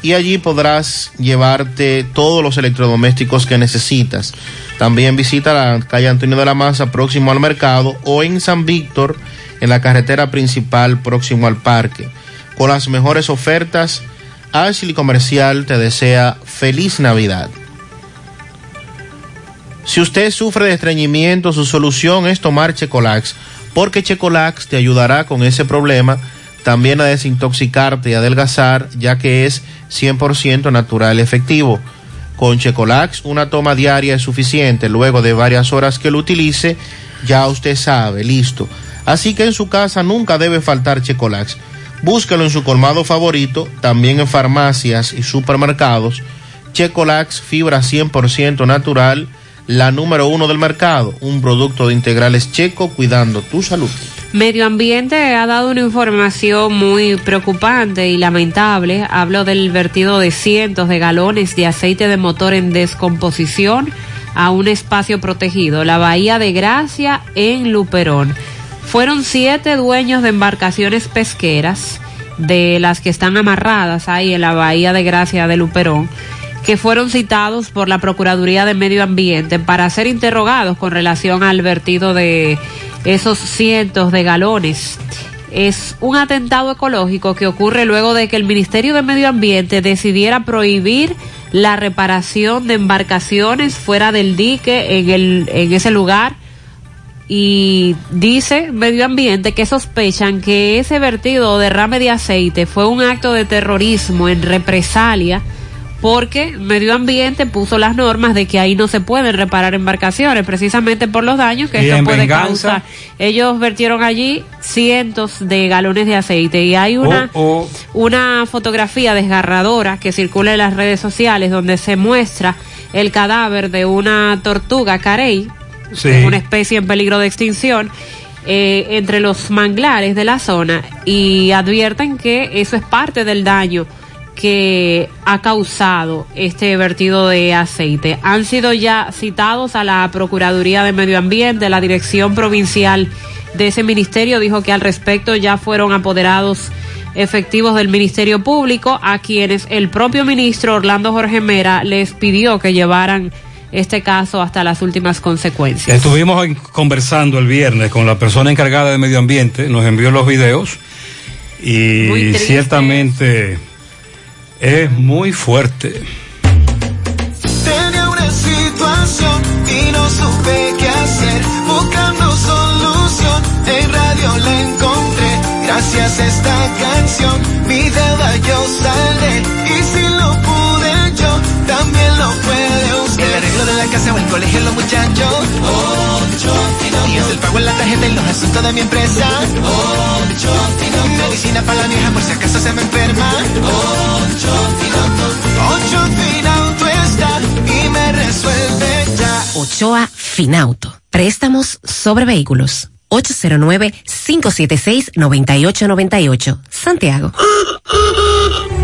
y allí podrás llevarte todos los electrodomésticos que necesitas. También visita la calle Antonio de la Maza, próximo al mercado, o en San Víctor, en la carretera principal, próximo al parque. Con las mejores ofertas, Ashley Comercial te desea feliz Navidad. Si usted sufre de estreñimiento, su solución es tomar Checolax, porque Checolax te ayudará con ese problema, también a desintoxicarte y adelgazar, ya que es 100% natural y efectivo. Con Checolax, una toma diaria es suficiente. Luego de varias horas que lo utilice, ya usted sabe, listo. Así que en su casa nunca debe faltar Checolax. Búsquelo en su colmado favorito, también en farmacias y supermercados. Checolax, fibra 100% natural, la número uno del mercado, un producto de integrales checo cuidando tu salud. Medio Ambiente ha dado una información muy preocupante y lamentable. Hablo del vertido de cientos de galones de aceite de motor en descomposición a un espacio protegido, la Bahía de Gracia en Luperón. Fueron siete dueños de embarcaciones pesqueras, de las que están amarradas ahí en la bahía de Gracia de Luperón, que fueron citados por la Procuraduría de Medio Ambiente para ser interrogados con relación al vertido de esos cientos de galones. Es un atentado ecológico que ocurre luego de que el Ministerio de Medio Ambiente decidiera prohibir la reparación de embarcaciones fuera del dique en, el, en ese lugar y dice Medio Ambiente que sospechan que ese vertido o derrame de aceite fue un acto de terrorismo en represalia porque Medio Ambiente puso las normas de que ahí no se pueden reparar embarcaciones, precisamente por los daños que esto puede venganza- causar. Ellos vertieron allí cientos de galones de aceite y hay una, O- una fotografía desgarradora que circula en las redes sociales donde se muestra el cadáver de una tortuga carey, Es una especie en peligro de extinción, eh, entre los manglares de la zona y advierten que eso es parte del daño que ha causado este vertido de aceite. Han sido ya citados a la Procuraduría de Medio Ambiente, la Dirección Provincial de ese ministerio dijo que al respecto ya fueron apoderados efectivos del Ministerio Público a quienes el propio ministro Orlando Jorge Mera les pidió que llevaran este caso hasta las últimas consecuencias. Estuvimos conversando el viernes con la persona encargada de medio ambiente, nos envió los videos y ciertamente es muy fuerte. Tenía una situación y no supe qué hacer. Buscando solución, en radio la encontré. Gracias a esta canción, mi deuda yo saldré. Y si también lo puede usted. El arreglo de la casa o el colegio, los muchachos. Ocho Y es el pago en la tarjeta y los asuntos de mi empresa. Ocho Medicina para la vieja por si acaso se me enferma. Ocho Ocho Finauto está y me resuelve ya. Ochoa Finauto. Préstamos sobre vehículos. 809-576-9898. Santiago.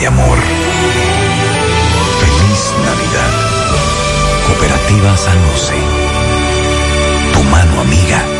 de amor. Feliz Navidad. Cooperativa San José. Tu mano amiga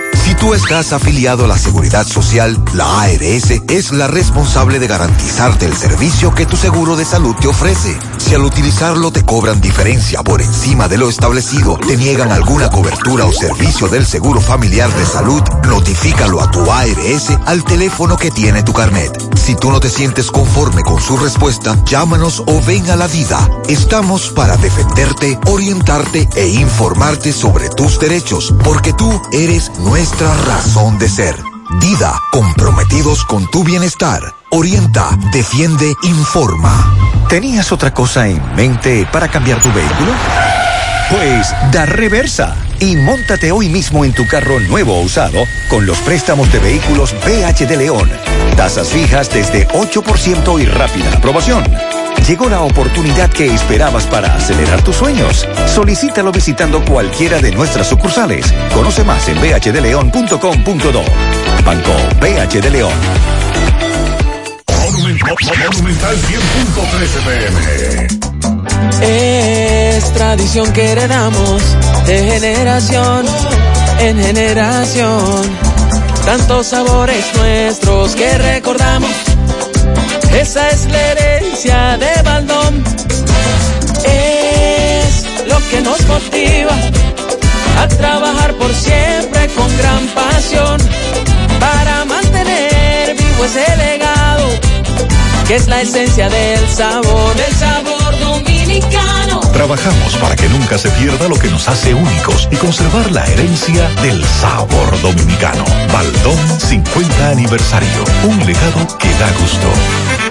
Si tú estás afiliado a la Seguridad Social, la ARS es la responsable de garantizarte el servicio que tu seguro de salud te ofrece. Si al utilizarlo te cobran diferencia por encima de lo establecido, te niegan alguna cobertura o servicio del seguro familiar de salud, notifícalo a tu ARS al teléfono que tiene tu carnet. Si tú no te sientes conforme con su respuesta, llámanos o ven a la vida. Estamos para defenderte, orientarte e informarte sobre tus derechos, porque tú eres nuestra razón de ser. Dida, comprometidos con tu bienestar. Orienta, defiende, informa. ¿Tenías otra cosa en mente para cambiar tu vehículo? Pues da reversa y móntate hoy mismo en tu carro nuevo o usado con los préstamos de vehículos BH de León. Tasas fijas desde 8% y rápida aprobación. Llegó la oportunidad que esperabas para acelerar tus sueños. Solicítalo visitando cualquiera de nuestras sucursales. Conoce más en bhdeleon.com.do. Banco BH de León. Monumental 100.13 pm. Es tradición que heredamos de generación en generación. Tantos sabores nuestros que recordamos. Esa es la herencia de Baldón. Es lo que nos motiva a trabajar por siempre con gran pasión para mantener vivo ese legado que es la esencia del sabor, del sabor Trabajamos para que nunca se pierda lo que nos hace únicos y conservar la herencia del sabor dominicano. Baldón 50 aniversario. Un legado que da gusto.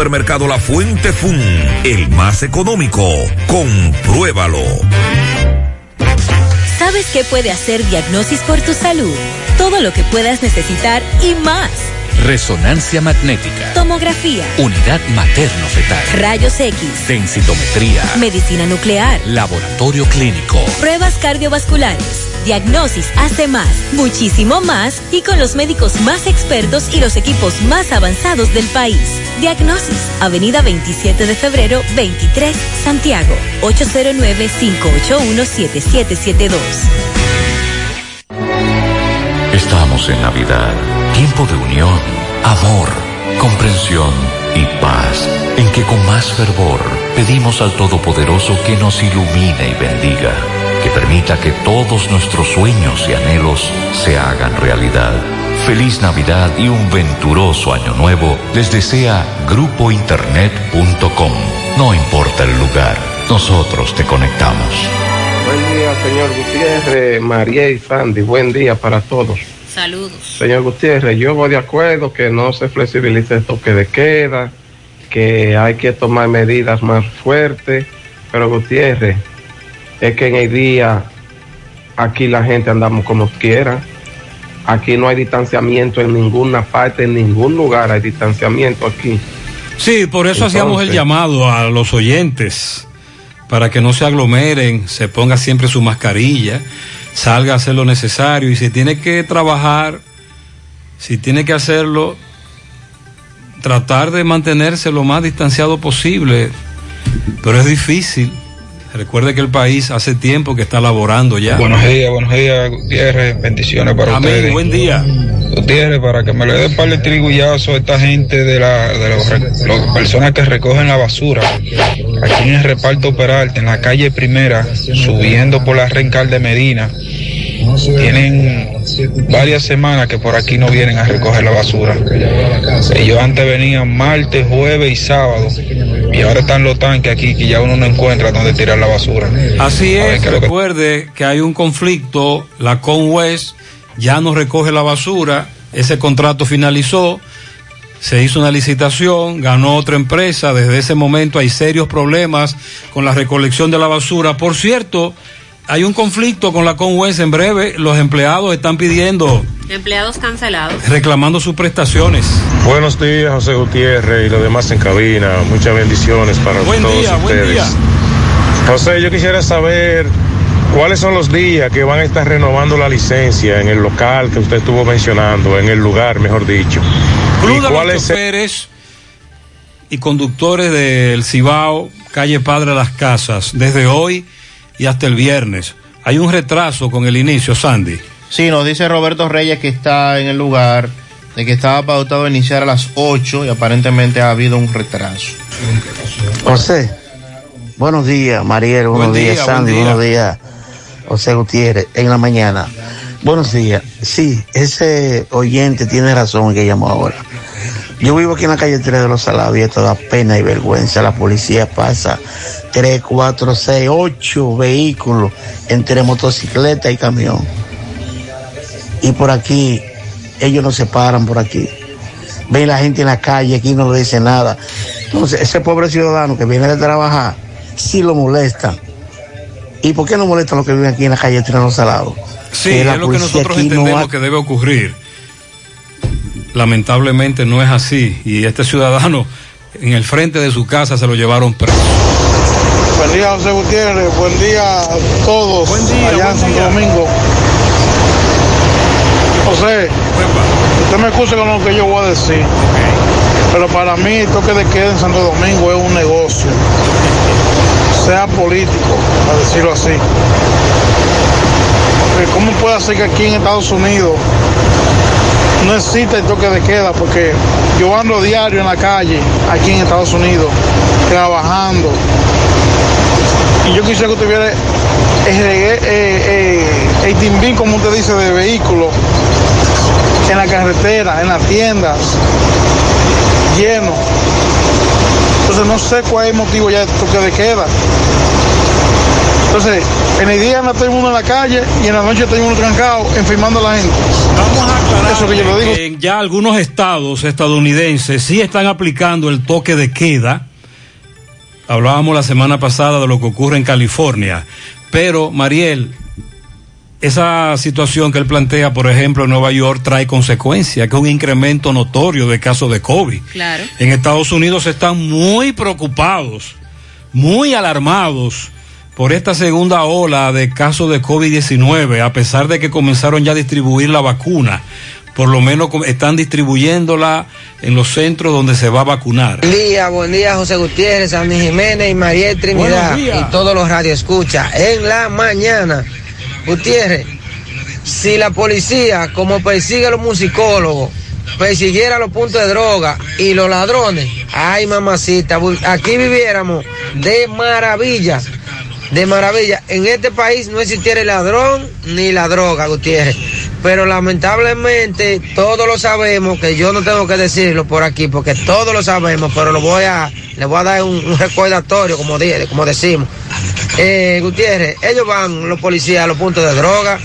Supermercado La Fuente Fun, el más económico. Compruébalo. ¿Sabes qué puede hacer Diagnosis por tu salud? Todo lo que puedas necesitar y más. Resonancia magnética. Tomografía. Unidad materno-fetal. Rayos X. Densitometría. Medicina nuclear. Laboratorio clínico. Pruebas cardiovasculares. Diagnosis hace más, muchísimo más y con los médicos más expertos y los equipos más avanzados del país. Diagnosis, Avenida 27 de febrero, 23, Santiago, 809-581-7772. Estamos en Navidad, tiempo de unión, amor, comprensión y paz, en que con más fervor pedimos al Todopoderoso que nos ilumine y bendiga, que permita que todos nuestros sueños y anhelos se hagan realidad. Feliz Navidad y un venturoso año nuevo les desea grupointernet.com. No importa el lugar, nosotros te conectamos. Buen día, señor Gutiérrez, María y Sandy. Buen día para todos. Saludos. Señor Gutiérrez, yo voy de acuerdo que no se flexibilice el toque de queda, que hay que tomar medidas más fuertes, pero Gutiérrez, es que en el día aquí la gente andamos como quiera. Aquí no hay distanciamiento en ninguna parte, en ningún lugar hay distanciamiento aquí. Sí, por eso hacíamos el llamado a los oyentes para que no se aglomeren, se ponga siempre su mascarilla, salga a hacer lo necesario y si tiene que trabajar, si tiene que hacerlo, tratar de mantenerse lo más distanciado posible, pero es difícil. Recuerde que el país hace tiempo que está laborando ya. Buenos días, buenos días, Gutiérrez. Bendiciones para Amén, ustedes. buen día. Gutiérrez, para que me le dé un par de trigullazo a esta gente de la de los las personas que recogen la basura. Aquí en el reparto Peralta, en la calle Primera, subiendo por la Rencal de Medina. Tienen varias semanas que por aquí no vienen a recoger la basura. Ellos antes venían martes, jueves y sábado. Y ahora están los tanques aquí que ya uno no encuentra donde tirar la basura. Así es, que- recuerde que hay un conflicto, la Conwest ya no recoge la basura, ese contrato finalizó, se hizo una licitación, ganó otra empresa, desde ese momento hay serios problemas con la recolección de la basura. Por cierto, hay un conflicto con la Conwest en breve, los empleados están pidiendo, Empleados cancelados. reclamando sus prestaciones. Buenos días, José Gutiérrez y los demás en cabina. Muchas bendiciones para Buen todos día, buen ustedes. día. José, yo quisiera saber cuáles son los días que van a estar renovando la licencia en el local que usted estuvo mencionando, en el lugar, mejor dicho. Club ¿Y de cuál los es el- choferes y conductores del Cibao, calle Padre Las Casas, desde hoy y hasta el viernes. Hay un retraso con el inicio, Sandy. Sí, nos dice Roberto Reyes que está en el lugar, de que estaba pautado a iniciar a las 8 y aparentemente ha habido un retraso. José, buenos días, Mariel, buenos Buen día, días, buen Sandy, día. buenos días, José Gutiérrez, en la mañana. Buenos días. Sí, ese oyente tiene razón que llamó ahora. Yo vivo aquí en la calle 3 de los Salados y esto da pena y vergüenza. La policía pasa 3, 4, 6, 8 vehículos entre motocicleta y camión. Y por aquí, ellos no se paran por aquí. ven la gente en la calle, aquí no le dice nada. Entonces, ese pobre ciudadano que viene de trabajar, sí lo molesta. ¿Y por qué no molesta a los que viven aquí en la calle Tirano Salado? Sí, Que la es lo que nosotros no entendemos ha- que debe ocurrir. Lamentablemente no es así. Y este ciudadano en el frente de su casa se lo llevaron preso. Buen día, José Gutiérrez. Buen día a todos allá en Santo Domingo. José, usted me excusa con lo que yo voy a decir. Pero para mí el toque de queda en Santo Domingo es un negocio. Sea político, para decirlo así. Porque ¿Cómo puede ser que aquí en Estados Unidos no existe el toque de queda? Porque yo ando diario en la calle, aquí en Estados Unidos, trabajando. Y yo quisiera que tuviera el, eh, eh, timbín, como usted dice, de vehículos en la carretera, en las tiendas, lleno. Entonces no sé cuál es el motivo ya de toque de queda. Entonces, en el día anda todo el mundo en la calle y en la noche todo el mundo trancado, enfermando a la gente. Vamos a aclarar Eso que yo lo digo. que ya algunos estados estadounidenses sí están aplicando el toque de queda. Hablábamos la semana pasada de lo que ocurre en California. Pero, Mariel, esa situación que él plantea, por ejemplo, en Nueva York, trae consecuencias, que es un incremento notorio de casos de COVID. Claro. En Estados Unidos están muy preocupados, muy alarmados por esta segunda ola de casos de COVID-19, a pesar de que comenzaron ya a distribuir la vacuna. Por lo menos están distribuyéndola en los centros donde se va a vacunar. Buen día, buen día José Gutiérrez, Sandy Jiménez y María Trinidad y todos los radioescuchas. En la mañana, Gutiérrez, si la policía, como persigue a los musicólogos, persiguiera los puntos de droga y los ladrones, ay mamacita, aquí viviéramos de maravilla, de maravilla. En este país no existiera el ladrón ni la droga, Gutiérrez. Pero lamentablemente todos lo sabemos, que yo no tengo que decirlo por aquí, porque todos lo sabemos, pero lo voy a, le voy a dar un, un recordatorio, como, di- como decimos. Eh, Gutiérrez, ellos van, los policías, a los puntos de droga,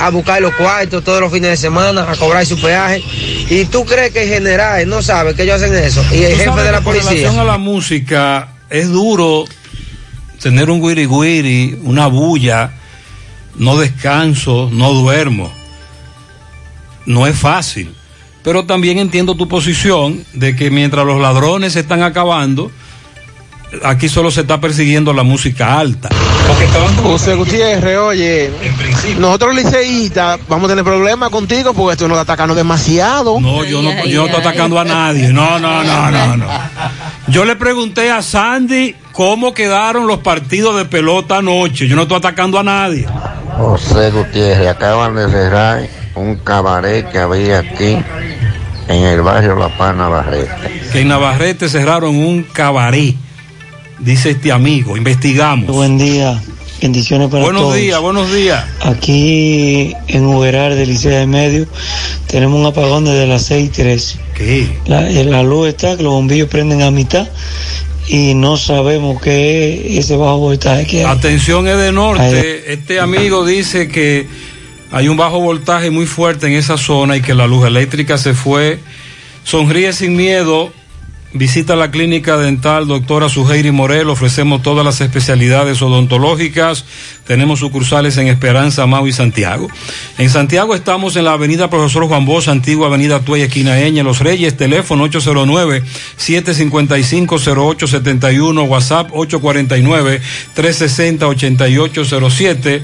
a buscar los cuartos todos los fines de semana, a cobrar su peaje. Y tú crees que el general no sabe que ellos hacen eso. Y el jefe de la policía. relación a la música, es duro tener un guiri guiri, una bulla, no descanso, no duermo. No es fácil. Pero también entiendo tu posición de que mientras los ladrones se están acabando, aquí solo se está persiguiendo la música alta. José Gutiérrez, oye, nosotros liceístas vamos a tener problemas contigo porque tú nos estás atacando demasiado. No, yo no, yo no estoy atacando a nadie. No, no, no, no, no. Yo le pregunté a Sandy cómo quedaron los partidos de pelota anoche. Yo no estoy atacando a nadie. José Gutiérrez, acaban de cerrar un cabaret que había aquí en el barrio La Paz Navarrete. Que en Navarrete cerraron un cabaret, dice este amigo. Investigamos. Buen día, bendiciones para Buenos todos. días, buenos días. Aquí en Uberar de Licea de Medio tenemos un apagón desde las 6 y 13. ¿Qué? La, eh, la luz está, que los bombillos prenden a mitad y no sabemos qué es ese bajo voltaje que hay. Atención es de norte. Este amigo dice que hay un bajo voltaje muy fuerte en esa zona y que la luz eléctrica se fue. Sonríe sin miedo. Visita la clínica dental doctora Suheiri Morel. Ofrecemos todas las especialidades odontológicas. Tenemos sucursales en Esperanza, Mau y Santiago. En Santiago estamos en la avenida Profesor Juan Bosch, antigua avenida Tuey, esquina Eña, Los Reyes, teléfono 809-755-0871, WhatsApp 849-360-8807.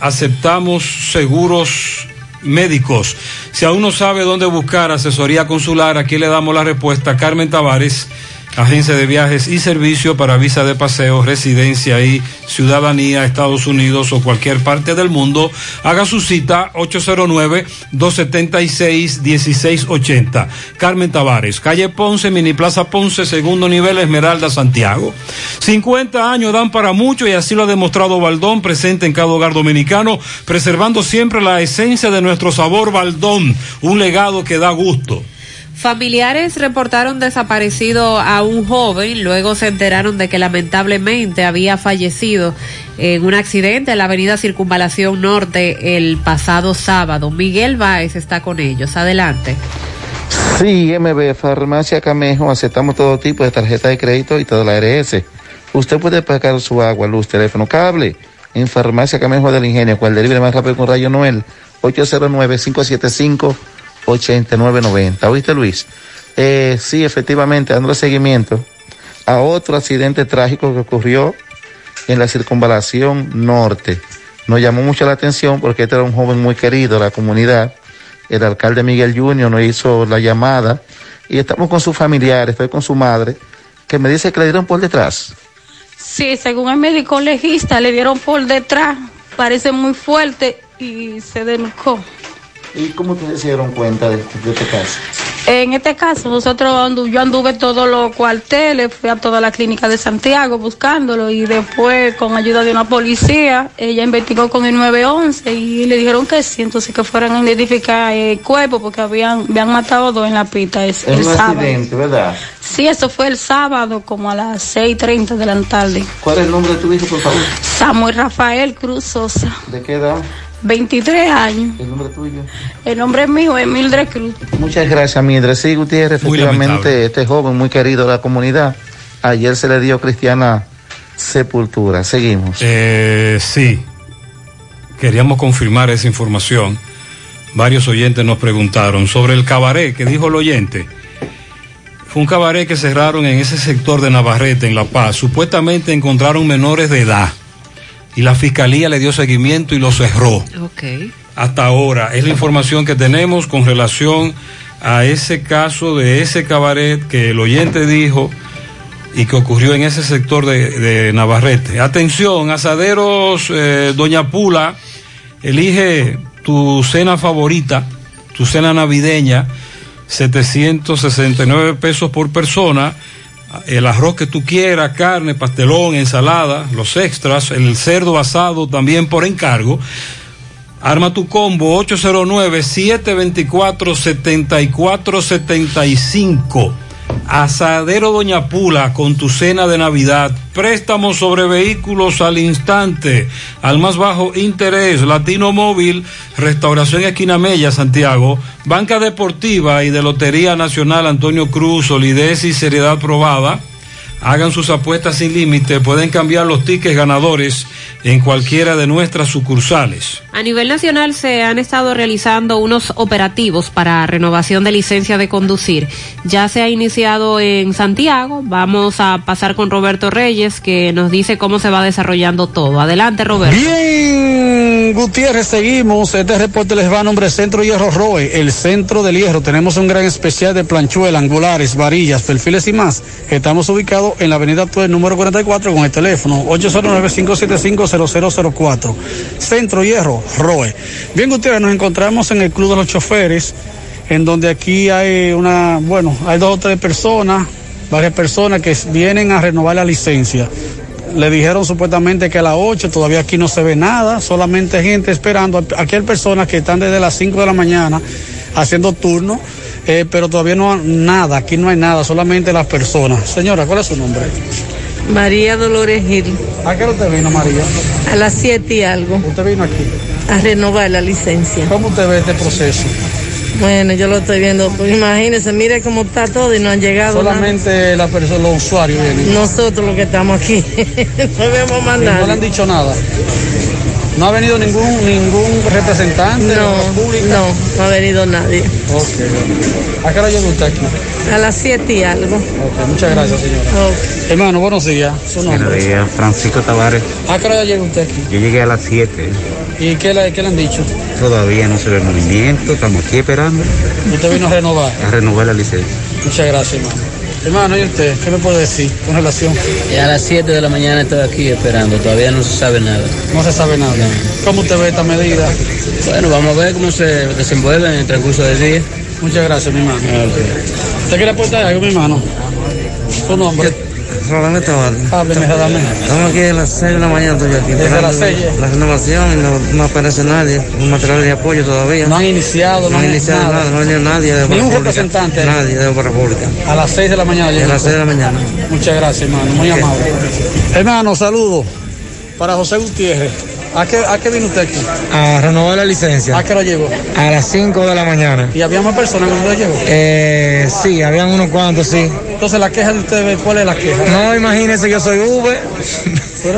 Aceptamos seguros médicos. Si aún no sabe dónde buscar asesoría consular, aquí le damos la respuesta. Carmen Tavares, agencia de viajes y servicio para visa de paseo, residencia y ciudadanía, Estados Unidos o cualquier parte del mundo. Haga su cita 809-276-1680. Carmen Tavares, calle Ponce, Mini Plaza Ponce, segundo nivel, Esmeralda, Santiago. 50 años dan para mucho y así lo ha demostrado Baldón, presente en cada hogar dominicano, preservando siempre la esencia de nuestro sabor Baldón, un legado que da gusto. Familiares reportaron desaparecido a un joven, luego se enteraron de que lamentablemente había fallecido en un accidente en la avenida Circunvalación Norte el pasado sábado. Miguel Báez está con ellos. Adelante. Sí, MB, Farmacia Camejo, aceptamos todo tipo de tarjeta de crédito y toda la ARS. Usted puede pagar su agua, luz, teléfono, cable en Farmacia Camejo del Ingenio, el delivery más rápido con Rayo Noel, 809-575-8990. ¿Oíste, Luis? Eh, sí, efectivamente, dando seguimiento a otro accidente trágico que ocurrió en la circunvalación norte. Nos llamó mucho la atención porque este era un joven muy querido de la comunidad. El alcalde Miguel Junior nos hizo la llamada y estamos con sus familiares, estoy con su madre, que me dice que le dieron por detrás. Sí, según el médico legista, le dieron por detrás. Parece muy fuerte y se denucó. ¿Y cómo ustedes se dieron cuenta de, de este caso? En este caso, nosotros andu- yo anduve todos los cuarteles, fui a toda la clínica de Santiago buscándolo y después, con ayuda de una policía, ella investigó con el 911 y le dijeron que sí, entonces que fueran a identificar el cuerpo porque habían, habían matado dos en la pista es- el un sábado. accidente, ¿verdad? Sí, eso fue el sábado como a las 6.30 de la tarde. ¿Cuál es el nombre de tu hijo, por favor? Samuel Rafael Cruz Sosa, ¿De qué edad? 23 años. ¿El nombre tuyo? El nombre mío es Mildred Cruz. Muchas gracias, Mildred. Sí, Gutiérrez, efectivamente, este joven muy querido de la comunidad, ayer se le dio cristiana sepultura. Seguimos. Eh, sí, queríamos confirmar esa información. Varios oyentes nos preguntaron sobre el cabaret que dijo el oyente. Fue un cabaret que cerraron en ese sector de Navarrete, en La Paz. Supuestamente encontraron menores de edad y la fiscalía le dio seguimiento y lo cerró. Ok. Hasta ahora es la información que tenemos con relación a ese caso de ese cabaret que el oyente dijo y que ocurrió en ese sector de, de Navarrete. Atención, asaderos eh, Doña Pula, elige tu cena favorita, tu cena navideña, 769 pesos por persona. El arroz que tú quieras, carne, pastelón, ensalada, los extras, el cerdo asado también por encargo. Arma tu combo 809-724-7475. Asadero Doña Pula con tu cena de Navidad. Préstamos sobre vehículos al instante. Al más bajo interés. Latino Móvil. Restauración Esquina Mella, Santiago. Banca Deportiva y de Lotería Nacional Antonio Cruz. Solidez y seriedad probada. Hagan sus apuestas sin límite. Pueden cambiar los tickets ganadores en cualquiera de nuestras sucursales. A nivel nacional se han estado realizando unos operativos para renovación de licencia de conducir. Ya se ha iniciado en Santiago. Vamos a pasar con Roberto Reyes que nos dice cómo se va desarrollando todo. Adelante, Roberto. Bien, Gutiérrez, seguimos. Este reporte les va a nombre Centro Hierro Roe, el centro del hierro. Tenemos un gran especial de planchuela, angulares, varillas, perfiles y más. Estamos ubicados en la avenida Tuel, número 44, con el teléfono 809-575-0004. Centro Hierro Roe. Bien, Gutiérrez, nos encontramos en el Club de los Choferes, en donde aquí hay una, bueno, hay dos o tres personas, varias personas que vienen a renovar la licencia. Le dijeron supuestamente que a las 8 todavía aquí no se ve nada, solamente gente esperando. Aquí hay personas que están desde las 5 de la mañana haciendo turno, eh, pero todavía no nada, aquí no hay nada, solamente las personas. Señora, ¿cuál es su nombre? María Dolores Gil. ¿A qué hora usted vino, María? A las 7 y algo. ¿Usted vino aquí? A renovar la licencia. ¿Cómo usted ve este proceso? Bueno, yo lo estoy viendo. Pues imagínese, mire cómo está todo y no han llegado Solamente los usuarios vienen. Nosotros los que estamos aquí. no vemos más nada. No le han dicho nada. No ha venido ningún ningún representante de la No, República. no, no ha venido nadie. Ok. ¿A qué hora llegó usted aquí? A las 7 y algo. Ok, muchas gracias, señora. Hermano, buenos días. Su nombre. Buenos días, Francisco Tavares. ¿A qué hora llegó usted aquí? Yo llegué a las 7. ¿Y qué le, qué le han dicho? Todavía no se ve movimiento. Estamos aquí esperando Usted vino a renovar. a renovar la licencia. Muchas gracias, hermano. Hermano, ¿y usted? ¿Qué me puede decir con relación? Y a las 7 de la mañana estoy aquí esperando, todavía no se sabe nada. No se sabe nada. ¿Cómo usted ve esta medida? Bueno, vamos a ver cómo se desenvuelve en el transcurso del día. Muchas gracias, mi hermano. ¿Usted quiere aportar algo, mi hermano? ¿Su nombre? Solamente Hábleme, radamés. Estamos aquí a las 6 de la mañana, estoy aquí. Desde las seis, ya. La renovación y no, no aparece nadie. Un material de apoyo todavía. No han iniciado, no han iniciado nada. No ha venido nadie de Ni un representante. Nadie de Obra Pública. A las 6 de la mañana A las 6 de la mañana. Muchas gracias, hermano. Muy amable. Hermano, saludos para José Gutiérrez. ¿A qué, ¿A qué vino usted aquí? A renovar la licencia. ¿A qué hora llegó? A las 5 de la mañana. ¿Y había más personas cuando usted llegó? Eh, sí, habían unos cuantos, sí. Entonces, ¿la queja de ustedes, cuál es la queja? No, imagínese, yo soy Uber.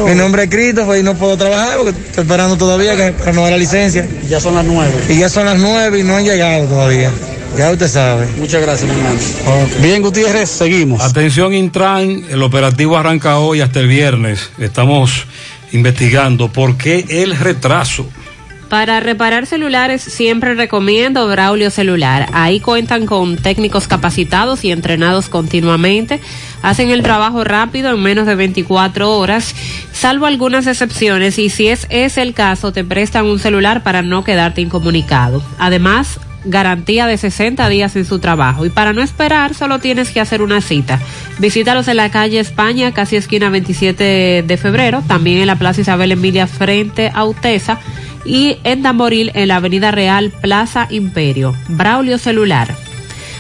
Mi nombre es Cristo, y no puedo trabajar porque estoy esperando todavía que renovar la licencia. Ya son las 9. Y ya son las 9 y no han llegado todavía. Ya usted sabe. Muchas gracias, mi hermano. Bien, Gutiérrez, seguimos. Atención Intran, el operativo arranca hoy hasta el viernes. Estamos investigando por qué el retraso. Para reparar celulares siempre recomiendo Braulio Celular. Ahí cuentan con técnicos capacitados y entrenados continuamente. Hacen el trabajo rápido en menos de 24 horas, salvo algunas excepciones y si es ese el caso te prestan un celular para no quedarte incomunicado. Además, garantía de 60 días en su trabajo. Y para no esperar, solo tienes que hacer una cita. Visítalos en la calle España, casi esquina 27 de febrero, también en la Plaza Isabel Emilia frente a Utesa y en Tamboril en la Avenida Real Plaza Imperio. Braulio Celular.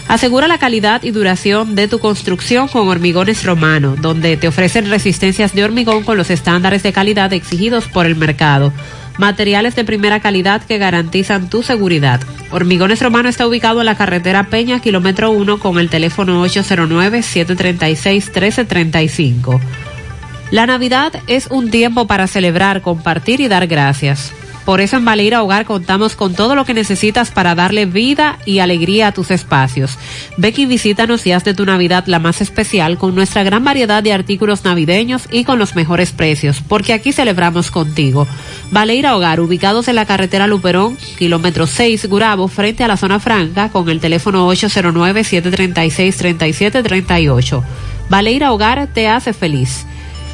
Asegura la calidad y duración de tu construcción con Hormigones Romano, donde te ofrecen resistencias de hormigón con los estándares de calidad exigidos por el mercado. Materiales de primera calidad que garantizan tu seguridad. Hormigones Romano está ubicado en la carretera Peña, kilómetro 1, con el teléfono 809-736-1335. La Navidad es un tiempo para celebrar, compartir y dar gracias. Por eso en Baleira Hogar contamos con todo lo que necesitas para darle vida y alegría a tus espacios. Ve y visítanos y haz de tu Navidad la más especial con nuestra gran variedad de artículos navideños y con los mejores precios, porque aquí celebramos contigo. Baleira Hogar, ubicados en la carretera Luperón, kilómetro 6, Gurabo, frente a la zona franca, con el teléfono 809-736-3738. Baleira Hogar te hace feliz.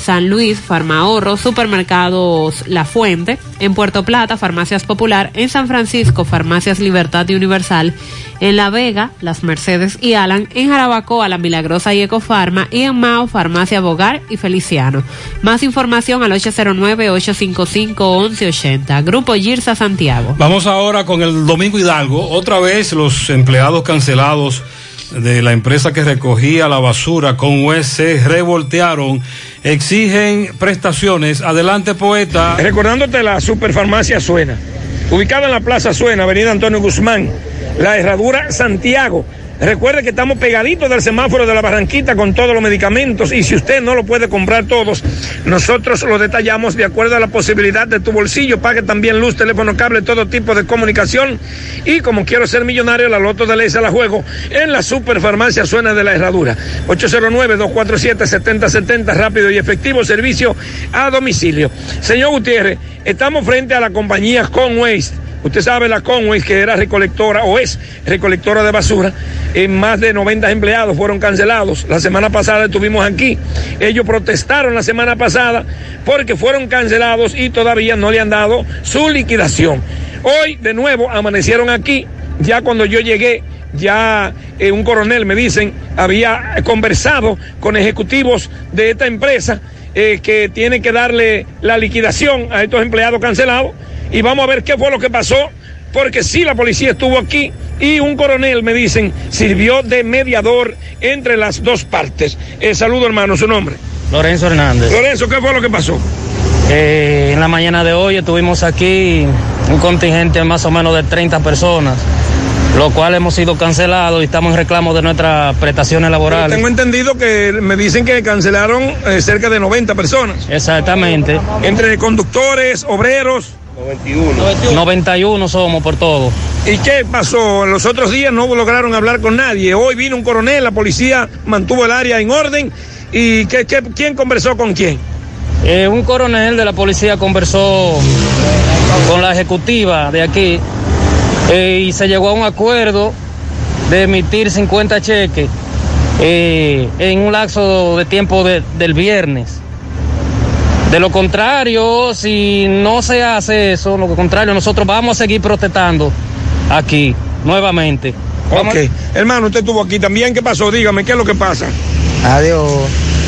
San Luis, Farmahorro, Supermercados La Fuente, en Puerto Plata, Farmacias Popular, en San Francisco, Farmacias Libertad y Universal, en La Vega, Las Mercedes y Alan, en Jarabacoa, La Milagrosa y Ecofarma, y en Mao, Farmacia Bogar y Feliciano. Más información al 809-855-1180. Grupo Girsa Santiago. Vamos ahora con el Domingo Hidalgo. Otra vez los empleados cancelados de la empresa que recogía la basura con UES se revoltearon, exigen prestaciones. Adelante, poeta. Recordándote la Superfarmacia Suena, ubicada en la Plaza Suena, Avenida Antonio Guzmán, la Herradura Santiago. Recuerde que estamos pegaditos del semáforo de la Barranquita con todos los medicamentos y si usted no lo puede comprar todos, nosotros lo detallamos de acuerdo a la posibilidad de tu bolsillo. Pague también luz, teléfono, cable, todo tipo de comunicación. Y como quiero ser millonario, la loto de ley se la juego en la Superfarmacia Suena de la Herradura. 809-247-7070, rápido y efectivo servicio a domicilio. Señor Gutiérrez, estamos frente a la compañía Conwaste. Usted sabe la Conway que era recolectora o es recolectora de basura. En más de 90 empleados fueron cancelados. La semana pasada estuvimos aquí. Ellos protestaron la semana pasada porque fueron cancelados y todavía no le han dado su liquidación. Hoy de nuevo amanecieron aquí. Ya cuando yo llegué, ya eh, un coronel me dicen había conversado con ejecutivos de esta empresa eh, que tiene que darle la liquidación a estos empleados cancelados y vamos a ver qué fue lo que pasó, porque sí la policía estuvo aquí y un coronel, me dicen, sirvió de mediador entre las dos partes. Eh, saludo hermano, su nombre. Lorenzo Hernández. Lorenzo, ¿qué fue lo que pasó? Eh, en la mañana de hoy estuvimos aquí un contingente más o menos de 30 personas, lo cual hemos sido cancelados y estamos en reclamo de nuestras prestaciones laborales. Tengo entendido que me dicen que cancelaron eh, cerca de 90 personas. Exactamente. Entre conductores, obreros. 91. 91 somos por todo. ¿Y qué pasó? Los otros días no lograron hablar con nadie. Hoy vino un coronel, la policía mantuvo el área en orden. ¿Y qué, qué, quién conversó con quién? Eh, un coronel de la policía conversó con la ejecutiva de aquí eh, y se llegó a un acuerdo de emitir 50 cheques eh, en un lapso de tiempo de, del viernes. De lo contrario, si no se hace eso, lo contrario, nosotros vamos a seguir protestando aquí nuevamente. Ok. Hermano, usted estuvo aquí también. ¿Qué pasó? Dígame, ¿qué es lo que pasa? Adiós,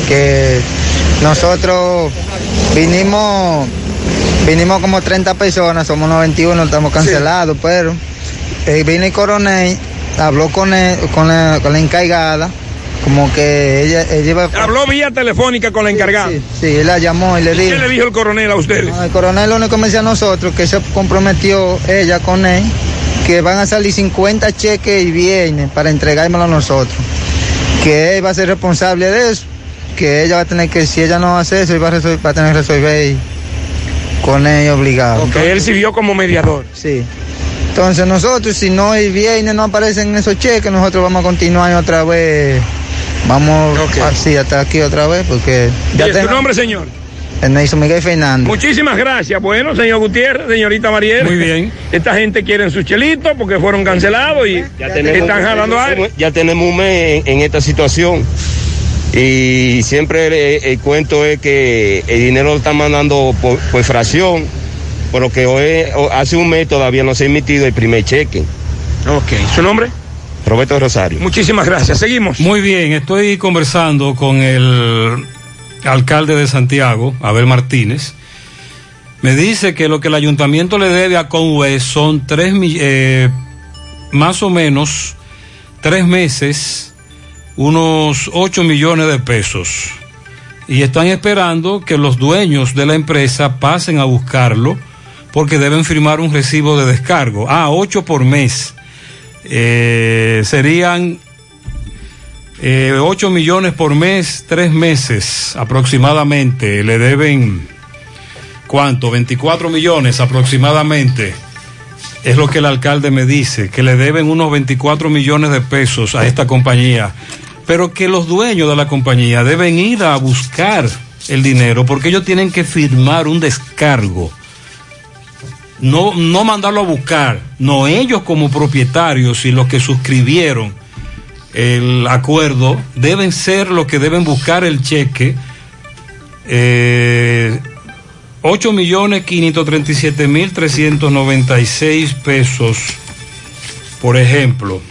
que nosotros vinimos, vinimos como 30 personas, somos 91, estamos cancelados, pero eh, vino el coronel, habló con, él- con, la, con la encargada, como que ella, ella iba Habló vía telefónica con la encargada. Sí, sí, la llamó y le ¿Y dijo. ¿Qué le dijo el coronel a ustedes? No, el coronel lo único que me decía a nosotros que se comprometió ella con él que van a salir 50 cheques y bienes para entregármelo a nosotros. Que él va a ser responsable de eso. Que ella va a tener que, si ella no hace eso, va a, va a tener que resolver con él obligado. Que él sirvió como mediador. Sí. Entonces nosotros, si no hay bienes, no aparecen esos cheques, nosotros vamos a continuar otra vez. Vamos así hasta aquí otra vez porque ¿Y es tengo- tu nombre, señor? Ernesto Miguel Fernández. Muchísimas gracias. Bueno, señor Gutiérrez, señorita Mariel. Muy bien. Esta gente quiere sus chelitos porque fueron cancelados y están jalando aire. Ya tenemos un mes en, en esta situación. Y siempre el, el cuento es que el dinero lo están mandando por, por fracción, pero que hoy, hace un mes todavía no se ha emitido el primer cheque. Ok, ¿su nombre? Roberto Rosario. Muchísimas gracias. Seguimos. Muy bien, estoy conversando con el alcalde de Santiago, Abel Martínez. Me dice que lo que el ayuntamiento le debe a Conway son tres, eh, más o menos tres meses, unos 8 millones de pesos. Y están esperando que los dueños de la empresa pasen a buscarlo porque deben firmar un recibo de descargo. Ah, 8 por mes. Eh, serían eh, 8 millones por mes, tres meses aproximadamente. Le deben, ¿cuánto? 24 millones aproximadamente. Es lo que el alcalde me dice, que le deben unos 24 millones de pesos a esta compañía. Pero que los dueños de la compañía deben ir a buscar el dinero porque ellos tienen que firmar un descargo. No, no mandarlo a buscar, no ellos como propietarios y los que suscribieron el acuerdo deben ser los que deben buscar el cheque. Eh, 8 millones 537 mil 396 pesos, por ejemplo,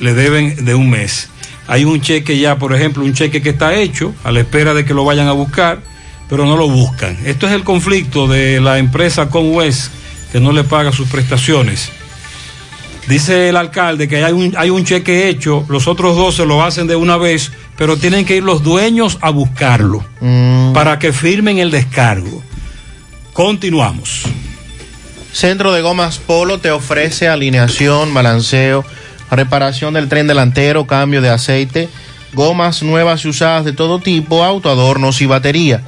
le deben de un mes. Hay un cheque ya, por ejemplo, un cheque que está hecho a la espera de que lo vayan a buscar, pero no lo buscan. Esto es el conflicto de la empresa Conwest que no le paga sus prestaciones. Dice el alcalde que hay un, hay un cheque hecho, los otros dos se lo hacen de una vez, pero tienen que ir los dueños a buscarlo para que firmen el descargo. Continuamos. Centro de Gomas Polo te ofrece alineación, balanceo, reparación del tren delantero, cambio de aceite, gomas nuevas y usadas de todo tipo, autoadornos y batería.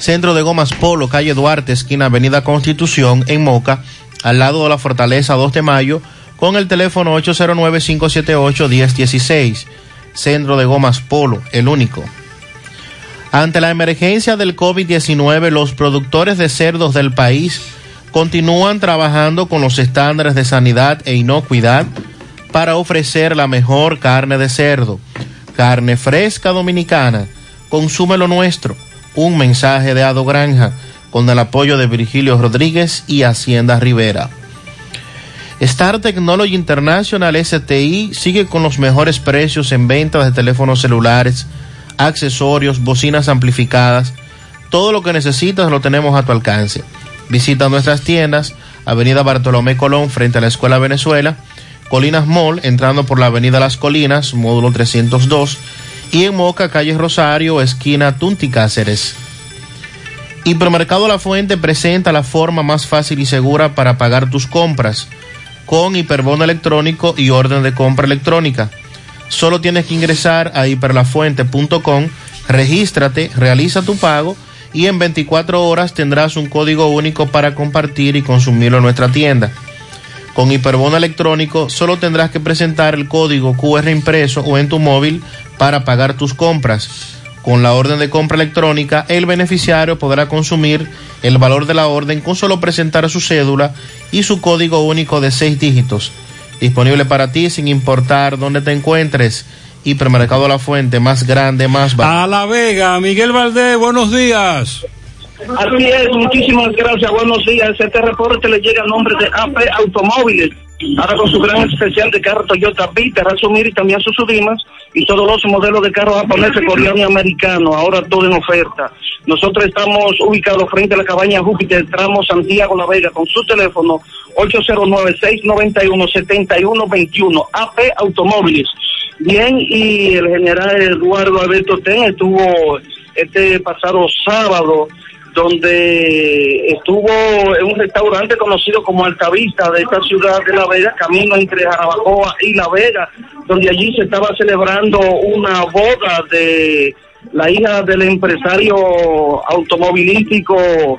Centro de Gomas Polo, calle Duarte, esquina Avenida Constitución, en Moca, al lado de la Fortaleza 2 de Mayo, con el teléfono 809-578-1016. Centro de Gomas Polo, el único. Ante la emergencia del COVID-19, los productores de cerdos del país continúan trabajando con los estándares de sanidad e inocuidad para ofrecer la mejor carne de cerdo. Carne fresca dominicana. Consume lo nuestro. Un mensaje de Ado Granja con el apoyo de Virgilio Rodríguez y Hacienda Rivera. Star Technology International STI sigue con los mejores precios en ventas de teléfonos celulares, accesorios, bocinas amplificadas. Todo lo que necesitas lo tenemos a tu alcance. Visita nuestras tiendas, Avenida Bartolomé Colón frente a la Escuela Venezuela, Colinas Mall, entrando por la Avenida Las Colinas, módulo 302, y en Moca, calle Rosario, esquina Tunti Cáceres. Hipermercado La Fuente presenta la forma más fácil y segura para pagar tus compras con hiperbono electrónico y orden de compra electrónica. Solo tienes que ingresar a hiperlafuente.com, regístrate, realiza tu pago y en 24 horas tendrás un código único para compartir y consumirlo en nuestra tienda. Con hiperbono electrónico solo tendrás que presentar el código QR impreso o en tu móvil para pagar tus compras. Con la orden de compra electrónica, el beneficiario podrá consumir el valor de la orden con solo presentar su cédula y su código único de seis dígitos. Disponible para ti sin importar dónde te encuentres. Hipermercado La Fuente, más grande, más barato. A La Vega, Miguel Valdés, buenos días. Así es, muchísimas gracias, buenos días. Este reporte le llega a nombre de AP Automóviles. Ahora con su gran especial de carro Toyota Vita, Razumir y también sus Sudimas y todos los modelos de carros japoneses, coreano y americano. Ahora todo en oferta. Nosotros estamos ubicados frente a la cabaña Júpiter, tramo Santiago La Vega, con su teléfono 809-691-7121. AP Automóviles. Bien, y el general Eduardo Alberto Ten estuvo este pasado sábado donde estuvo en un restaurante conocido como Altavista de esta ciudad de La Vega, camino entre Jarabacoa y La Vega, donde allí se estaba celebrando una boda de la hija del empresario automovilístico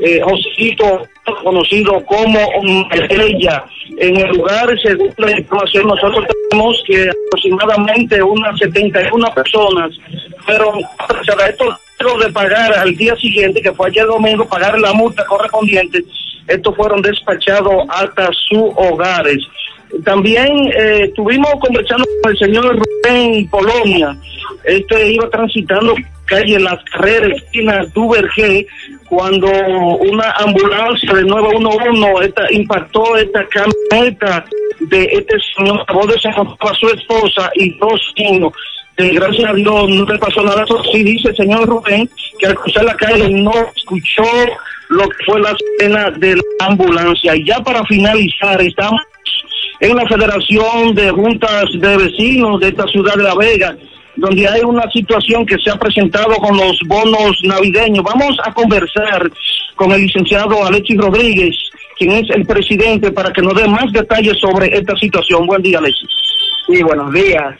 eh, Josito, conocido como ella. En el lugar, según la información, nosotros tenemos que aproximadamente unas 71 personas fueron a esto de pagar al día siguiente, que fue ayer domingo, pagar la multa correspondiente, estos fueron despachados hasta sus hogares. También eh, estuvimos conversando con el señor Rubén Polonia. Este iba transitando calle Las Carreras, esquina Duvergé, cuando una ambulancia de 911 esta, impactó esta camioneta de este señor. Bordo se encontraba su esposa y dos niños. Gracias a Dios no le pasó nada. Eso sí dice el señor Rubén que al cruzar la calle no escuchó lo que fue la escena de la ambulancia. Y ya para finalizar, estamos en la Federación de Juntas de Vecinos de esta ciudad de La Vega, donde hay una situación que se ha presentado con los bonos navideños. Vamos a conversar con el licenciado Alexis Rodríguez, quien es el presidente, para que nos dé más detalles sobre esta situación. Buen día, Alexis. Sí, buenos días.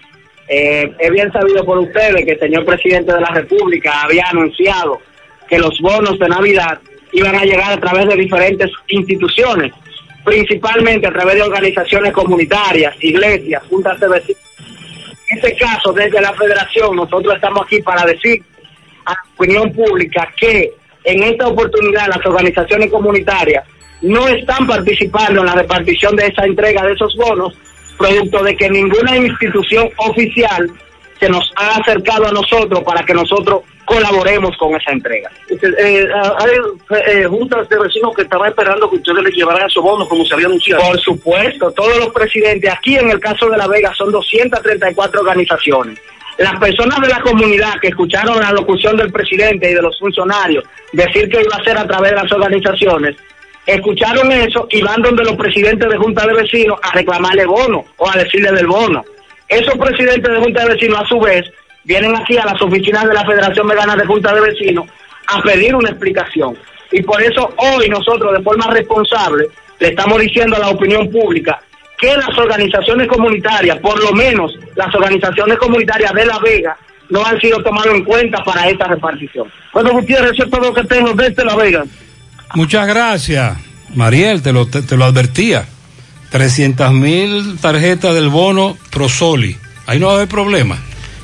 Eh, es bien sabido por ustedes que el señor presidente de la República había anunciado que los bonos de Navidad iban a llegar a través de diferentes instituciones, principalmente a través de organizaciones comunitarias, iglesias, juntas de vecinos. En este caso, desde la federación, nosotros estamos aquí para decir a la opinión pública que en esta oportunidad las organizaciones comunitarias no están participando en la repartición de esa entrega de esos bonos producto de que ninguna institución oficial se nos ha acercado a nosotros para que nosotros colaboremos con esa entrega. Eh, hay eh, juntas de vecinos que estaban esperando que ustedes les llevaran esos bonos como se había anunciado. Por supuesto, todos los presidentes, aquí en el caso de La Vega son 234 organizaciones. Las personas de la comunidad que escucharon la locución del presidente y de los funcionarios decir que iba a ser a través de las organizaciones, escucharon eso y van donde los presidentes de junta de vecinos a reclamarle bono o a decirle del bono. Esos presidentes de junta de vecinos a su vez vienen aquí a las oficinas de la Federación Vegana de Junta de Vecinos a pedir una explicación. Y por eso hoy nosotros de forma responsable le estamos diciendo a la opinión pública que las organizaciones comunitarias, por lo menos las organizaciones comunitarias de La Vega, no han sido tomadas en cuenta para esta repartición. Bueno, Gutiérrez, eso es todo lo que tengo desde La Vega. Muchas gracias, Mariel, te lo, te, te lo advertía. 300 mil tarjetas del bono Prosoli. Ahí no va a haber problema.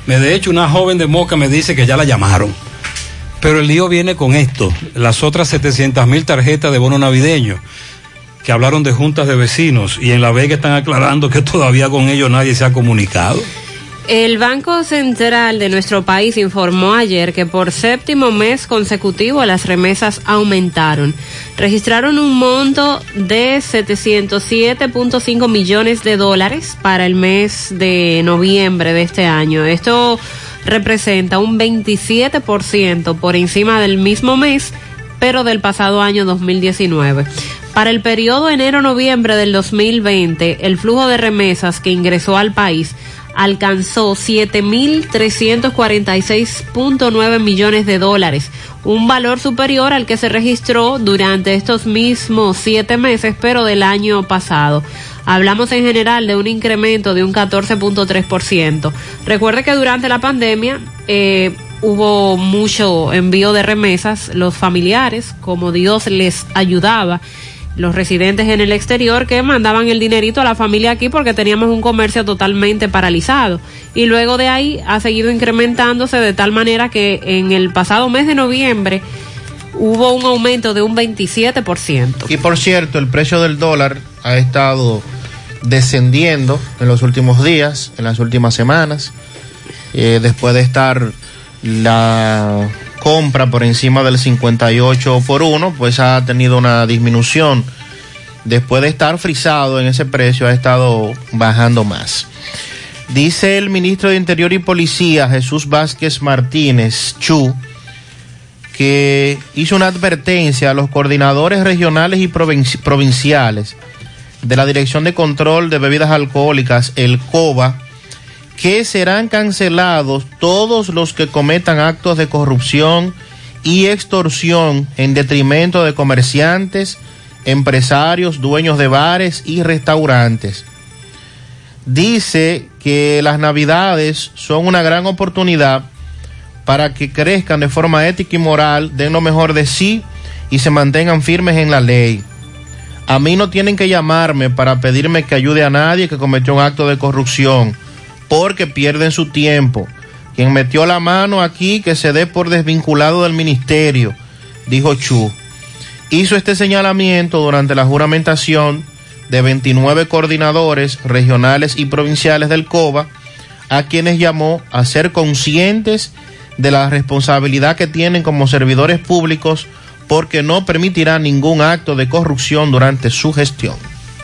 Me, de hecho, una joven de Moca me dice que ya la llamaron. Pero el lío viene con esto. Las otras 700 mil tarjetas de bono navideño que hablaron de juntas de vecinos y en La Vega están aclarando que todavía con ellos nadie se ha comunicado. El Banco Central de nuestro país informó ayer que por séptimo mes consecutivo las remesas aumentaron. Registraron un monto de 707.5 millones de dólares para el mes de noviembre de este año. Esto representa un 27% por encima del mismo mes, pero del pasado año 2019. Para el periodo enero-noviembre del 2020, el flujo de remesas que ingresó al país alcanzó 7.346.9 millones de dólares, un valor superior al que se registró durante estos mismos siete meses, pero del año pasado. Hablamos en general de un incremento de un 14.3%. Recuerde que durante la pandemia eh, hubo mucho envío de remesas, los familiares, como Dios les ayudaba, los residentes en el exterior que mandaban el dinerito a la familia aquí porque teníamos un comercio totalmente paralizado. Y luego de ahí ha seguido incrementándose de tal manera que en el pasado mes de noviembre hubo un aumento de un 27%. Y por cierto, el precio del dólar ha estado descendiendo en los últimos días, en las últimas semanas, eh, después de estar la compra por encima del 58 por 1, pues ha tenido una disminución. Después de estar frisado en ese precio, ha estado bajando más. Dice el ministro de Interior y Policía, Jesús Vázquez Martínez, Chu, que hizo una advertencia a los coordinadores regionales y provinci- provinciales de la Dirección de Control de Bebidas Alcohólicas, el COBA, que serán cancelados todos los que cometan actos de corrupción y extorsión en detrimento de comerciantes, empresarios, dueños de bares y restaurantes. Dice que las navidades son una gran oportunidad para que crezcan de forma ética y moral, den lo mejor de sí y se mantengan firmes en la ley. A mí no tienen que llamarme para pedirme que ayude a nadie que cometió un acto de corrupción, porque pierden su tiempo. Quien metió la mano aquí que se dé por desvinculado del ministerio, dijo Chu. Hizo este señalamiento durante la juramentación de 29 coordinadores regionales y provinciales del COBA, a quienes llamó a ser conscientes de la responsabilidad que tienen como servidores públicos porque no permitirá ningún acto de corrupción durante su gestión.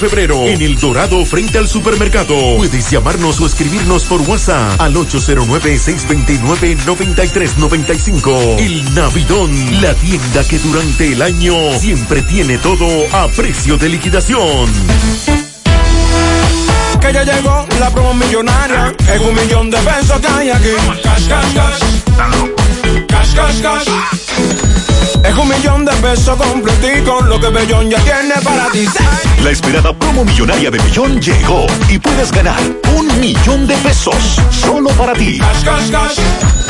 febrero, en El Dorado, frente al supermercado. Puedes llamarnos o escribirnos por WhatsApp al 809-629-9395. El Navidón, la tienda que durante el año siempre tiene todo a precio de liquidación. Que ya llegó la promo millonaria. Es un millón de pesos que hay aquí. Cash, cash, cash. Cash, cash, cash. Es un millón de pesos completico. Lo que Bellón ya tiene para ti. La esperada promo millonaria de Bellón llegó y puedes ganar un millón de pesos solo para ti. Cash, cash, cash.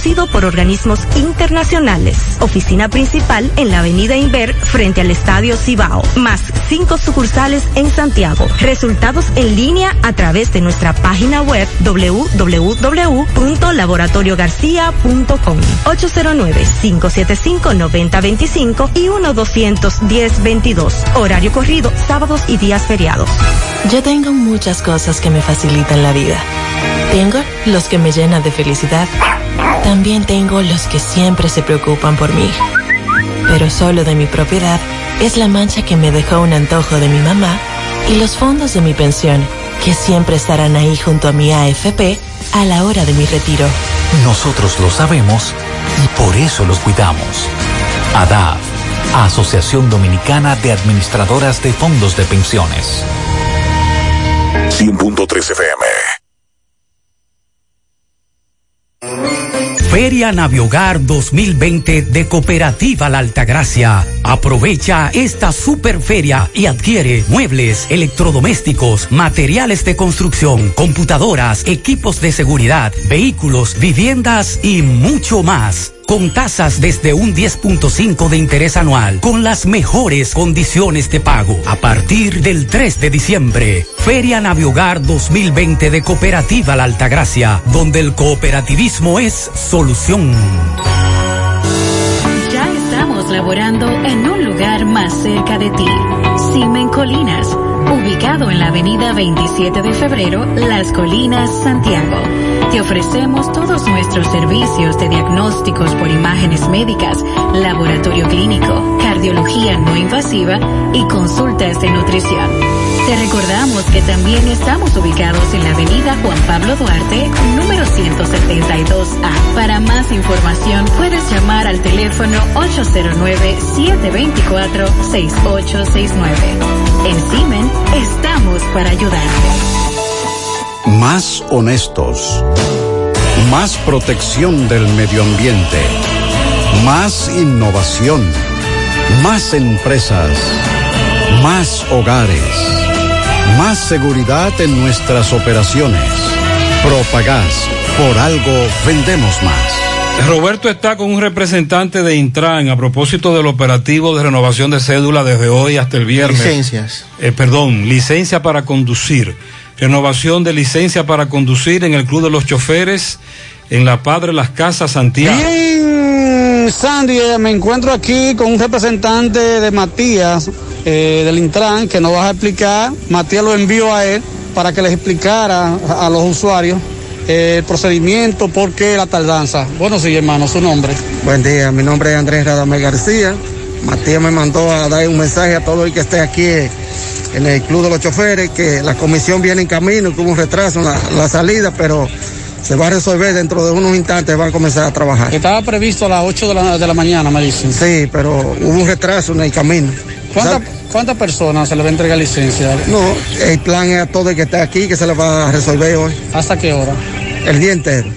por organismos internacionales. Oficina principal en la Avenida Inver frente al Estadio Cibao, más cinco sucursales en Santiago. Resultados en línea a través de nuestra página web www.laboratoriogarcia.com 809-575-9025 y 1-210-22. Horario corrido, sábados y días feriados. Yo tengo muchas cosas que me facilitan la vida. Tengo los que me llenan de felicidad. También tengo los que siempre se preocupan por mí. Pero solo de mi propiedad es la mancha que me dejó un antojo de mi mamá y los fondos de mi pensión, que siempre estarán ahí junto a mi AFP a la hora de mi retiro. Nosotros lo sabemos y por eso los cuidamos. ADAF, Asociación Dominicana de Administradoras de Fondos de Pensiones. 100.3 FM. Feria Naviogar 2020 de Cooperativa La Altagracia. Aprovecha esta superferia y adquiere muebles, electrodomésticos, materiales de construcción, computadoras, equipos de seguridad, vehículos, viviendas y mucho más con tasas desde un 10.5 de interés anual, con las mejores condiciones de pago. A partir del 3 de diciembre, Feria Naviogar 2020 de Cooperativa La Altagracia, donde el cooperativismo es solución. Ya estamos laborando en un lugar más cerca de ti. Simen Colinas, ubicado en la avenida 27 de febrero, Las Colinas, Santiago. Te ofrecemos todos nuestros servicios de diagnósticos por imágenes médicas, laboratorio clínico, cardiología no invasiva y consultas de nutrición. Te recordamos que también estamos ubicados en la avenida Juan Pablo Duarte, número 172A. Para más información puedes llamar al teléfono 809-724-6869. En Simen estamos para ayudarte. Más honestos. Más protección del medio ambiente. Más innovación. Más empresas. Más hogares. Más seguridad en nuestras operaciones. Propagás. Por algo vendemos más. Roberto está con un representante de Intran a propósito del operativo de renovación de cédula desde hoy hasta el viernes. Licencias. Eh, perdón, licencia para conducir. Renovación de licencia para conducir en el Club de los Choferes, en la Padre Las Casas, Santiago. Bien, Sandy, eh, me encuentro aquí con un representante de Matías, eh, del Intran, que nos va a explicar. Matías lo envió a él para que les explicara a, a los usuarios eh, el procedimiento, por qué la tardanza. Bueno, sí, hermano, su nombre. Buen día, mi nombre es Andrés Radamel García. Matías me mandó a dar un mensaje a todo el que esté aquí en el Club de los Choferes, que la comisión viene en camino, que hubo un retraso en la, la salida, pero se va a resolver dentro de unos instantes, van a comenzar a trabajar. Estaba previsto a las 8 de la, de la mañana, me dicen. Sí, pero hubo un retraso en el camino. ¿Cuántas personas se le va a entregar licencia? No, el plan es a todo el que esté aquí que se le va a resolver hoy. ¿Hasta qué hora? El día entero.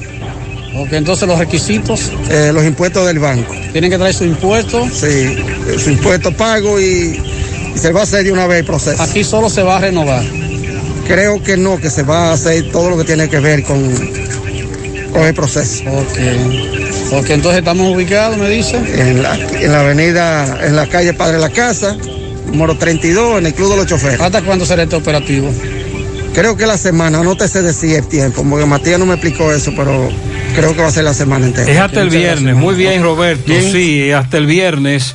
Ok, entonces los requisitos. Eh, los impuestos del banco. Tienen que traer su impuesto. Sí, su impuesto pago y, y se va a hacer de una vez el proceso. Aquí solo se va a renovar. Creo que no, que se va a hacer todo lo que tiene que ver con, con el proceso. Ok. Ok, entonces estamos ubicados, me dice. En la, en la avenida, en la calle Padre La Casa, número 32, en el Club de los Choferes. ¿Hasta cuándo será este operativo? Creo que la semana, no te sé decir el tiempo, porque Matías no me explicó eso, pero creo que va a ser la semana entera. Es hasta el viernes. Muy bien, Roberto. Sí, hasta el viernes.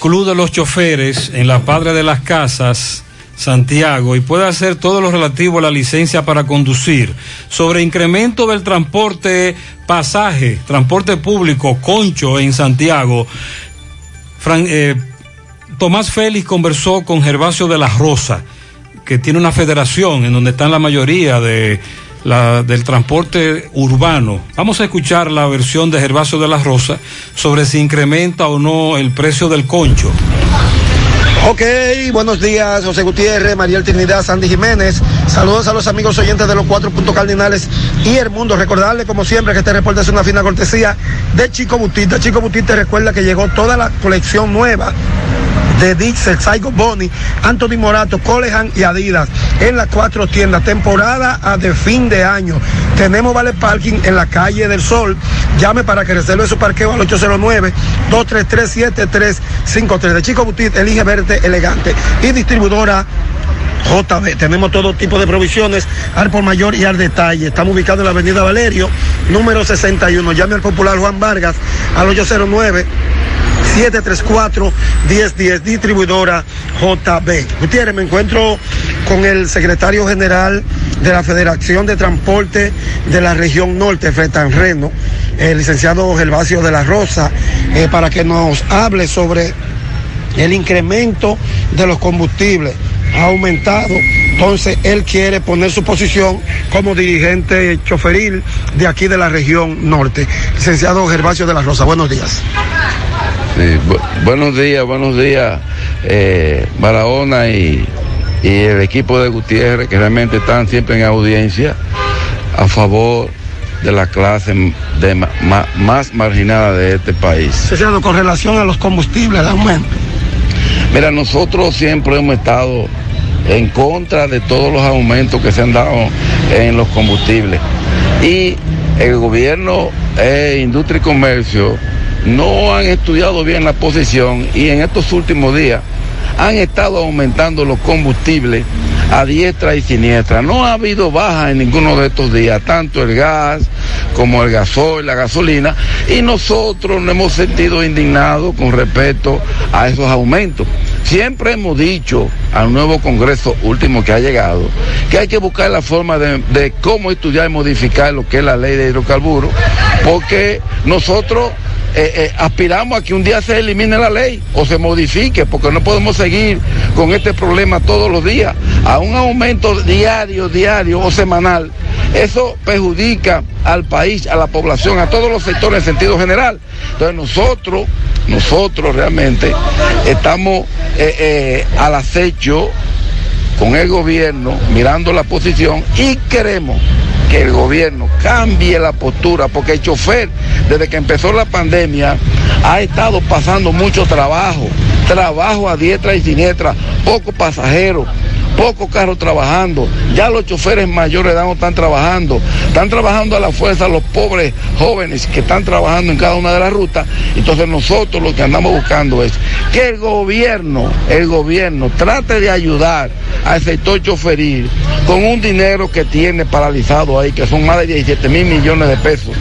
Club de los Choferes en la Padre de las Casas, Santiago, y puede hacer todo lo relativo a la licencia para conducir. Sobre incremento del transporte pasaje, transporte público, concho en Santiago. Eh, Tomás Félix conversó con Gervasio de la Rosa, que tiene una federación en donde están la mayoría de la, del transporte urbano. Vamos a escuchar la versión de Gervasio de la Rosa sobre si incrementa o no el precio del concho. Ok, buenos días, José Gutiérrez, Mariel Trinidad, Sandy Jiménez. Saludos a los amigos oyentes de los cuatro puntos cardinales y el mundo. Recordarle, como siempre, que este reporte es una fina cortesía de Chico Butita. Chico Butita recuerda que llegó toda la colección nueva de Dixel, Saigo Boni, Anthony Morato, Colehan y Adidas en las cuatro tiendas, temporada a de fin de año. Tenemos Vale Parking en la calle del Sol. Llame para que reserve su parqueo al 809-233-7353. De Chico Butit, elige verte elegante. Y distribuidora JB. Tenemos todo tipo de provisiones, al por mayor y al detalle. Estamos ubicados en la avenida Valerio, número 61. Llame al popular Juan Vargas al 809. 734-1010, distribuidora JB. Gutiérrez, me encuentro con el secretario general de la Federación de Transporte de la región norte, Fetanreno, el licenciado Gervasio de la Rosa, eh, para que nos hable sobre el incremento de los combustibles. Ha aumentado, entonces él quiere poner su posición como dirigente choferil de aquí de la región norte. Licenciado Gervasio de la Rosa, buenos días. Bu- buenos días, buenos días, eh, Barahona y, y el equipo de Gutiérrez, que realmente están siempre en audiencia a favor de la clase de ma- ma- más marginada de este país. Con relación a los combustibles, aumento. Mira, nosotros siempre hemos estado en contra de todos los aumentos que se han dado en los combustibles. Y el gobierno, eh, industria y comercio, no han estudiado bien la posición y en estos últimos días han estado aumentando los combustibles a diestra y siniestra. No ha habido baja en ninguno de estos días, tanto el gas como el gasoil, la gasolina, y nosotros nos hemos sentido indignados con respecto a esos aumentos. Siempre hemos dicho al nuevo Congreso último que ha llegado que hay que buscar la forma de, de cómo estudiar y modificar lo que es la ley de hidrocarburos, porque nosotros eh, eh, aspiramos a que un día se elimine la ley o se modifique, porque no podemos seguir con este problema todos los días. A un aumento diario, diario o semanal, eso perjudica al país, a la población, a todos los sectores en sentido general. Entonces nosotros, nosotros realmente estamos eh, al acecho con el gobierno, mirando la posición y queremos que el gobierno cambie la postura, porque el chofer, desde que empezó la pandemia, ha estado pasando mucho trabajo, trabajo a diestra y siniestra, pocos pasajeros, pocos carros trabajando, ya los choferes mayores no están trabajando, están trabajando a la fuerza los pobres jóvenes que están trabajando en cada una de las rutas, entonces nosotros lo que andamos buscando es que el gobierno, el gobierno trate de ayudar al sector choferil con un dinero que tiene paralizado ahí, que son más de 17 mil millones de pesos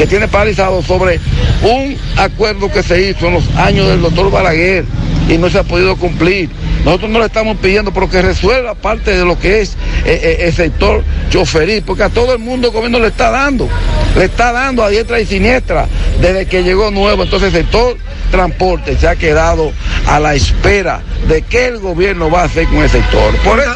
que tiene paralizado sobre un acuerdo que se hizo en los años del doctor Balaguer y no se ha podido cumplir. Nosotros no le estamos pidiendo, pero que resuelva parte de lo que es eh, eh, el sector choferil, porque a todo el mundo el gobierno le está dando, le está dando a diestra y siniestra desde que llegó nuevo. Entonces el sector transporte se ha quedado a la espera de qué el gobierno va a hacer con el sector.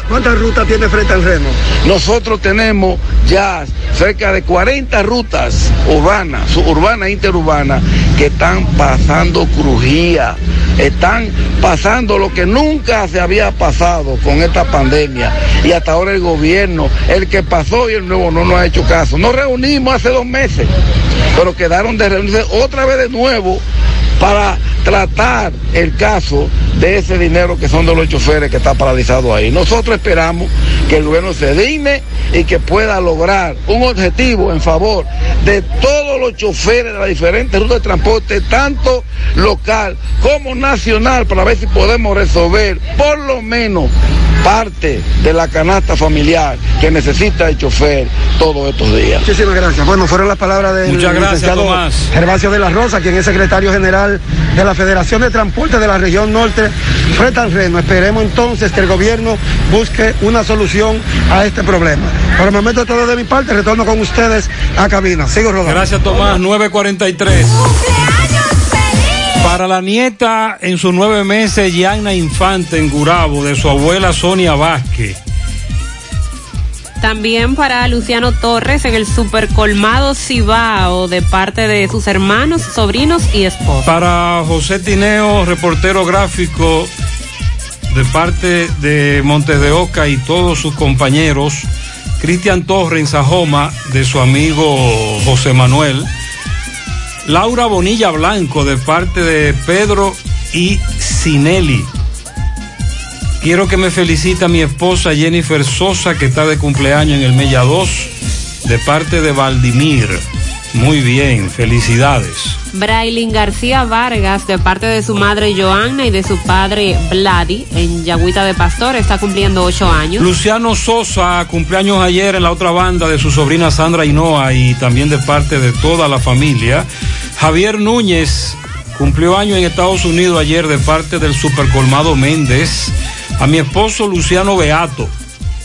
¿Cuántas rutas tiene frente al Reno? nosotros tenemos ya cerca de 40 rutas urbanas, suburbanas e interurbanas, que están pasando crujía, están pasando lo que nunca se había pasado con esta pandemia. Y hasta ahora el gobierno, el que pasó y el nuevo no nos ha hecho caso. Nos reunimos hace dos meses, pero quedaron de reunirse otra vez de nuevo para tratar el caso de ese dinero que son de los choferes que está paralizado ahí. Nosotros esperamos que el gobierno se digne y que pueda lograr un objetivo en favor de todos los choferes de las diferentes rutas de transporte, tanto local como nacional, para ver si podemos resolver por lo menos parte de la canasta familiar que necesita el chofer todos estos días. Muchísimas gracias. Bueno, fueron las palabras del Muchas gracias, licenciado Tomás. Gervasio de la Rosa, quien es secretario general de la Federación de Transporte de la región norte, frente al Reno. Esperemos entonces que el gobierno busque una solución a este problema. Por el momento todo de mi parte, retorno con ustedes a cabina. Sigo rodando. Gracias, Tomás. 943. Para la nieta en sus nueve meses, Yana Infante en Gurabo, de su abuela Sonia Vázquez. También para Luciano Torres en el Supercolmado Cibao de parte de sus hermanos, sobrinos y esposos. Para José Tineo, reportero gráfico de parte de Montes de Oca y todos sus compañeros. Cristian Torres en Sajoma, de su amigo José Manuel. Laura Bonilla Blanco, de parte de Pedro y Sinelli. Quiero que me felicite a mi esposa Jennifer Sosa, que está de cumpleaños en el Mella 2, de parte de Valdimir. Muy bien, felicidades. Brailin García Vargas de parte de su madre Joanna y de su padre Vladi en Yagüita de Pastor está cumpliendo ocho años. Luciano Sosa, cumpleaños ayer en la otra banda de su sobrina Sandra Hinoa y también de parte de toda la familia. Javier Núñez cumplió años en Estados Unidos ayer de parte del Supercolmado Méndez. A mi esposo Luciano Beato,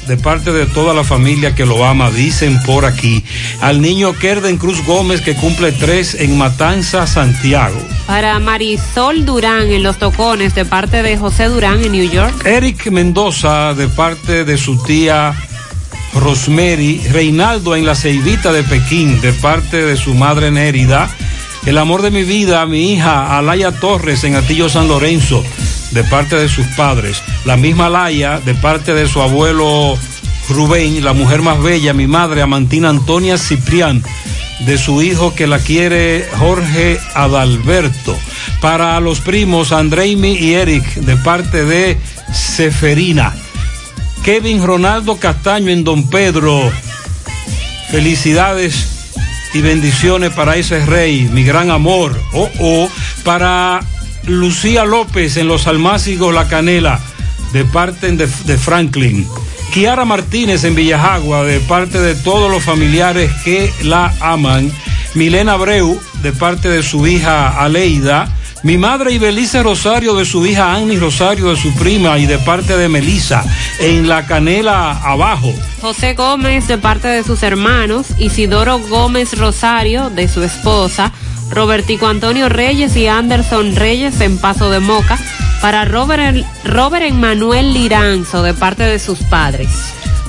de parte de toda la familia que lo ama, dicen por aquí. Al niño Kerden Cruz Gómez que cumple tres en Matanza, Santiago. Para Marisol Durán en Los Tocones de parte de José Durán en New York. Eric Mendoza de parte de su tía Rosemary, Reinaldo en la Ceibita de Pekín de parte de su madre Nérida, el amor de mi vida, mi hija Alaya Torres en Atillo San Lorenzo de parte de sus padres, la misma Alaya de parte de su abuelo Rubén, la mujer más bella, mi madre Amantina Antonia Ciprián de su hijo que la quiere Jorge Adalberto. Para los primos Andreimi y Eric de parte de Seferina. Kevin Ronaldo Castaño en Don Pedro. Felicidades y bendiciones para ese rey, mi gran amor. Oh, oh. Para Lucía López en Los Almácigos La Canela, de parte de, Franklin. Kiara Martínez en Villajagua, de parte de todos los familiares que la aman. Milena Abreu, de parte de su hija Aleida. Mi madre Ibelice Rosario, de su hija Annie Rosario, de su prima y de parte de Melisa, en La Canela abajo. José Gómez de parte de sus hermanos, Isidoro Gómez Rosario de su esposa, Robertico Antonio Reyes y Anderson Reyes en Paso de Moca. Para Robert, Robert Emmanuel Liranzo de parte de sus padres.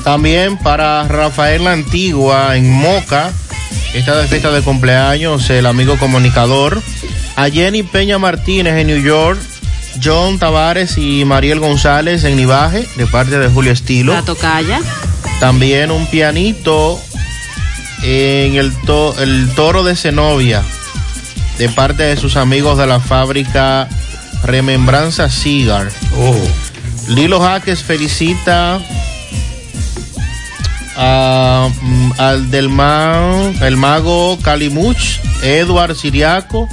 También para Rafael La Antigua en Moca. Esta de fiesta de cumpleaños, el amigo comunicador. A Jenny Peña Martínez en New York. John Tavares y Mariel González en Nivaje, de parte de Julio Estilo. La tocaya. También un pianito en el, to- el toro de Zenobia, de parte de sus amigos de la fábrica Remembranza Cigar. Lilo Jaques felicita a, mm, al del el mago Calimuch, Edward Siriaco,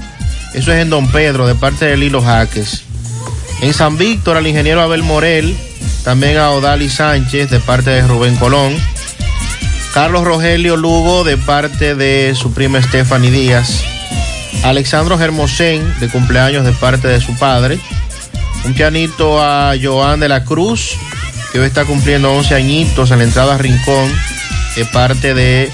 eso es en Don Pedro, de parte de Lilo Jaques. En San Víctor, al ingeniero Abel Morel, también a Odali Sánchez, de parte de Rubén Colón. Carlos Rogelio Lugo, de parte de su prima Stephanie Díaz. Alexandro Germosén, de cumpleaños, de parte de su padre. Un pianito a Joan de la Cruz, que hoy está cumpliendo 11 añitos en la entrada Rincón, de parte de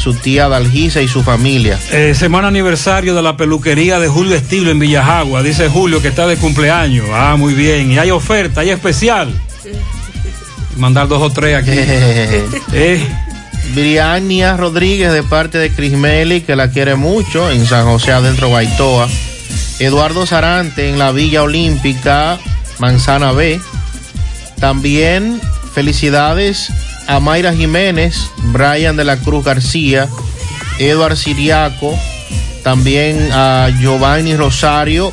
su tía Dalgisa y su familia. Eh, semana aniversario de la peluquería de Julio Estilo en Villajagua. Dice Julio que está de cumpleaños. Ah, muy bien. Y hay oferta, hay especial. Mandar dos o tres aquí. eh, Briania Rodríguez de parte de Cris Meli, que la quiere mucho, en San José adentro Baitoa. Eduardo Sarante en la Villa Olímpica, Manzana B. También felicidades a Mayra Jiménez, Brian de la Cruz García, Eduard Siriaco, también a Giovanni Rosario,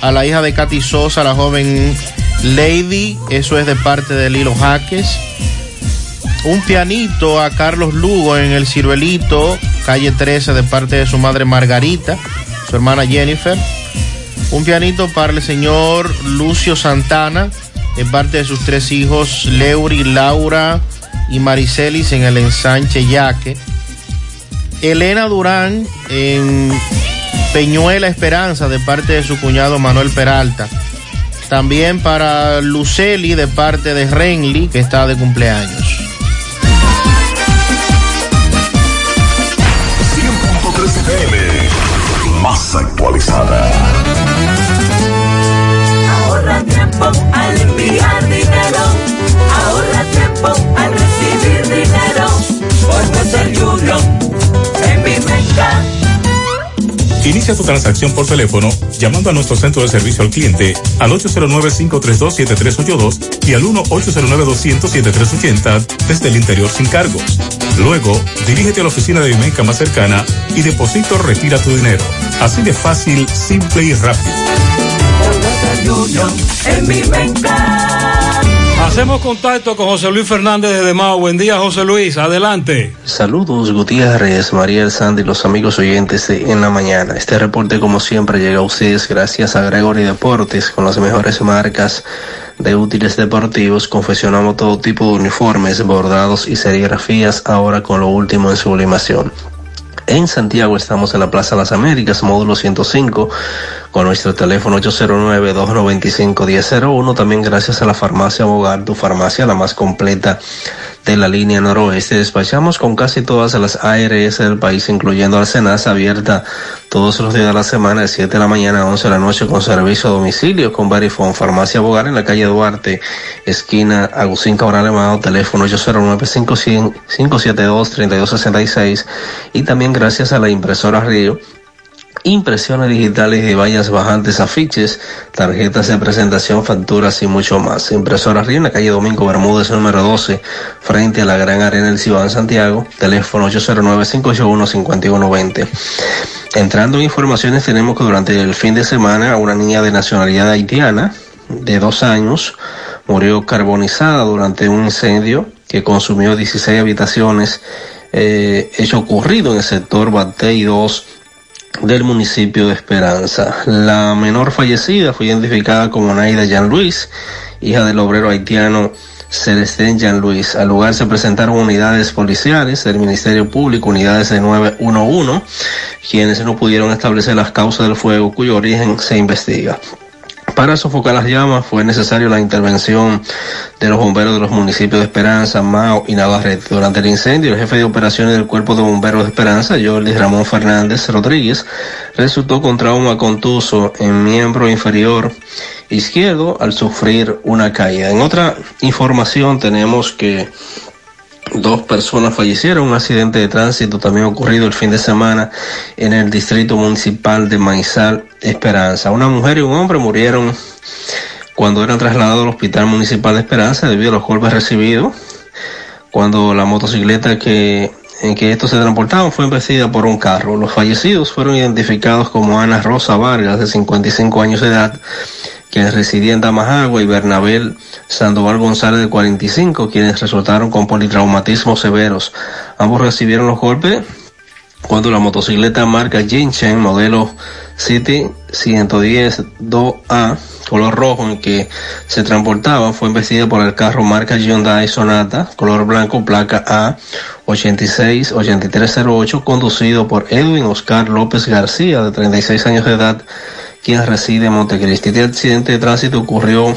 a la hija de Katy Sosa, la joven Lady, eso es de parte de Lilo Jaques un pianito a Carlos Lugo en el Ciruelito, calle 13, de parte de su madre Margarita, su hermana Jennifer. Un pianito para el señor Lucio Santana, de parte de sus tres hijos, Leury, Laura y Maricelis en el ensanche Yaque. Elena Durán en Peñuela Esperanza, de parte de su cuñado Manuel Peralta. También para Luceli, de parte de Renly, que está de cumpleaños. Actualizada. Ahorra tiempo al enviar dinero. Ahorra tiempo al recibir dinero. Por Union. En mi Menca. Inicia tu transacción por teléfono llamando a nuestro centro de servicio al cliente al 809-532-7382 y al 1-809-200-7380 desde el interior sin cargos. Luego, dirígete a la oficina de Vimenca más cercana y deposita o retira tu dinero. Así de fácil, simple y rápido. Hacemos contacto con José Luis Fernández desde Mao. Buen día, José Luis. Adelante. Saludos Gutiérrez, María El Sandy los amigos oyentes de En la Mañana. Este reporte como siempre llega a ustedes gracias a Gregory Deportes con las mejores marcas de útiles deportivos. Confeccionamos todo tipo de uniformes, bordados y serigrafías ahora con lo último en sublimación. En Santiago estamos en la Plaza Las Américas, módulo 105, con nuestro teléfono 809-295-1001. También gracias a la farmacia Bogar, tu farmacia la más completa de la línea noroeste. Despachamos con casi todas las ARS del país, incluyendo Arsenas, abierta todos los días de la semana, de 7 de la mañana a 11 de la noche, con servicio a domicilio, con Verifone, farmacia Bogar en la calle Duarte, esquina Agustín Cabral Alemado, teléfono 809-572-3266. Y también gracias a la impresora Río, impresiones digitales de vallas bajantes, afiches, tarjetas de presentación, facturas y mucho más. Impresora Río en la calle Domingo Bermúdez número 12, frente a la Gran Arena del en Santiago, teléfono 809-581-5120. Entrando en informaciones, tenemos que durante el fin de semana una niña de nacionalidad haitiana de dos años murió carbonizada durante un incendio que consumió 16 habitaciones, eh, hecho ocurrido en el sector Batey 2 del municipio de Esperanza. La menor fallecida fue identificada como Naida Jean Luis, hija del obrero haitiano Celestín Jean Luis. Al lugar se presentaron unidades policiales del Ministerio Público, unidades de 911, quienes no pudieron establecer las causas del fuego cuyo origen se investiga. Para sofocar las llamas fue necesario la intervención de los bomberos de los municipios de Esperanza, Mao y Navarrete. Durante el incendio, el jefe de operaciones del Cuerpo de Bomberos de Esperanza, Jordi Ramón Fernández Rodríguez, resultó con trauma contuso en miembro inferior izquierdo al sufrir una caída. En otra información tenemos que Dos personas fallecieron, un accidente de tránsito también ocurrido el fin de semana en el distrito municipal de Maizal Esperanza. Una mujer y un hombre murieron cuando eran trasladados al hospital municipal de Esperanza debido a los golpes recibidos cuando la motocicleta que en que estos se transportaban fue embestida por un carro. Los fallecidos fueron identificados como Ana Rosa Vargas, de 55 años de edad, quien residía en Damajagua, y Bernabel Sandoval González, de 45, quienes resultaron con politraumatismos severos. Ambos recibieron los golpes cuando la motocicleta marca Jinchen, modelo City 110 2A, color rojo en que se transportaba, fue embestida por el carro marca Hyundai Sonata, color blanco, placa A 868308, conducido por Edwin Oscar López García, de 36 años de edad, quien reside en Montecristi. Este accidente de tránsito ocurrió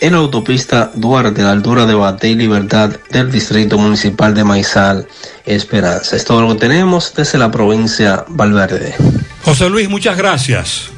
en la autopista Duarte, a la altura de Bate y Libertad del Distrito Municipal de Maizal, Esperanza. Es todo lo que tenemos desde la provincia Valverde. José Luis, muchas gracias.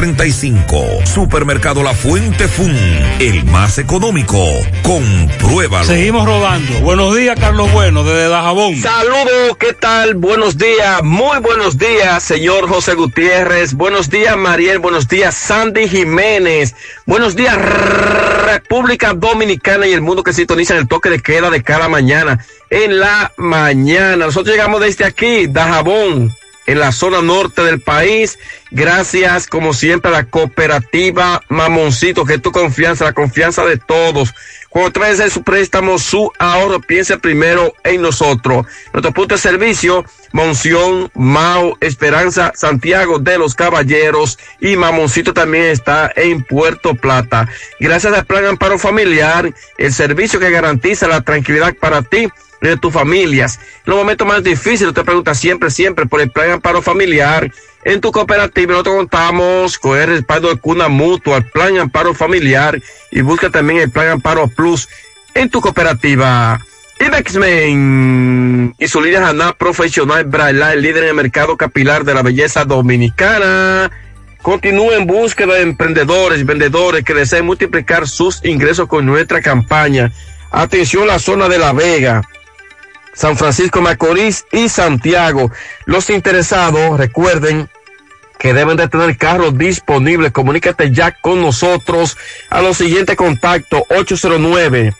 335. Supermercado La Fuente Fun, el más económico. Compruébalo. Seguimos rodando. Buenos días, Carlos Bueno, desde Dajabón. Saludos, ¿qué tal? Buenos días, muy buenos días, señor José Gutiérrez. Buenos días, Mariel. Buenos días, Sandy Jiménez. Buenos días, República Dominicana y el mundo que sintoniza el toque de queda de cada mañana. En la mañana. Nosotros llegamos desde aquí, Dajabón, en la zona norte del país. Gracias, como siempre, a la cooperativa Mamoncito, que es tu confianza, la confianza de todos. Cuando traes su préstamo, su ahorro, piense primero en nosotros. Nuestro punto de servicio, Monción, Mao, Esperanza, Santiago de los Caballeros y Mamoncito también está en Puerto Plata. Gracias al Plan Amparo Familiar, el servicio que garantiza la tranquilidad para ti de tus familias. En los momentos más difíciles, te pregunta siempre, siempre por el Plan Amparo Familiar. En tu cooperativa nosotros contamos con el respaldo de Cuna Mutua, el Plan Amparo Familiar y busca también el Plan Amparo Plus en tu cooperativa. Ibexmen y su líder Haná Profesional Braila, el líder en el mercado capilar de la belleza dominicana. Continúa en búsqueda de emprendedores, vendedores que deseen multiplicar sus ingresos con nuestra campaña. Atención la zona de La Vega, San Francisco Macorís y Santiago. Los interesados, recuerden que deben de tener carros disponibles. Comunícate ya con nosotros a los siguientes contactos 809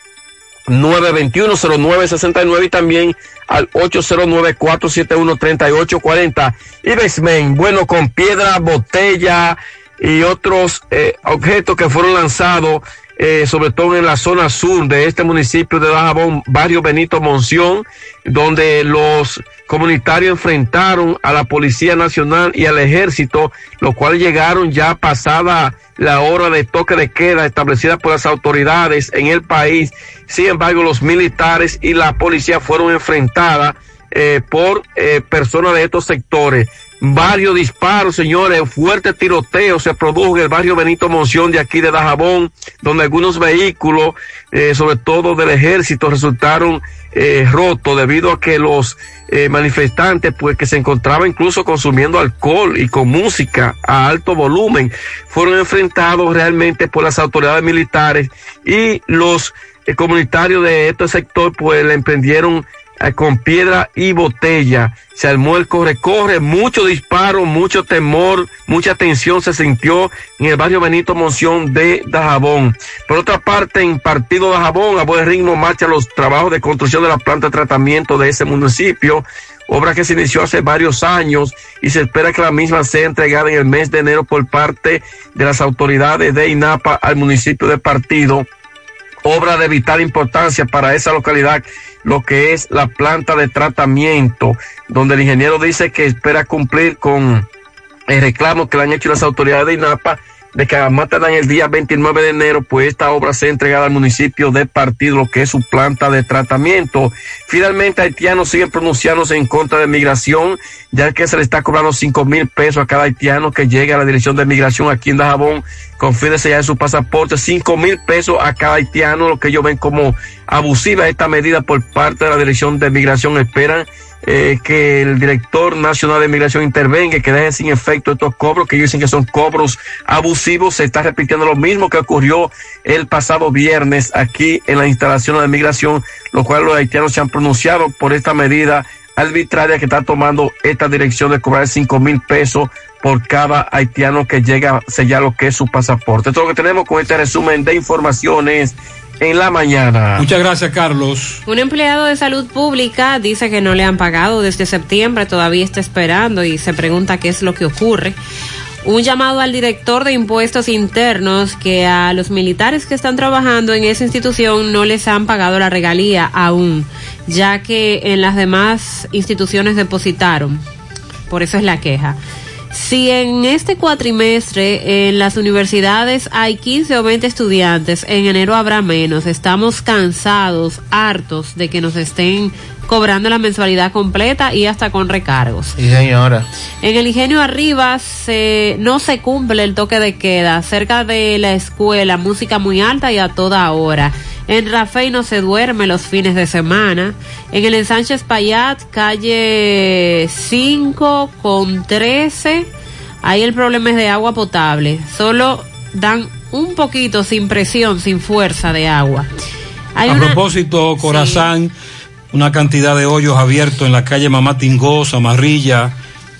921-0969 y también al 809-471-3840. Y Besmen, bueno, con piedra, botella y otros eh, objetos que fueron lanzados, eh, sobre todo en la zona sur de este municipio de Dajabón, barrio Benito Monción, donde los comunitarios enfrentaron a la Policía Nacional y al Ejército, los cuales llegaron ya pasada la hora de toque de queda establecida por las autoridades en el país. Sin embargo, los militares y la policía fueron enfrentadas eh, por eh, personas de estos sectores. Varios disparos, señores, fuerte tiroteo se produjo en el barrio Benito Monción de aquí de Dajabón, donde algunos vehículos, eh, sobre todo del ejército, resultaron eh, rotos debido a que los eh, manifestantes, pues que se encontraban incluso consumiendo alcohol y con música a alto volumen, fueron enfrentados realmente por las autoridades militares y los comunitarios de este sector, pues le emprendieron con piedra y botella. Se armó el corre-corre, mucho disparo, mucho temor, mucha tensión se sintió en el barrio Benito Monción de Dajabón. Por otra parte, en Partido Dajabón, a buen ritmo marchan los trabajos de construcción de la planta de tratamiento de ese municipio obra que se inició hace varios años y se espera que la misma sea entregada en el mes de enero por parte de las autoridades de INAPA al municipio de Partido. Obra de vital importancia para esa localidad, lo que es la planta de tratamiento, donde el ingeniero dice que espera cumplir con el reclamo que le han hecho las autoridades de INAPA de que además en el día 29 de enero, pues esta obra sea entregada al municipio de Partido, lo que es su planta de tratamiento. Finalmente, haitianos siguen pronunciándose en contra de migración, ya que se le está cobrando cinco mil pesos a cada haitiano que llegue a la dirección de migración aquí en Dajabón, confídese ya en su pasaporte, cinco mil pesos a cada haitiano, lo que ellos ven como abusiva esta medida por parte de la dirección de migración, esperan eh, que el director nacional de migración intervenga, que deje sin efecto estos cobros, que ellos dicen que son cobros abusivos. Se está repitiendo lo mismo que ocurrió el pasado viernes aquí en la instalación de migración, lo cual los haitianos se han pronunciado por esta medida arbitraria que está tomando esta dirección de cobrar cinco mil pesos por cada haitiano que llega a sellar lo que es su pasaporte. Esto es lo que tenemos con este resumen de informaciones en la mañana. Muchas gracias, Carlos. Un empleado de salud pública dice que no le han pagado desde septiembre, todavía está esperando y se pregunta qué es lo que ocurre. Un llamado al director de impuestos internos que a los militares que están trabajando en esa institución no les han pagado la regalía aún, ya que en las demás instituciones depositaron. Por eso es la queja. Si en este cuatrimestre en las universidades hay 15 o 20 estudiantes, en enero habrá menos. Estamos cansados, hartos de que nos estén cobrando la mensualidad completa y hasta con recargos. Sí, señora. En el Ingenio Arriba se, no se cumple el toque de queda. Cerca de la escuela, música muy alta y a toda hora. En Rafael no se duerme los fines de semana. En el Ensánchez Payat, calle 5 con 13, ahí el problema es de agua potable. Solo dan un poquito sin presión, sin fuerza de agua. Hay a una- propósito, Corazán, una cantidad de hoyos abiertos en la calle Mamá Tingosa, Marrilla,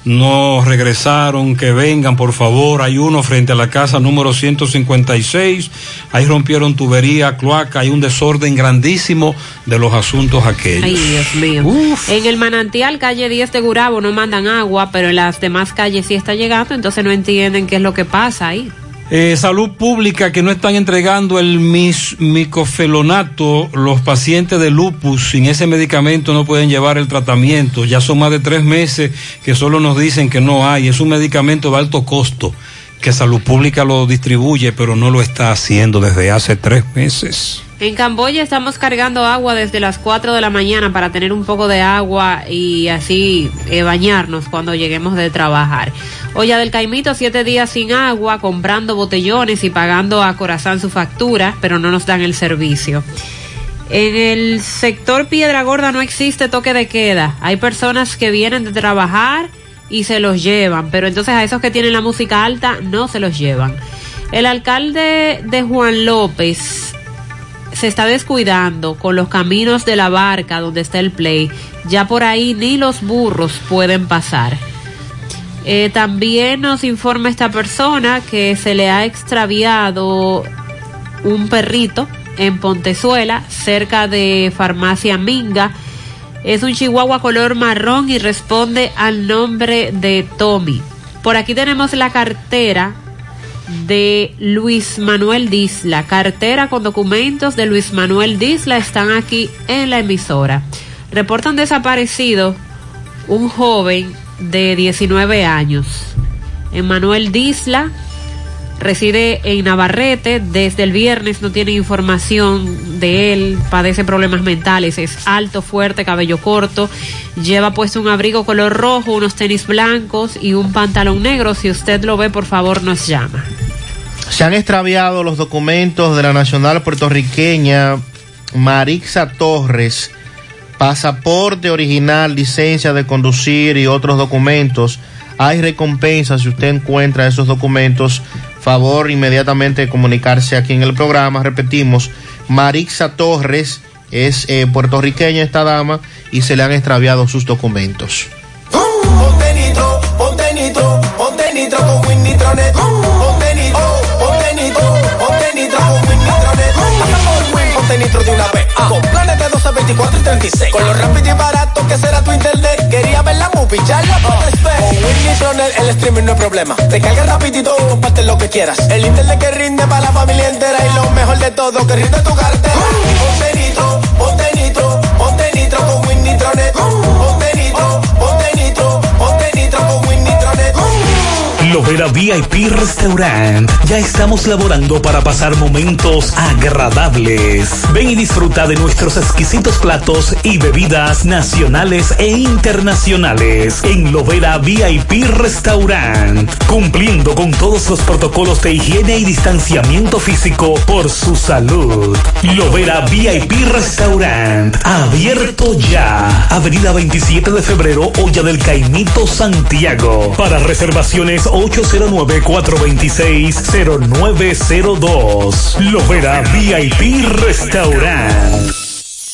no regresaron, que vengan por favor, hay uno frente a la casa número 156, ahí rompieron tubería, cloaca, hay un desorden grandísimo de los asuntos aquellos. Ay, Dios mío. En el manantial, calle 10 de Gurabo, no mandan agua, pero en las demás calles sí está llegando, entonces no entienden qué es lo que pasa ahí. Eh, salud pública que no están entregando el mis, micofelonato, los pacientes de lupus sin ese medicamento no pueden llevar el tratamiento. Ya son más de tres meses que solo nos dicen que no hay. Es un medicamento de alto costo que salud pública lo distribuye, pero no lo está haciendo desde hace tres meses. En Camboya estamos cargando agua desde las 4 de la mañana para tener un poco de agua y así eh, bañarnos cuando lleguemos de trabajar. Olla del Caimito, siete días sin agua, comprando botellones y pagando a Corazán su factura, pero no nos dan el servicio. En el sector Piedra Gorda no existe toque de queda. Hay personas que vienen de trabajar y se los llevan, pero entonces a esos que tienen la música alta no se los llevan. El alcalde de Juan López se está descuidando con los caminos de la barca donde está el play. Ya por ahí ni los burros pueden pasar. Eh, también nos informa esta persona que se le ha extraviado un perrito en Pontezuela, cerca de Farmacia Minga. Es un chihuahua color marrón y responde al nombre de Tommy. Por aquí tenemos la cartera de Luis Manuel Disla. Cartera con documentos de Luis Manuel Disla están aquí en la emisora. Reportan desaparecido un joven de 19 años. Emanuel Disla reside en Navarrete. Desde el viernes no tiene información de él. Padece problemas mentales. Es alto, fuerte, cabello corto. Lleva puesto un abrigo color rojo, unos tenis blancos y un pantalón negro. Si usted lo ve, por favor, nos llama. Se han extraviado los documentos de la nacional puertorriqueña Marixa Torres, pasaporte original, licencia de conducir y otros documentos. Hay recompensa si usted encuentra esos documentos. Favor inmediatamente comunicarse aquí en el programa. Repetimos, Marixa Torres es eh, puertorriqueña esta dama y se le han extraviado sus documentos. Con planes de 12, 24 y 36. Con lo rápido y barato que será tu internet. Quería ver la movie, ya la puedes ver. Con Win Nitronet el streaming no es problema. Te carga rapidito y comparte lo que quieras. El internet que rinde para la familia entera. Y lo mejor de todo, que rinde tu cartera. Ponte nitro, ponte nitro, ponte nitro con Win Nitronet. Ponte Lovera VIP Restaurant. Ya estamos laborando para pasar momentos agradables. Ven y disfruta de nuestros exquisitos platos y bebidas nacionales e internacionales en Lovera VIP Restaurant. Cumpliendo con todos los protocolos de higiene y distanciamiento físico por su salud. Lovera VIP Restaurant. Abierto ya. Avenida 27 de febrero, Olla del Caimito, Santiago. Para reservaciones 809-426-0902. Lovera VIP Restaurant.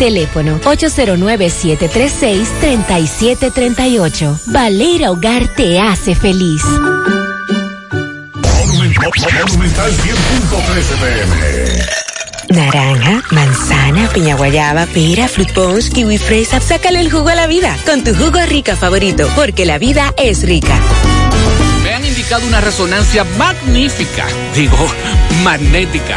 Teléfono 809-736-3738. Baleira Hogar te hace feliz. Monumental 100.13 pm. Naranja, manzana, piña guayaba, pera, fruit punch, kiwi fresa. Sácale el jugo a la vida con tu jugo rica favorito, porque la vida es rica. Me han indicado una resonancia magnífica, digo, magnética.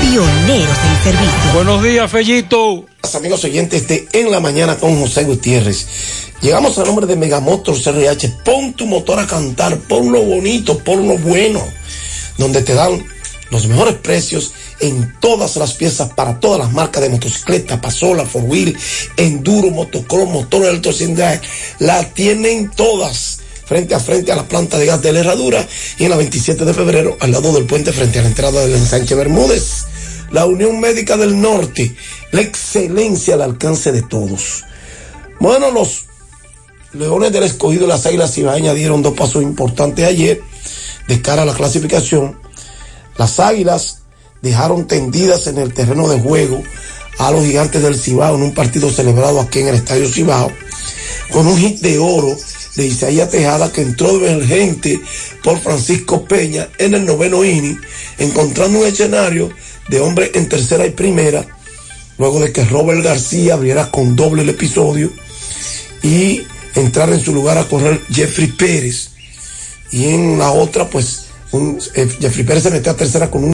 pioneros en servicio. Buenos días, Fellito. Amigos oyentes de En la Mañana con José Gutiérrez. Llegamos al nombre de Megamotors RH. Pon tu motor a cantar, pon lo bonito, pon lo bueno, donde te dan los mejores precios en todas las piezas para todas las marcas de motocicleta, pasola, four wheel, enduro, motocross, motor electrocilindrical. La tienen todas frente a frente a la planta de gas de la Herradura y en la 27 de febrero al lado del puente frente a la entrada del ensanche Bermúdez. La Unión Médica del Norte, la excelencia al alcance de todos. Bueno, los Leones del Escogido y las Águilas Ibaeñas dieron dos pasos importantes ayer de cara a la clasificación. Las Águilas dejaron tendidas en el terreno de juego a los gigantes del Cibao en un partido celebrado aquí en el Estadio Cibao con un hit de oro de Isaías Tejada que entró de emergente por Francisco Peña en el noveno inning, encontrando un escenario de hombre en tercera y primera, luego de que Robert García abriera con doble el episodio y entrar en su lugar a correr Jeffrey Pérez. Y en la otra, pues eh, Jeffrey Pérez se metió a tercera con un